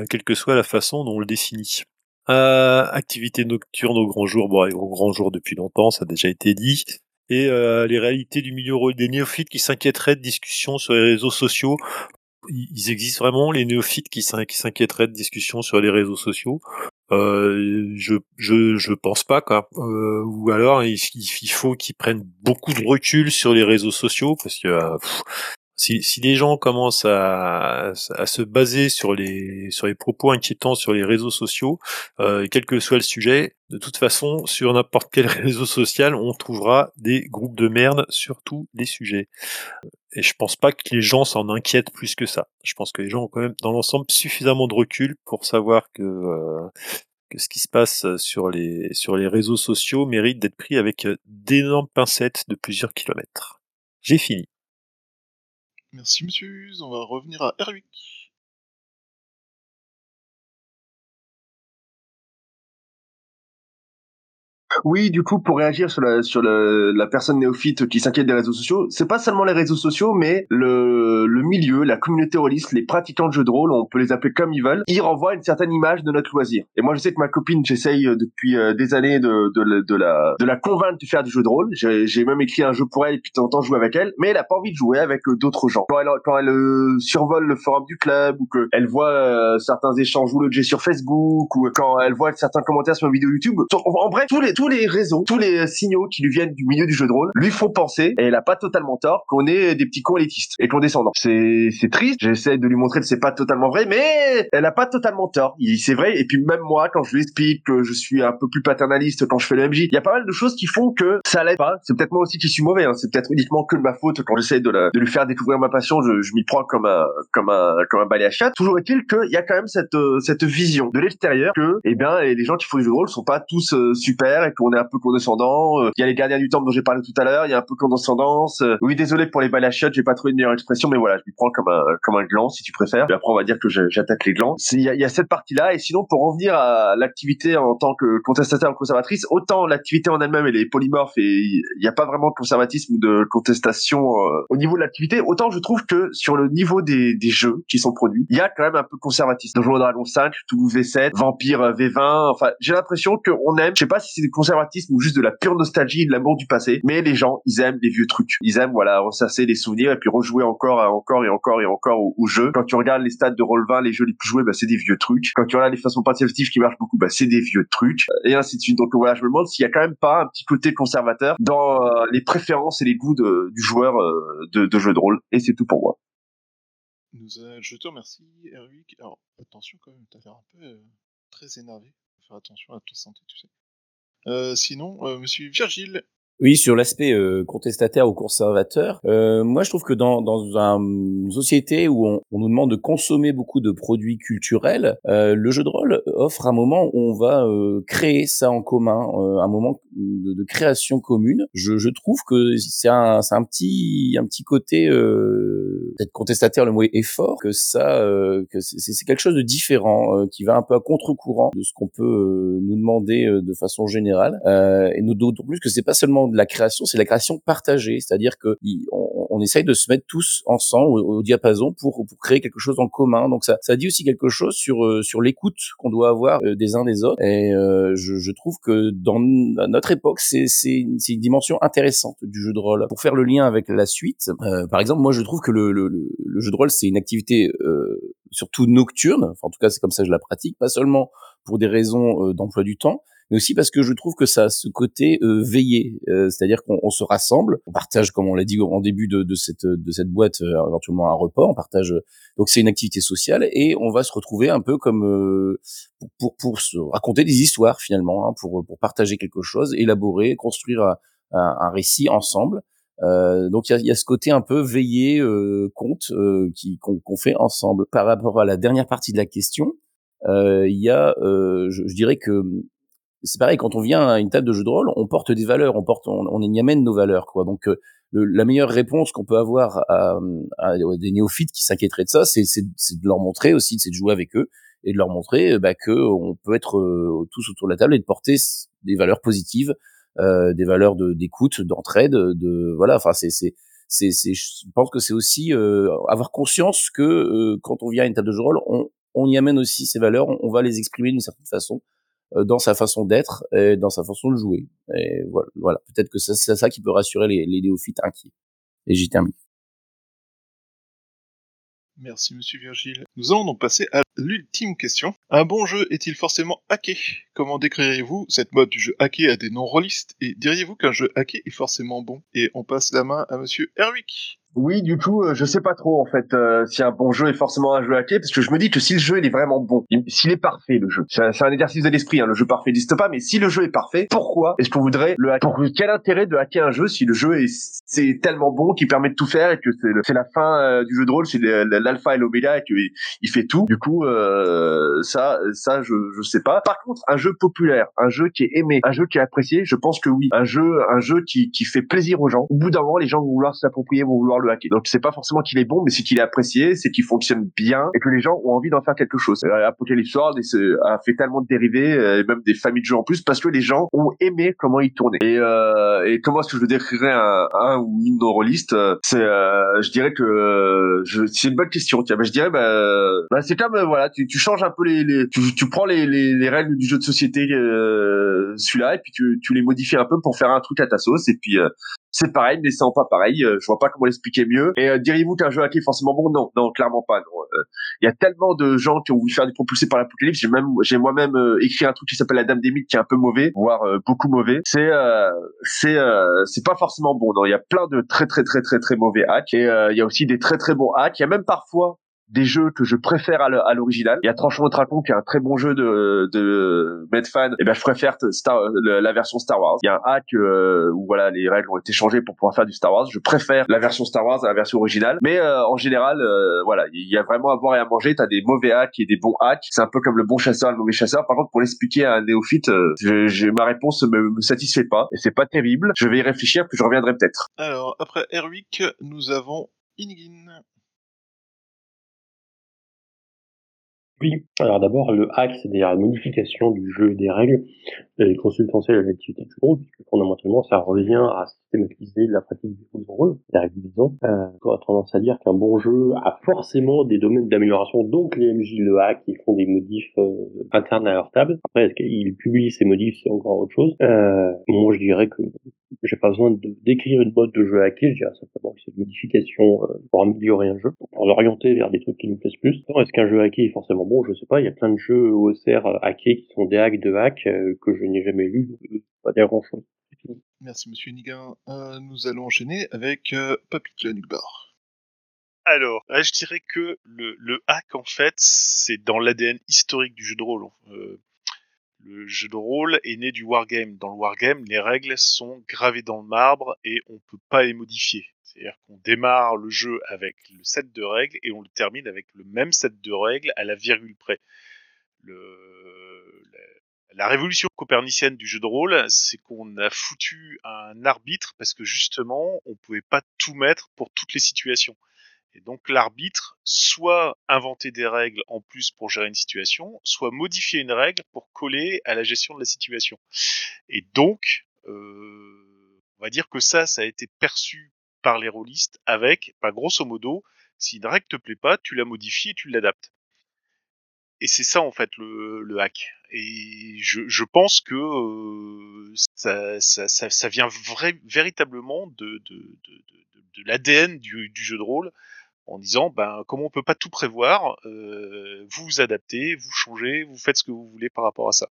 quelle que soit la façon dont on le définit. Euh, activité nocturne au grand jour, bon, au grand jour depuis longtemps, ça a déjà été dit. Et euh, les réalités du milieu des néophytes qui s'inquiéteraient de discussions sur les réseaux sociaux. Ils existent vraiment, les néophytes qui s'inquiéteraient de discussions sur les réseaux sociaux? Euh, je, je je pense pas quoi. Euh, ou alors il, faut qu'ils prennent beaucoup de recul sur les réseaux sociaux parce que euh, si, les gens commencent à, se baser sur les sur les propos inquiétants sur les réseaux sociaux, euh, quel que soit le sujet, de toute façon sur n'importe quel [LAUGHS] réseau social, on trouvera des groupes de merde sur tous les sujets. Et je pense pas que les gens s'en inquiètent plus que ça. Je pense que les gens ont quand même dans l'ensemble suffisamment de recul pour savoir que euh, que ce qui se passe sur les sur les réseaux sociaux mérite d'être pris avec d'énormes pincettes de plusieurs kilomètres. J'ai fini. Merci monsieur, on va revenir à Erwick. Oui, du coup, pour réagir sur la, sur le, la personne néophyte qui s'inquiète des réseaux sociaux, c'est pas seulement les réseaux sociaux, mais le, le milieu, la communauté rôliste, les pratiquants de jeux de rôle, on peut les appeler comme ils veulent, ils renvoient une certaine image de notre loisir. Et moi, je sais que ma copine, j'essaye euh, depuis euh, des années de, de, de, la, de la convaincre de faire du jeu de rôle. J'ai même écrit un jeu pour elle et puis de temps en temps jouer avec elle, mais elle a pas envie de jouer avec euh, d'autres gens. Quand elle, quand elle survole le forum du club ou qu'elle voit certains échanges ou jet sur Facebook ou quand elle voit certains commentaires sur une vidéo YouTube, en bref, tous les tous les réseaux, tous les signaux qui lui viennent du milieu du jeu de rôle lui font penser, et elle a pas totalement tort, qu'on est des petits cons élitistes et condescendants. C'est, c'est triste, j'essaie de lui montrer que c'est pas totalement vrai, mais elle a pas totalement tort. C'est vrai, et puis même moi, quand je lui explique que je suis un peu plus paternaliste quand je fais le MJ, il y a pas mal de choses qui font que ça l'aide pas. C'est peut-être moi aussi qui suis mauvais, hein. c'est peut-être uniquement que de ma faute quand j'essaie de, de lui faire découvrir ma passion, je, je m'y prends comme un, comme un, comme un balai à chat. Toujours est-il qu'il y a quand même cette, cette vision de l'extérieur que, eh bien, les gens qui font du jeu de rôle sont pas tous euh, super qu'on est un peu condescendant. Euh, il y a les gardiens du temple dont j'ai parlé tout à l'heure. Il y a un peu condescendance. Euh, oui, désolé pour les balles à j'ai pas trouvé de meilleure expression, mais voilà, je lui prends comme un comme un gland si tu préfères. Et après, on va dire que j'attaque les glands. Il y a, y a, cette partie-là. Et sinon, pour revenir à l'activité en tant que contestataire ou conservatrice, autant l'activité en elle-même elle est polymorphe et il n'y a pas vraiment de conservatisme ou de contestation au niveau de l'activité, autant je trouve que sur le niveau des, des jeux qui sont produits, il y a quand même un peu conservatisme. Donjons Dragon 5, Toulouse V7, Vampire V20. Enfin, j'ai l'impression qu'on aime. Je sais pas si c'est conservatisme ou juste de la pure nostalgie, de l'amour du passé. Mais les gens, ils aiment les vieux trucs. Ils aiment, voilà, ressasser les souvenirs et puis rejouer encore, encore et encore et encore au, jeu. Quand tu regardes les stades de roll 20, les jeux les plus joués, bah, c'est des vieux trucs. Quand tu regardes les façons participatives qui marchent beaucoup, bah, c'est des vieux trucs. Et ainsi de suite. Donc voilà, je me demande s'il y a quand même pas un petit côté conservateur dans euh, les préférences et les goûts du joueur euh, de, de jeu de rôle. Et c'est tout pour moi. Je te remercie, Erwick. Alors, attention quand même, t'as l'air un peu euh, très énervé. Faut faire attention à ta santé, tu sais. Euh, sinon, euh, Monsieur Virgile. Oui, sur l'aspect euh, contestataire ou conservateur, euh, moi je trouve que dans, dans une société où on, on, nous demande de consommer beaucoup de produits culturels, euh, le jeu de rôle offre un moment où on va créer ça en commun, un moment de, de, création commune. Je, je trouve que c'est un, un petit un petit côté peut-être contestataire, le mot est fort, que ça que c'est quelque chose de différent qui va un peu à contre-courant de ce qu'on peut nous demander de façon générale, et nous d'autant plus que c'est pas seulement de la création, c'est la création partagée, c'est-à-dire que on, on, essaye de se mettre tous ensemble au, diapason pour, pour créer quelque chose en commun. Donc ça, ça dit aussi quelque chose sur euh, sur l'écoute qu'on doit avoir euh, des uns des autres. Et euh, je, je, trouve que dans notre époque, c'est c'est une, une, dimension intéressante du jeu de rôle. Pour faire le lien avec la suite, par exemple, moi je trouve que le, le, le jeu de rôle c'est une activité surtout nocturne. Enfin, en tout cas, c'est comme ça que je la pratique, pas seulement pour des raisons d'emploi du temps, mais aussi parce que je trouve que ça a ce côté euh, veillé, euh, c'est-à-dire qu'on se rassemble, on partage, comme on l'a dit en début de, de, cette de cette boîte, euh, éventuellement un repas, on partage. Donc c'est une activité sociale et on va se retrouver un peu comme euh, pour, pour, pour se raconter des histoires finalement, hein, pour pour partager quelque chose, élaborer, construire un, un, récit ensemble. Euh, donc il y a, y a, ce côté un peu veillé, euh, compte qui qu'on fait ensemble. Par rapport à la dernière partie de la question, il y a, je, je, dirais que c'est pareil quand on vient à une table de jeu de rôle, on porte des valeurs, on porte, on, y amène nos valeurs, quoi. Donc euh, le, la meilleure réponse qu'on peut avoir à, à, des néophytes qui s'inquiéteraient de ça, c'est, de leur montrer aussi, c'est de jouer avec eux et de leur montrer bah, que on peut être euh, tous autour de la table et de porter des valeurs positives, euh, des valeurs d'écoute, d'entraide, de voilà. Enfin, c'est, c'est, je pense que c'est aussi euh, avoir conscience que quand on vient à une table de jeu de rôle, on, on y amène aussi ces valeurs, on, va les exprimer d'une certaine façon euh, dans sa façon d'être et dans sa façon de jouer. Et voilà, voilà. peut-être que c'est ça qui peut rassurer les, les néophytes inquiets. Et j'y termine. Merci, monsieur Virgile. Nous allons donc passer à l'ultime question. Un bon jeu est-il forcément hacké? Comment décririez-vous cette mode du jeu hacké à des non-rollistes Et diriez-vous qu'un jeu hacké est forcément bon? Et on passe la main à monsieur Erwick. Oui, du coup, euh, je sais pas trop en fait euh, si un bon jeu est forcément un jeu hacké, parce que je me dis que si le jeu il est vraiment bon, s'il est parfait le jeu, c'est un, exercice de l'esprit, hein, le jeu parfait n'existe pas, mais si le jeu est parfait, pourquoi est-ce qu'on voudrait le hacker? Pour quel intérêt de hacker un jeu si le jeu est c'est tellement bon qu'il permet de tout faire et que c'est, la fin euh, du jeu de rôle, c'est l'alpha et l'oméga et qu'il il fait tout? Du coup, euh, ça, ça, je, je sais pas. Par contre, un jeu populaire, un jeu qui est aimé, un jeu qui est apprécié, je pense que oui. Un jeu, un jeu qui, qui fait plaisir aux gens. Au bout d'un moment, les gens vont vouloir s'approprier, vont vouloir le hacker. Donc c'est pas forcément qu'il est bon, mais c'est qu'il est apprécié, c'est qu'il fonctionne bien et que les gens ont envie d'en faire quelque chose. Euh, Apocalypse World a fait tellement de dérivés euh, et même des familles de jeux en plus parce que les gens ont aimé comment il tournait. Et, euh, et comment est-ce que je décrirais un, un ou une neuroliste C'est, euh, je dirais que euh, je, c'est une bonne question. Tiens, bah, je dirais, bah, euh, bah, c'est comme euh, voilà, tu, tu changes un peu les, les tu, tu prends les, les, les règles du jeu de société euh, celui-là et puis tu, tu les modifies un peu pour faire un truc à ta sauce et puis euh, c'est pareil, mais c'est pas pareil. euh, je vois pas comment l'expliquer mieux. Et euh, diriez-vous qu'un jeu hacké est forcément bon? Non, non, clairement pas. Euh, Il y a tellement de gens qui ont voulu faire du propulsé par l'apocalypse. J'ai même, j'ai moi-même euh, écrit un truc qui s'appelle La Dame des Mythes, qui est un peu mauvais, voire euh, beaucoup mauvais. C'est, euh, c'est, euh, c'est pas forcément bon. Non, il y a plein de très très très très très mauvais hacks. Et euh, il y a aussi des très très bons hacks. Il y a même parfois des jeux que je préfère à l'original. Il y a Tranchant de Dracon qui est un très bon jeu de de Medfan. Et ben je préfère Star le- la version Star Wars. Il y a un hack euh, où voilà les règles ont été changées pour pouvoir faire du Star Wars. Je préfère la version Star Wars à la version originale. Mais euh, en général euh, voilà il y a vraiment à boire et à manger. T'as des mauvais hacks et des bons hacks. C'est un peu comme le bon chasseur et le mauvais chasseur. Par contre pour l'expliquer à un néophyte, euh, je- j'ai ma réponse me, me satisfait pas et c'est pas terrible. Je vais y réfléchir puis je reviendrai peut-être. Alors, après Erwick, nous avons Inigin. Oui, alors d'abord, le hack, c'est-à-dire la modification du jeu des règles, est consubstantielle à l'activité de rôle, puisque fondamentalement, ça revient à systématiser la pratique du jeu rôle, la maison. Euh, on a tendance à dire qu'un bon jeu a forcément des domaines d'amélioration, donc les MJ le hack, ils font des modifs euh, internes à leur table. Après, est-ce qu'ils publient ces modifs, c'est encore autre chose. Euh, moi, je dirais que j'ai pas besoin de d'écrire une mode de jeu hacké, je dirais simplement que c'est une modification euh, pour améliorer un jeu, pour l'orienter vers des trucs qui nous plaisent plus. Est-ce qu'un jeu hacké est forcément bon Je sais pas, il y a plein de jeux OSR euh, hackés qui sont des hacks de hacks euh, que je n'ai jamais lus, euh, pas grand chose. Merci, monsieur. Euh, nous allons enchaîner avec euh, Papy. Alors, je dirais que le, hack, en fait, c'est dans l'ADN historique du jeu de rôle. Le jeu de rôle est né du wargame. Dans le wargame, les règles sont gravées dans le marbre et on peut pas les modifier. C'est-à-dire qu'on démarre le jeu avec le set de règles et on le termine avec le même set de règles à la virgule près. Le, la, révolution copernicienne du jeu de rôle, c'est qu'on a foutu un arbitre parce que justement, on pouvait pas tout mettre pour toutes les situations. Et donc l'arbitre soit inventer des règles en plus pour gérer une situation, soit modifier une règle pour coller à la gestion de la situation. Et donc, euh, on va dire que ça, ça a été perçu par les rôlistes avec, bah, grosso modo, si une règle te plaît pas, tu la modifies et tu l'adaptes. Et c'est ça en fait le, le hack. Et je, je pense que euh, ça, ça, ça, vient véritablement de, de, de, de l'ADN du, du jeu de rôle en disant ben comme on peut pas tout prévoir, euh, vous vous adaptez, vous changez, vous faites ce que vous voulez par rapport à ça.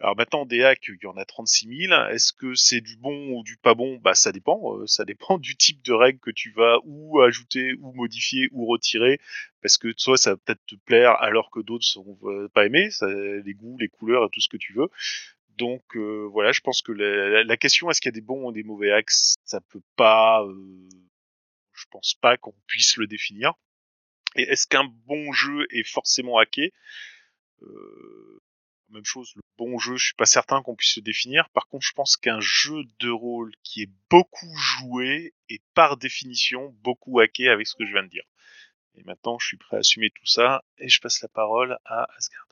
Alors maintenant des hacks, il y en a 36 000. Est-ce que c'est du bon ou du pas bon? Bah ça dépend. Euh, ça dépend du type de règle que tu vas ou ajouter ou modifier ou retirer, parce que soit ça va peut-être te plaire alors que d'autres sont pas aimés, les goûts, les couleurs tout ce que tu veux. Donc euh, voilà, je pense que la question est-ce qu'il y a des bons ou des mauvais hacks, ça peut pas. Je pense pas qu'on puisse le définir. Et est-ce qu'un bon jeu est forcément hacké? Euh, Même chose, le bon jeu, je suis pas certain qu'on puisse le définir. Par contre, je pense qu'un jeu de rôle qui est beaucoup joué est par définition beaucoup hacké avec ce que je viens de dire. Et maintenant, je suis prêt à assumer tout ça et je passe la parole à Asgard.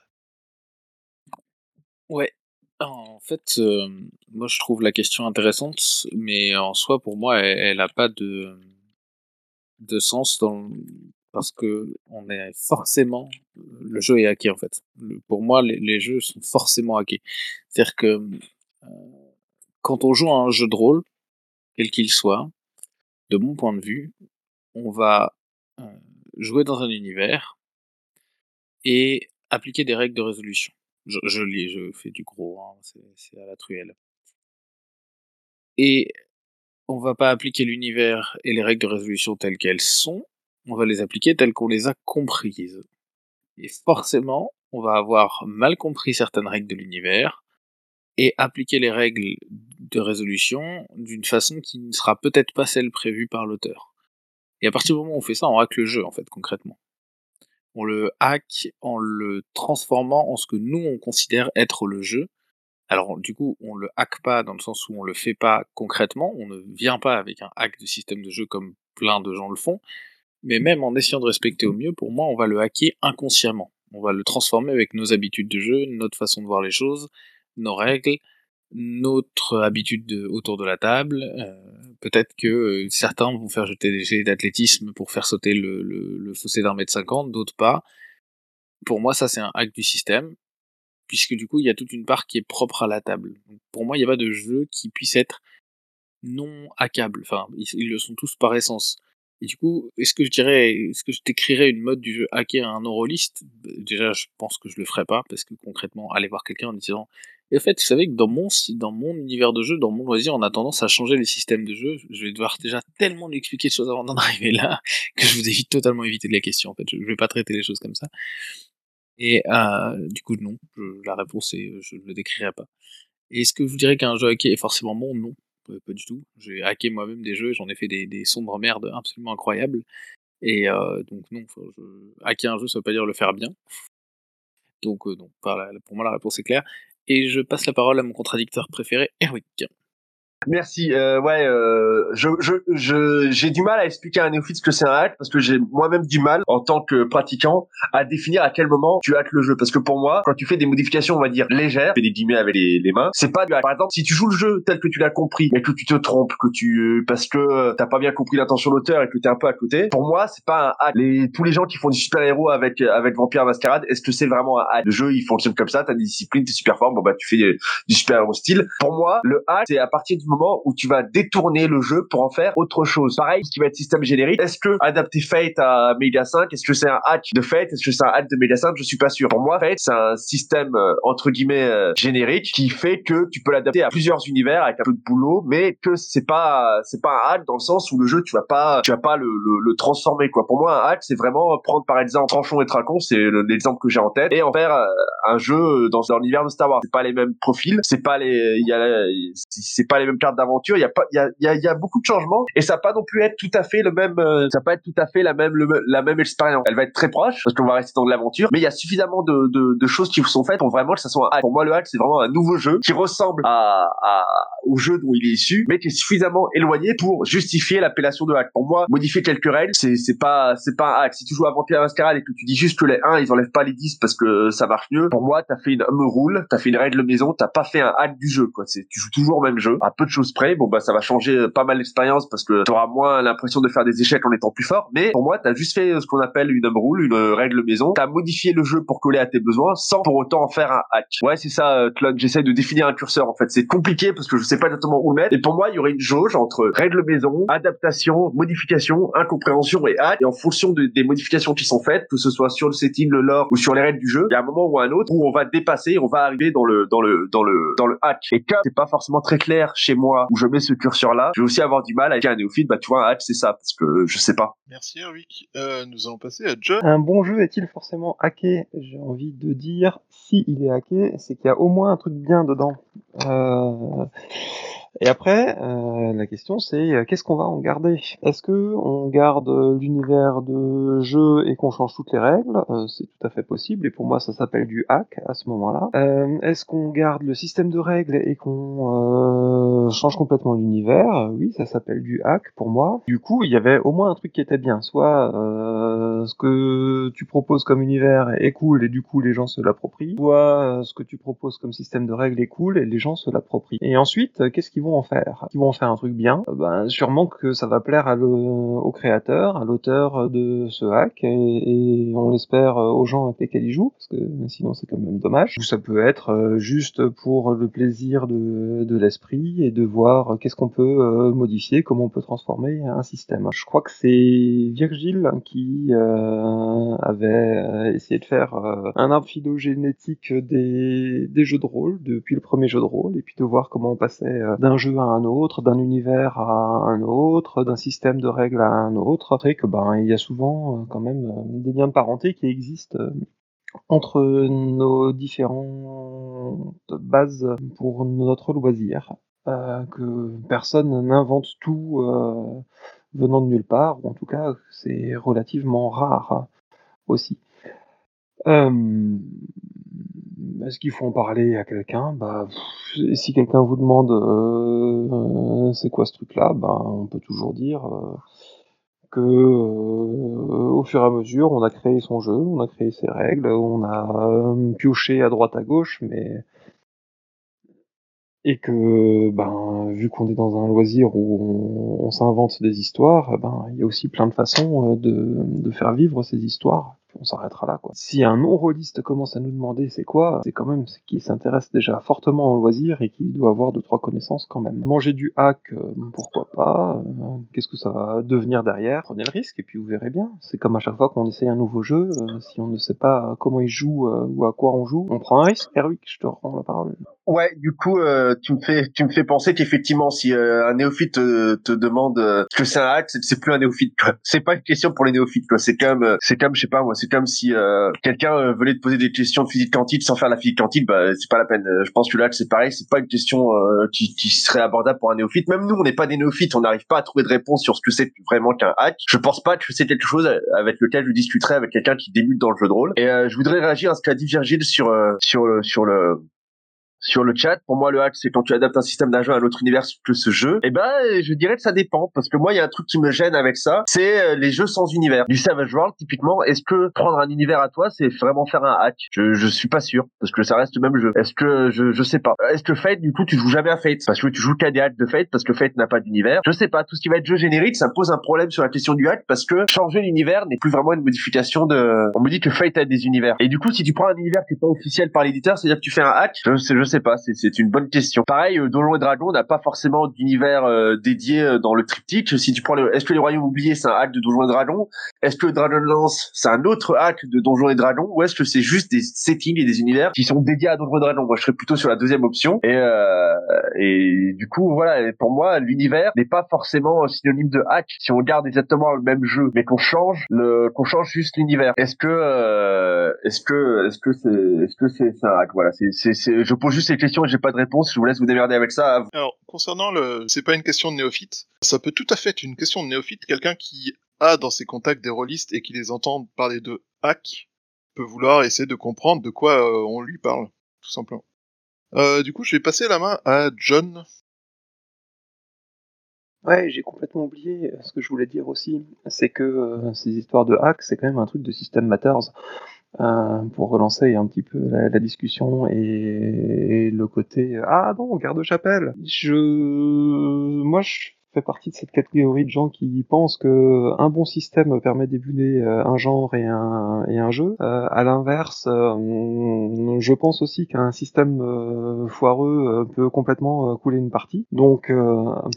Ouais. En fait, euh, moi je trouve la question intéressante, mais en soi, pour moi, elle, elle a pas de de sens dans parce que on est forcément le jeu est hacké en fait. Pour moi, les, jeux sont forcément hackés. C'est-à-dire que euh, quand on joue à un jeu de rôle, quel qu'il soit, de mon point de vue, on va euh, jouer dans un univers et appliquer des règles de résolution. Je, je lis, je fais du gros, hein, c'est à la truelle. Et on va pas appliquer l'univers et les règles de résolution telles qu'elles sont, on va les appliquer telles qu'on les a comprises. Et forcément, on va avoir mal compris certaines règles de l'univers et appliquer les règles de résolution d'une façon qui ne sera peut-être pas celle prévue par l'auteur. Et à partir du moment où on fait ça, on hack le jeu, en fait, concrètement. On le hack en le transformant en ce que nous, on considère être le jeu. Alors, du coup, on le hack pas dans le sens où on le fait pas concrètement, on ne vient pas avec un hack du système de jeu comme plein de gens le font, mais même en essayant de respecter au mieux, pour moi, on va le hacker inconsciemment. On va le transformer avec nos habitudes de jeu, notre façon de voir les choses, nos règles, notre habitude de- autour de la table. Euh, Peut-être que euh, certains vont faire jeter des jets d'athlétisme pour faire sauter le, le, le fossé d'un mètre cinquante, d'autres pas. Pour moi, ça, c'est un hack du système, puisque du coup, il y a toute une part qui est propre à la table. Pour moi, il n'y a pas de jeu qui puisse être non hackable. Enfin, ils, le sont tous par essence. Et du coup, est-ce que je dirais, est-ce que je décrirais une mode du jeu hacker à un neuroliste Déjà, je pense que je le ferais pas, parce que concrètement, aller voir quelqu'un en disant et en fait, vous savez que dans mon, dans mon univers de jeu, dans mon loisir, on a tendance à changer les systèmes de jeu. Je vais devoir déjà tellement lui expliquer de choses avant d'en [LAUGHS] arriver là, que je vous évite totalement éviter de la question, en fait. Je je vais pas traiter les choses comme ça. Et euh, du coup, non. Je- la réponse est, je ne le décrirai pas. Est-ce que je vous dirais qu'un jeu hacké est forcément bon? Non, pas, du tout. J'ai hacké moi-même des jeux, j'en ai fait des, sombres merdes absolument incroyables. Et euh, donc non, je... hacker un jeu, ça veut pas dire le faire bien. Donc euh, non, pour moi la réponse est claire. Et je passe la parole à mon contradicteur préféré, Erwick. Merci. Euh, ouais, euh, je, je, je, j'ai du mal à expliquer à un néophyte ce que c'est un hack parce que j'ai moi-même du mal en tant que pratiquant à définir à quel moment tu hackes le jeu. Parce que pour moi, quand tu fais des modifications, on va dire légères, fais des guillemets avec les, mains, c'est pas du hack. Par exemple, si tu joues le jeu tel que tu l'as compris, mais que tu te trompes, que tu parce que euh, t'as pas bien compris l'intention de l'auteur et que t'es un peu à côté, pour moi, c'est pas un hack. Les, tous les gens qui font du super héros avec avec Vampire Masquerade, est-ce que c'est vraiment un hack? Le jeu, il fonctionne comme ça. T'as des disciplines, t'es super fort. Bon bah tu fais euh, du super héros style. Pour moi, le hack, c'est à partir du moment où tu vas détourner le jeu pour en faire autre chose. Pareil, ce qui va être système générique. Est-ce que adapter Fate à Mega 5, est-ce que c'est un hack de Fate Est-ce que c'est un hack de Mega 5 Je suis pas sûr. Pour moi, Fate, c'est un système euh, entre guillemets euh, générique qui fait que tu peux l'adapter à plusieurs univers avec un peu de boulot, mais que c'est pas c'est pas un hack dans le sens où le jeu tu vas pas tu vas pas le, le, le transformer quoi. Pour moi, un hack c'est vraiment prendre par exemple Tranchon et Tracon, c'est le- l'exemple que j'ai en tête, et en faire euh, un jeu dans, dans l'univers de Star Wars. C'est pas les mêmes profils, c'est pas les, il y a, c'est pas les mêmes cartes d'aventure. Il y a pas, il y a, il y a, beaucoup de changements et ça pas non plus être tout à fait le même, euh, ça pas être tout à fait la même, le- la même expérience. Elle va être très proche parce qu'on va rester dans de l'aventure, mais il y a suffisamment de, de, de choses qui sont faites pour vraiment que ça soit un hack. Pour moi, le hack c'est vraiment un nouveau jeu qui ressemble à, à au jeu dont il est issu, mais qui est suffisamment éloigné pour justifier l'appellation de hack. Pour moi, modifier quelques règles, c'est c'est pas c'est pas un hack. Si tu joues à Vampire Masquerade et que tu dis juste que les 1 ils enlèvent pas les 10 parce que ça marche mieux, pour moi, t'as fait une home rule, t'as fait une règle maison, t'as pas fait un hack du jeu quoi. C'est tu joues toujours au même jeu, de choses près. Bon bah ça va changer euh, pas mal l'expérience parce que t'auras moins l'impression de faire des échecs en étant plus fort. Mais pour moi, t'as juste fait euh, ce qu'on appelle une rule, une euh, règle maison. T'as modifié le jeu pour coller à tes besoins sans pour autant en faire un hack. Ouais, c'est ça, Claude. J'essaie de définir un curseur en fait. C'est compliqué parce que je sais pas exactement où le mettre. Et pour moi, il y aurait une jauge entre règle maison, adaptation, modification, incompréhension et hack. Et en fonction de- des modifications qui sont faites, que ce soit sur le setting, le lore ou sur les règles du jeu, il y a un moment ou un autre où on va dépasser, on va arriver dans le dans le dans le dans le hack. Et comme c'est pas forcément très clair chez moi où je mets ce curseur là, je vais aussi avoir du mal avec un néophyte. Bah tu vois, un hack c'est ça parce que je sais pas. Merci Erwick. Euh, nous allons passer à John. Un bon jeu est-il forcément hacké J'ai envie de dire, si il est hacké, c'est qu'il y a au moins un truc bien dedans. Euh, Et après, euh, la question c'est euh, qu'est-ce qu'on va en garder? Est-ce que on garde euh, l'univers de jeu et qu'on change toutes les règles? Euh, C'est tout à fait possible et pour moi ça s'appelle du hack à ce moment-là. Est-ce qu'on garde le système de règles et qu'on change complètement l'univers? Oui, ça s'appelle du hack pour moi. Du coup, il y avait au moins un truc qui était bien, soit ce que tu proposes comme univers est cool et du coup les gens se l'approprient, soit ce que tu proposes comme système de règles est cool et les gens se l'approprient. Et ensuite, qu'est-ce vont en faire, qu'ils vont en faire un truc bien, euh, ben sûrement que ça va plaire au créateur, à l'auteur de ce hack, et, on l'espère euh, aux gens avec lesquels ils jouent, parce que sinon c'est quand même dommage. Ou ça peut être euh, juste pour le plaisir de, l'esprit et de voir qu'est-ce qu'on peut modifier, comment on peut transformer un système. Je crois que c'est Virgile qui avait essayé de faire un arbre phylogénétique des, jeux de rôle depuis le premier jeu de rôle, et puis de voir comment on passait euh, d'un jeu à un autre, d'un univers à un autre, d'un système de règles à un autre. C'est que ben il y a souvent euh, quand même euh, des liens de parenté qui existent euh, entre nos différentes bases pour notre loisir, que personne n'invente tout venant de nulle part, ou en tout cas c'est relativement rare aussi. Est-ce qu'il faut en parler à quelqu'un? Bah, Si quelqu'un vous demande euh, euh, c'est quoi ce truc-là, bah, on peut toujours dire euh, que euh, au fur et à mesure, on a créé son jeu, on a créé ses règles, on a pioché à droite à gauche, mais et que ben vu qu'on est dans un loisir où on, s'invente des histoires, ben il y a aussi plein de façons de faire vivre ces histoires. On s'arrêtera là quoi. Si un non rôliste commence à nous demander c'est quoi, c'est quand même ce qui s'intéresse déjà fortement au loisir et qui doit avoir deux trois connaissances quand même. Manger du hack, euh, pourquoi pas euh, Qu'est-ce que ça va devenir derrière? Prenez le risque et puis vous verrez bien. C'est comme à chaque fois qu'on essaye un nouveau jeu, euh, si on ne sait pas comment il joue ou à quoi on joue, on prend un risque. Erwick, je te rends la parole. Ouais, du coup, euh, tu me fais, tu me fais penser qu'effectivement, si euh, un néophyte te, te demande euh, ce que c'est un hack, c'est, plus un néophyte. [LAUGHS] C'est pas une question pour les néophytes. C'est comme, euh, c'est comme, je sais pas moi, c'est comme si euh, quelqu'un euh, venait te poser des questions de physique quantique sans faire la physique quantique, bah c'est pas la peine. Euh, Je pense que là, c'est pareil, c'est pas une question euh, qui, qui serait abordable pour un néophyte. Même nous, on n'est pas des néophytes, on n'arrive pas à trouver de réponse sur ce que c'est vraiment qu'un hack. Je pense pas que c'est quelque chose avec lequel je discuterais avec quelqu'un qui débute dans le jeu de rôle. Et euh, je voudrais réagir à ce qu'a dit Virgile sur euh, sur le sur le chat. Pour moi, le hack, c'est quand tu adaptes un système d'un jeu à un autre univers que ce jeu. Et ben, je dirais que ça dépend, parce que moi, il y a un truc qui me gêne avec ça, c'est euh, les jeux sans univers. Du Savage World, typiquement, est-ce que prendre un univers à toi, c'est vraiment faire un hack? Je, je suis pas sûr, parce que ça reste le même jeu. Est-ce que je, je sais pas. Est-ce que Fate, du coup, tu joues jamais à Fate? Parce que tu joues qu'à des hacks de Fate, parce que Fate n'a pas d'univers. Je sais pas. Tout ce qui va être jeu générique, ça pose un problème sur la question du hack, parce que changer l'univers n'est plus vraiment une modification de. On me dit que Fate a des univers. Et du coup, si tu prends un univers qui est pas officiel par l'éditeur, c'est-à-dire que tu fais un hack. Je je sais pas. C'est, une bonne question. Pareil, euh, Donjons et Dragons n'a pas forcément d'univers euh, dédié euh, dans le triptyque. Si tu prends le, est-ce que les Royaumes oubliés c'est un hack de Donjons et Dragons? Est-ce que Dragonlance c'est un autre hack de Donjons et Dragons? Ou est-ce que c'est juste des settings et des univers qui sont dédiés à Donjons et Dragons? Moi, je serais plutôt sur la deuxième option. Et du coup, voilà. Pour moi, l'univers n'est pas forcément synonyme de hack. Si on garde exactement le même jeu, mais qu'on change le, qu'on change juste l'univers. Est-ce que, est-ce que, est-ce que c'est, est-ce que c'est un hack? Voilà. C'est, c'est, je pose juste ces questions et j'ai pas de réponse. Je vous laisse vous démerder avec ça. Alors, concernant le, c'est pas une question de néophyte. Ça peut tout à fait être une question de néophyte. Quelqu'un qui a dans ses contacts des rôlistes et qui les entend parler de hack peut vouloir essayer de comprendre de quoi euh, on lui parle, tout simplement. Euh, du coup, je vais passer la main à John. Ouais, j'ai complètement oublié ce que je voulais dire aussi. C'est que euh, ces histoires de hack, c'est quand même un truc de System Matters. Euh, pour relancer un petit peu la, la discussion et, et le côté ah non garde chapelle je moi je fais partie de cette catégorie de gens qui pensent que un bon système permet d'émuler euh, un genre et un, et un jeu. Euh, à l'inverse, euh, je pense aussi qu'un système euh, foireux peut complètement couler une partie. Donc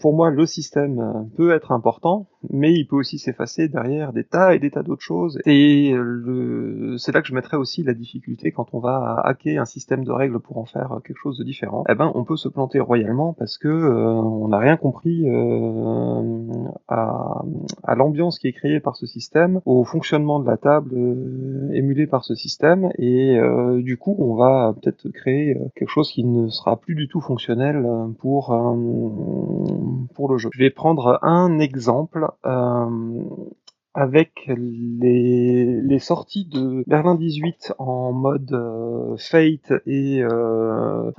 pour moi, le système peut être important, mais il peut aussi s'effacer derrière des tas et des tas d'autres choses. Et c'est là que je mettrais aussi la difficulté quand on va hacker un système de règles pour en faire quelque chose de différent. Eh ben, on peut se planter royalement parce que on n'a rien compris à, l'ambiance qui est créée par ce système, au fonctionnement de la table euh, émulé par ce système, et euh, du coup, on va peut-être créer euh, quelque chose qui ne sera plus du tout fonctionnel pour pour le jeu. Je vais prendre un exemple. Euh, avec les, les sorties de Berlin 18 en mode euh, Fate et euh,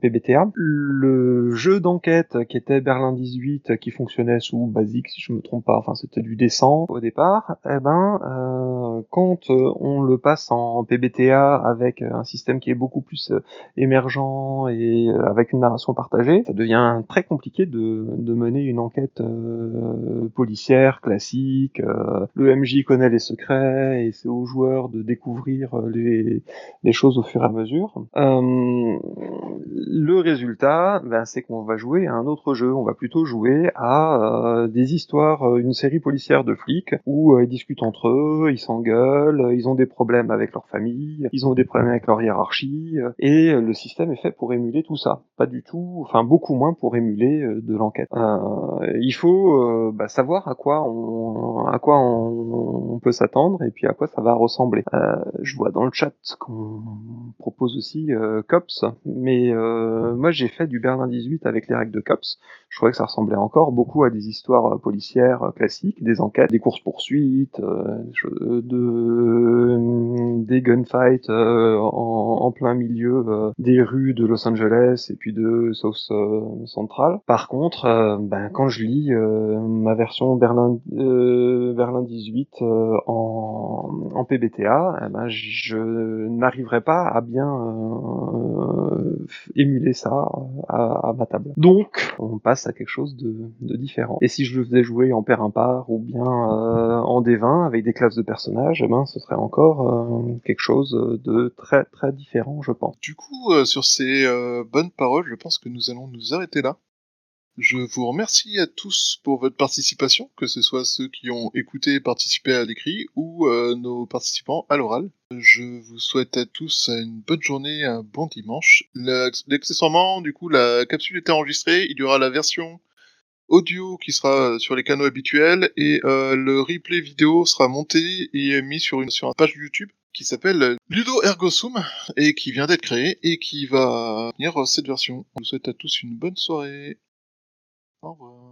PBTA, le jeu d'enquête qui était Berlin 18 qui fonctionnait sous Basic si je me trompe pas, enfin c'était du descent au départ, eh ben euh, euh, quand euh, on le passe en PBTA avec un système qui est beaucoup plus euh, émergent et euh, avec une narration partagée, ça devient très compliqué de, de mener une enquête euh, policière classique. Euh, le MJ connaît les secrets et c'est aux joueurs de découvrir euh, les, choses au fur et à mesure. Euh, le résultat, ben, c'est qu'on va jouer à un autre jeu. On va plutôt jouer à des histoires, une série policière de flics où ils discutent entre eux, ils s'engueulent, ils ont des problèmes avec leur famille, ils ont des problèmes avec leur hiérarchie, et le système est fait pour émuler tout ça. Pas du tout, enfin beaucoup moins pour émuler de l'enquête. Il faut bah, savoir à quoi on, à quoi on, peut s'attendre et puis à quoi ça va ressembler. Euh, je vois dans le chat qu'on propose aussi euh, Cops, mais euh, moi j'ai fait du Berlin 18 avec les règles de Cops. Je trouvais que ça ressemblait encore beaucoup à des histoires policières classiques, des enquêtes, des courses poursuites, de, de- des gunfights en, plein milieu des rues de Los Angeles et puis de South Central. Par contre, ben, quand je lis ma version Berlin euh, Berlin 18 euh, en, PBTA, eh ben, je n'arriverai pas à bien euh, émuler ça euh, à, ma table. Donc, on passe à quelque chose de, de différent. Et si je le faisais jouer en pair impar ou bien euh, en D20 avec des classes de personnages, eh ben, ce serait encore quelque chose de très très différent, je pense. Du coup, sur ces bonnes paroles, je pense que nous allons nous arrêter là. Je vous remercie à tous pour votre participation, que ce soit ceux qui ont écouté et participé à l'écrit ou euh, nos participants à l'oral. Je vous souhaite à tous une bonne journée, un bon dimanche. La- Accessoirement, du coup, la capsule était enregistrée. Il y aura la version audio qui sera sur les canaux habituels et euh, le replay vidéo sera monté et mis sur une, sur une page YouTube qui s'appelle Ludo Ergo Sum et qui vient d'être créée et qui va venir cette version. Je vous souhaite à tous une bonne soirée. Au revoir.